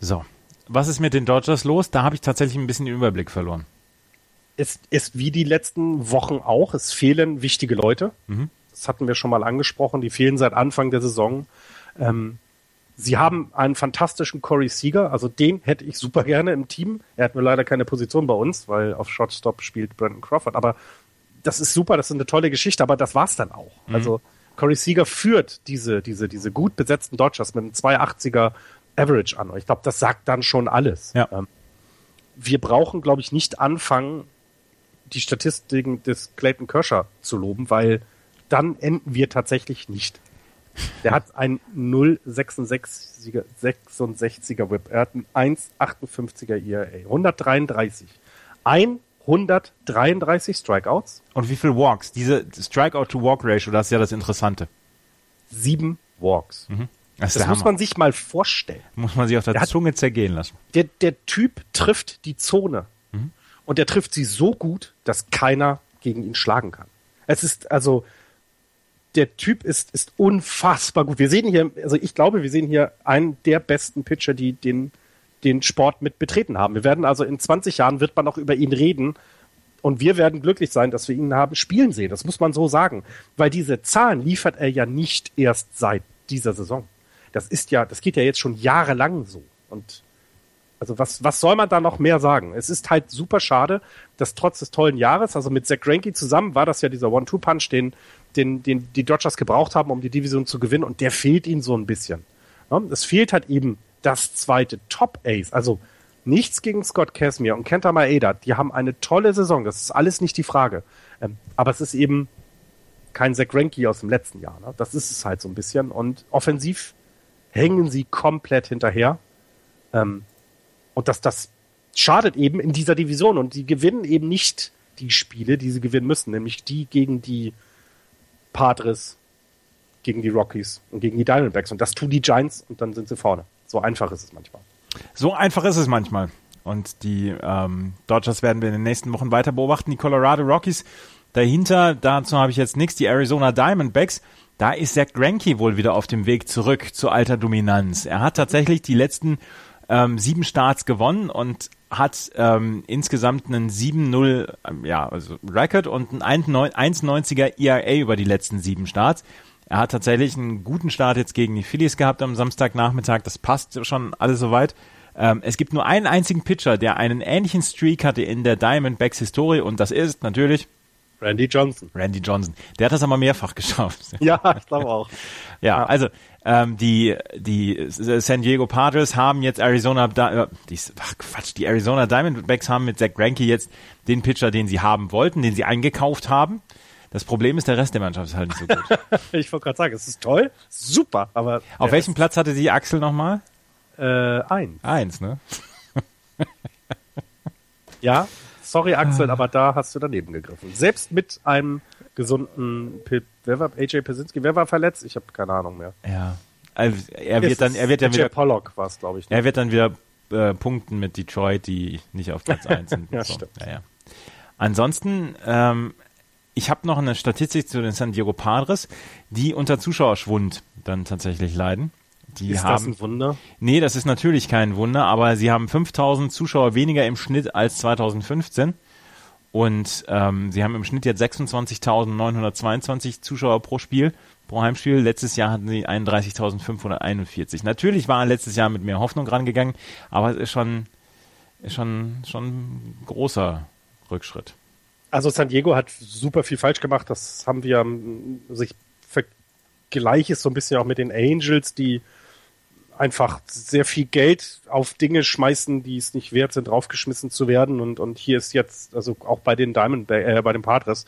So. Was ist mit den Dodgers los? Da habe ich tatsächlich ein bisschen den Überblick verloren. Es ist wie die letzten Wochen auch. Es fehlen wichtige Leute. Mhm. Das hatten wir schon mal angesprochen. Die fehlen seit Anfang der Saison. Ähm, Sie haben einen fantastischen Corey Seager, also den hätte ich super gerne im Team. Er hat nur leider keine Position bei uns, weil auf Shortstop spielt Brandon Crawford. Aber das ist super, das ist eine tolle Geschichte, aber das war's dann auch. Mhm. Also Corey Seager führt diese, diese, diese gut besetzten Dodgers mit einem 280er Average an. Ich glaube, das sagt dann schon alles. Ja. Ähm, wir brauchen, glaube ich, nicht anfangen, die Statistiken des Clayton Kershaw zu loben, weil dann enden wir tatsächlich nicht. Der hat ein 0,66er 66er Whip. Er hat ein 1,58er ERA. 133. Ein 133 Strikeouts. Und wie viel Walks? Diese Strikeout-to-Walk-Ratio, das ist ja das Interessante. Sieben Walks. Mhm. Das, das muss man sich mal vorstellen. Muss man sich auf der, der Zunge hat, zergehen lassen. Der, der Typ trifft die Zone. Und der trifft sie so gut, dass keiner gegen ihn schlagen kann. Es ist also, der Typ ist, ist unfassbar gut. Wir sehen hier, also ich glaube, wir sehen hier einen der besten Pitcher, die den, den Sport mit betreten haben. Wir werden also in 20 Jahren wird man auch über ihn reden. Und wir werden glücklich sein, dass wir ihn haben spielen sehen. Das muss man so sagen. Weil diese Zahlen liefert er ja nicht erst seit dieser Saison. Das ist ja, das geht ja jetzt schon jahrelang so. Und also was, was soll man da noch mehr sagen? Es ist halt super schade, dass trotz des tollen Jahres, also mit Zach Greinke zusammen war das ja dieser One-Two-Punch, den, den, den die Dodgers gebraucht haben, um die Division zu gewinnen und der fehlt ihnen so ein bisschen. Es fehlt halt eben das zweite Top-Ace. Also nichts gegen Scott Casimir und Kenta Maeda. Die haben eine tolle Saison, das ist alles nicht die Frage. Ähm, aber es ist eben kein Zach Greinke aus dem letzten Jahr. Ne? Das ist es halt so ein bisschen. Und offensiv hängen sie komplett hinterher. Ähm, und das, das schadet eben in dieser Division. Und die gewinnen eben nicht die Spiele, die sie gewinnen müssen, nämlich die gegen die Padres, gegen die Rockies und gegen die Diamondbacks. Und das tun die Giants und dann sind sie vorne. So einfach ist es manchmal. So einfach ist es manchmal. Und die ähm, Dodgers werden wir in den nächsten Wochen weiter beobachten. Die Colorado Rockies dahinter, dazu habe ich jetzt nichts. Die Arizona Diamondbacks, da ist Zach Greinke wohl wieder auf dem Weg zurück zu alter Dominanz. Er hat tatsächlich die letzten ähm, sieben Starts gewonnen und hat ähm, insgesamt einen 7-0 ähm, ja, also Record und ein 1,90er ERA über die letzten sieben Starts. Er hat tatsächlich einen guten Start jetzt gegen die Phillies gehabt am Samstagnachmittag. Das passt schon alles soweit. Ähm, es gibt nur einen einzigen Pitcher, der einen ähnlichen Streak hatte in der Diamondbacks Historie und das ist natürlich Randy Johnson. Randy Johnson. Der hat das aber mehrfach geschafft. Ja, ich glaube auch. ja, also ähm, die die San Diego Padres haben jetzt Arizona äh, die, ach Quatsch, die Arizona Diamondbacks haben mit Zach Greinke jetzt den Pitcher, den sie haben wollten, den sie eingekauft haben. Das Problem ist, der Rest der Mannschaft ist halt nicht so gut. ich wollte gerade sagen, es ist toll, super, aber auf welchem Rest Platz hatte sie Axel nochmal? Äh, eins. Eins, ne? ja, sorry Axel, aber da hast du daneben gegriffen. Selbst mit einem gesunden wer war AJ Pesinski, wer war verletzt? Ich habe keine Ahnung mehr. Ja. Also er wird dann, er wird dann wieder. Pollock war es, glaube ich. Ne? Er wird dann wieder äh, punkten mit Detroit, die nicht auf Platz 1 sind. ja, so. stimmt. Ja, ja. Ansonsten, ähm, ich habe noch eine Statistik zu den San Diego Padres, die unter Zuschauerschwund dann tatsächlich leiden. Die ist haben, das ein Wunder? Nee, das ist natürlich kein Wunder, aber sie haben 5000 Zuschauer weniger im Schnitt als 2015. Und ähm, sie haben im Schnitt jetzt 26.922 Zuschauer pro Spiel, pro Heimspiel. Letztes Jahr hatten sie 31.541. Natürlich war letztes Jahr mit mehr Hoffnung rangegangen, aber es ist schon, ist schon, schon ein großer Rückschritt. Also San Diego hat super viel falsch gemacht. Das haben wir, also ich vergleiche es so ein bisschen auch mit den Angels, die einfach sehr viel Geld auf Dinge schmeißen, die es nicht wert sind, draufgeschmissen zu werden. Und, und hier ist jetzt, also auch bei den Diamond, äh, bei den Padres,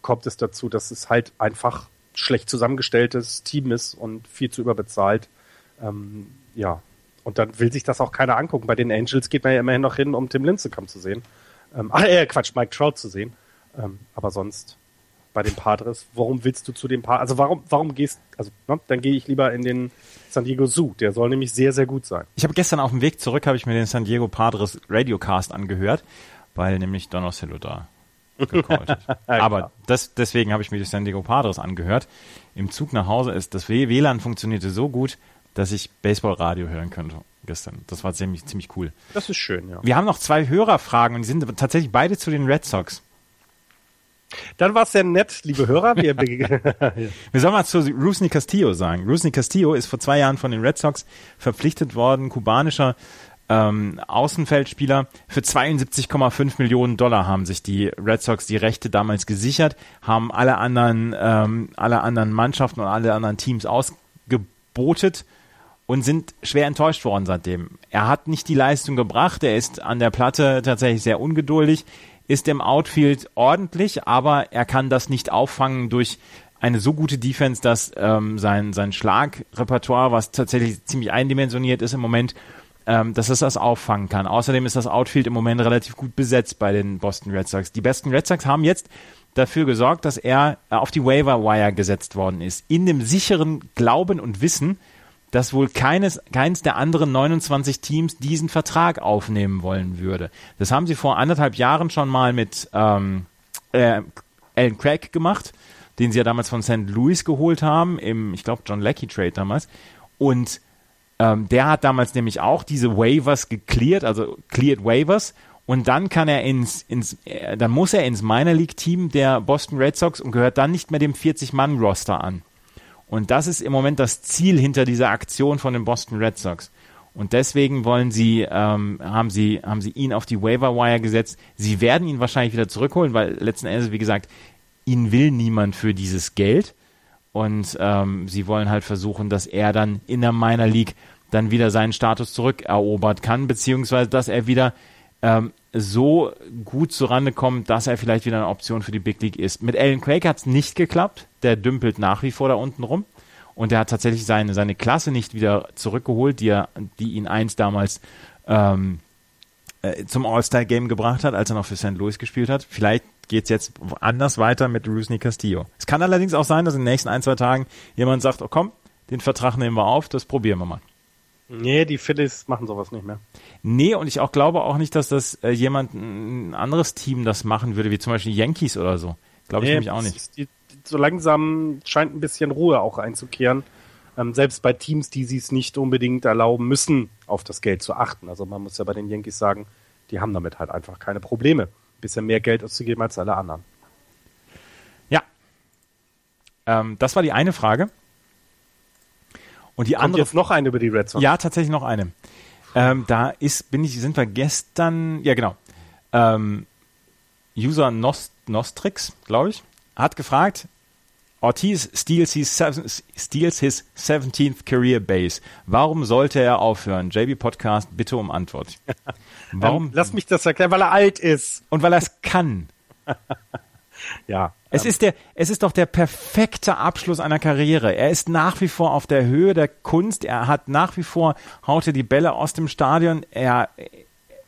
kommt es dazu, dass es halt einfach schlecht zusammengestelltes Team ist und viel zu überbezahlt. Ähm, ja. Und dann will sich das auch keiner angucken. Bei den Angels geht man ja immerhin noch hin, um Tim Lincecum zu sehen. Ähm, ach, äh, Quatsch, Mike Trout zu sehen. Ähm, aber sonst bei den Padres, warum willst du zu den Padres? Also warum, warum gehst, also ne, dann gehe ich lieber in den San Diego Zoo. Der soll nämlich sehr, sehr gut sein. Ich habe gestern auf dem Weg zurück, habe ich mir den San Diego Padres Radiocast angehört, weil nämlich Donocello da gecallt hat. Aber das, deswegen habe ich mir die San Diego Padres angehört. Im Zug nach Hause ist das WLAN funktionierte so gut, dass ich Baseballradio hören könnte gestern. Das war ziemlich, ziemlich cool. Das ist schön, ja. Wir haben noch zwei Hörerfragen und die sind tatsächlich beide zu den Red Sox. Dann war es sehr nett, liebe Hörer. Wir, Wir sollen mal zu Rusney Castillo sagen. Rusney Castillo ist vor zwei Jahren von den Red Sox verpflichtet worden, kubanischer ähm, Außenfeldspieler. Für 72,5 Millionen Dollar haben sich die Red Sox die Rechte damals gesichert, haben alle anderen, ähm, alle anderen Mannschaften und alle anderen Teams ausgebotet und sind schwer enttäuscht worden seitdem. Er hat nicht die Leistung gebracht, er ist an der Platte tatsächlich sehr ungeduldig ist im Outfield ordentlich, aber er kann das nicht auffangen durch eine so gute Defense, dass ähm, sein, sein Schlagrepertoire, was tatsächlich ziemlich eindimensioniert ist im Moment, ähm, dass es das auffangen kann. Außerdem ist das Outfield im Moment relativ gut besetzt bei den Boston Red Sox. Die besten Red Sox haben jetzt dafür gesorgt, dass er auf die Waiver Wire gesetzt worden ist. In dem sicheren Glauben und Wissen, dass wohl keines, keins der anderen 29 Teams diesen Vertrag aufnehmen wollen würde. Das haben sie vor anderthalb Jahren schon mal mit ähm, äh, Alan Craig gemacht, den sie ja damals von St. Louis geholt haben, im, ich glaube, John Leckie Trade damals. Und ähm, der hat damals nämlich auch diese Waivers gecleared, also cleared Waivers. Und dann kann er ins, ins äh, dann muss er ins Minor League Team der Boston Red Sox und gehört dann nicht mehr dem 40-Mann-Roster an. Und das ist im Moment das Ziel hinter dieser Aktion von den Boston Red Sox. Und deswegen wollen sie, ähm, haben sie, haben sie ihn auf die Waiver Wire gesetzt. Sie werden ihn wahrscheinlich wieder zurückholen, weil letzten Endes, wie gesagt, ihn will niemand für dieses Geld. Und ähm, sie wollen halt versuchen, dass er dann in der Minor League dann wieder seinen Status zurückerobert kann, beziehungsweise dass er wieder ähm, so gut zurande kommt, dass er vielleicht wieder eine Option für die Big League ist. Mit Alan Craig hat es nicht geklappt. Der dümpelt nach wie vor da unten rum. Und er hat tatsächlich seine, seine Klasse nicht wieder zurückgeholt, die, er, die ihn einst damals ähm, äh, zum All-Star-Game gebracht hat, als er noch für St. Louis gespielt hat. Vielleicht geht es jetzt anders weiter mit Rusney Castillo. Es kann allerdings auch sein, dass in den nächsten ein, zwei Tagen jemand sagt, oh komm, den Vertrag nehmen wir auf, das probieren wir mal. Nee, die Phillies machen sowas nicht mehr. Nee, und ich auch glaube auch nicht, dass das äh, jemand, ein anderes Team das machen würde, wie zum Beispiel Yankees oder so. Glaube ich nee, nämlich auch nicht. Die, so langsam scheint ein bisschen Ruhe auch einzukehren. Ähm, selbst bei Teams, die sie es nicht unbedingt erlauben müssen, auf das Geld zu achten. Also man muss ja bei den Yankees sagen, die haben damit halt einfach keine Probleme, ein bisschen mehr Geld auszugeben als alle anderen. Ja. Ähm, das war die eine Frage. Und die Kommt andere. jetzt noch eine über die Red Sox? Ja, tatsächlich noch eine. Ähm, da ist, bin ich, sind wir gestern, ja genau, ähm, User Nost, Nostrix, glaube ich, hat gefragt, Ortiz steals his, steals his 17th career base. Warum sollte er aufhören? JB Podcast, bitte um Antwort. Warum? Lass mich das erklären, weil er alt ist. Und weil er es kann. ja. Es ist der, es ist doch der perfekte Abschluss einer Karriere. Er ist nach wie vor auf der Höhe der Kunst. Er hat nach wie vor, haut er die Bälle aus dem Stadion. Er,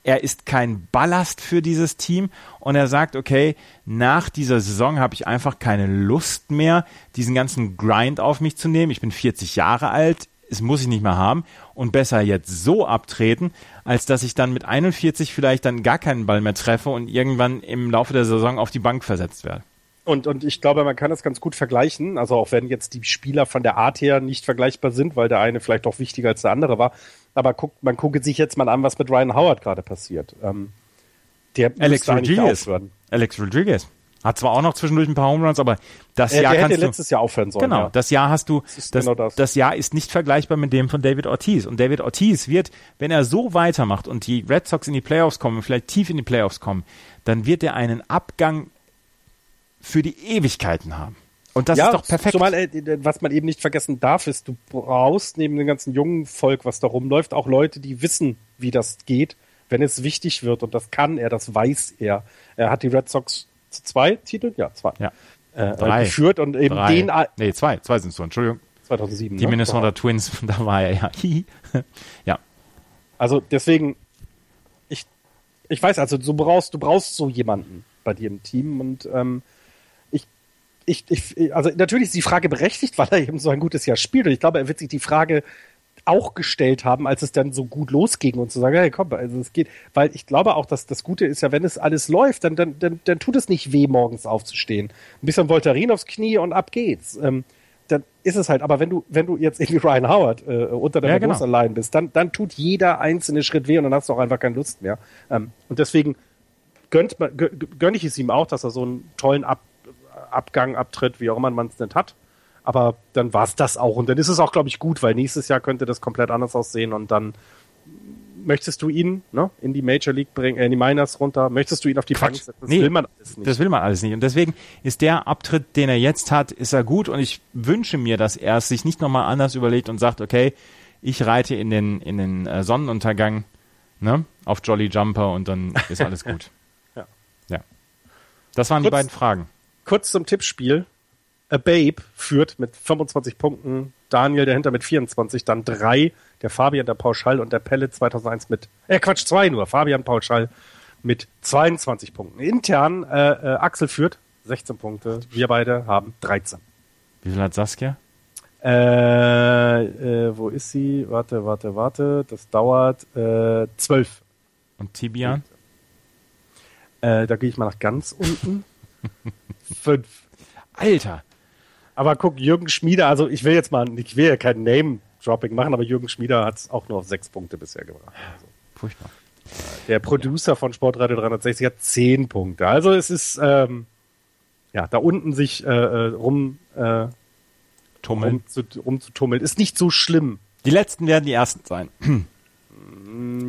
er ist kein Ballast für dieses Team und er sagt, okay, nach dieser Saison habe ich einfach keine Lust mehr, diesen ganzen Grind auf mich zu nehmen. Ich bin 40 Jahre alt, es muss ich nicht mehr haben und besser jetzt so abtreten, als dass ich dann mit 41 vielleicht dann gar keinen Ball mehr treffe und irgendwann im Laufe der Saison auf die Bank versetzt werde. Und, und ich glaube, man kann das ganz gut vergleichen. Also auch wenn jetzt die Spieler von der Art her nicht vergleichbar sind, weil der eine vielleicht auch wichtiger als der andere war. Aber guckt, man gucke sich jetzt mal an, was mit Ryan Howard gerade passiert. Ähm, der Alex Rodriguez. Alex Rodriguez. Hat zwar auch noch zwischendurch ein paar Home Runs, aber das äh, Jahr kannst du letztes Jahr aufhören sollen. Genau, ja. das Jahr hast du das, das, genau das. das Jahr ist nicht vergleichbar mit dem von David Ortiz und David Ortiz wird, wenn er so weitermacht und die Red Sox in die Playoffs kommen, vielleicht tief in die Playoffs kommen, dann wird er einen Abgang für die Ewigkeiten haben. Und das ja, ist doch perfekt. Zumal, äh, was man eben nicht vergessen darf, ist, du brauchst neben dem ganzen jungen Volk, was da rumläuft, auch Leute, die wissen, wie das geht, wenn es wichtig wird. Und das kann er, das weiß er. Er hat die Red Sox zu zwei Titeln? Ja, zwei. Ja. Äh, Drei. geführt und eben Drei. den. Nee, zwei. Zwei sind es so, Entschuldigung. 2007. Die ne? Minnesota Twins, da war er ja. ja. Also deswegen, ich, ich weiß, also du brauchst, du brauchst so jemanden bei dir im Team und ähm, ich, ich, also natürlich ist die Frage berechtigt, weil er eben so ein gutes Jahr spielt. Und ich glaube, er wird sich die Frage auch gestellt haben, als es dann so gut losging und zu sagen, hey, komm, also es geht, weil ich glaube auch, dass das Gute ist ja, wenn es alles läuft, dann, dann, dann, dann tut es nicht weh, morgens aufzustehen. Ein bisschen Voltarin aufs Knie und ab geht's. Ähm, dann ist es halt, aber wenn du, wenn du jetzt irgendwie Ryan Howard äh, unter der ja, genau. allein bist, dann, dann tut jeder einzelne Schritt weh und dann hast du auch einfach keine Lust mehr. Ähm, und deswegen gönnt, gönn ich es ihm auch, dass er so einen tollen Ab Abgang, Abtritt, wie auch immer man es nicht hat. Aber dann war es das auch. Und dann ist es auch, glaube ich, gut, weil nächstes Jahr könnte das komplett anders aussehen und dann möchtest du ihn ne, in die Major League bringen, äh, in die Miners runter, möchtest du ihn auf die Quatsch. Bank setzen? Das nee, will man alles nicht. Das will man alles nicht. Und deswegen ist der Abtritt, den er jetzt hat, ist er gut und ich wünsche mir, dass er es sich nicht nochmal anders überlegt und sagt, okay, ich reite in den, in den äh, Sonnenuntergang ne, auf Jolly Jumper und dann ist alles gut. ja. ja. Das waren Kurz, die beiden Fragen kurz zum Tippspiel. A Babe führt mit 25 Punkten, Daniel dahinter mit 24, dann drei, der Fabian, der Paul Schall und der Pelle 2001 mit, äh Quatsch, zwei nur, Fabian, Paul Schall mit 22 Punkten. Intern äh, äh, Axel führt 16 Punkte, wir beide haben 13. Wie viel hat Saskia? Äh, äh, wo ist sie? Warte, warte, warte. Das dauert äh, 12. Und Tibian? Äh, da gehe ich mal nach ganz unten. Fünf. Alter! Aber guck, Jürgen Schmieder, also ich will jetzt mal, ich will ja kein Name-Dropping machen, aber Jürgen Schmieder hat es auch nur auf sechs Punkte bisher gebracht. Also, Furchtbar. der Producer von Sportradio 360 hat zehn Punkte. Also es ist, ähm, ja, da unten sich äh, äh, rum, äh, Tummeln. rum, zu, rumzutummeln, ist nicht so schlimm. Die letzten werden die ersten sein.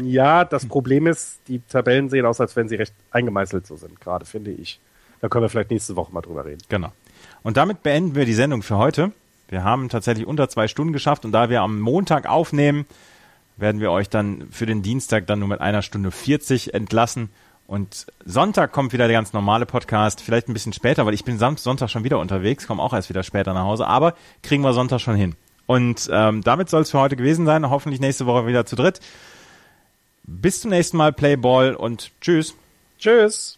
Ja, das Problem ist, die Tabellen sehen aus, als wenn sie recht eingemeißelt so sind, gerade finde ich. Da können wir vielleicht nächste Woche mal drüber reden. Genau. Und damit beenden wir die Sendung für heute. Wir haben tatsächlich unter zwei Stunden geschafft und da wir am Montag aufnehmen, werden wir euch dann für den Dienstag dann nur mit einer Stunde 40 entlassen. Und Sonntag kommt wieder der ganz normale Podcast, vielleicht ein bisschen später, weil ich bin Sam Sonntag schon wieder unterwegs, komme auch erst wieder später nach Hause, aber kriegen wir Sonntag schon hin. Und ähm, damit soll es für heute gewesen sein. Hoffentlich nächste Woche wieder zu dritt. Bis zum nächsten Mal, Playball und tschüss. Tschüss!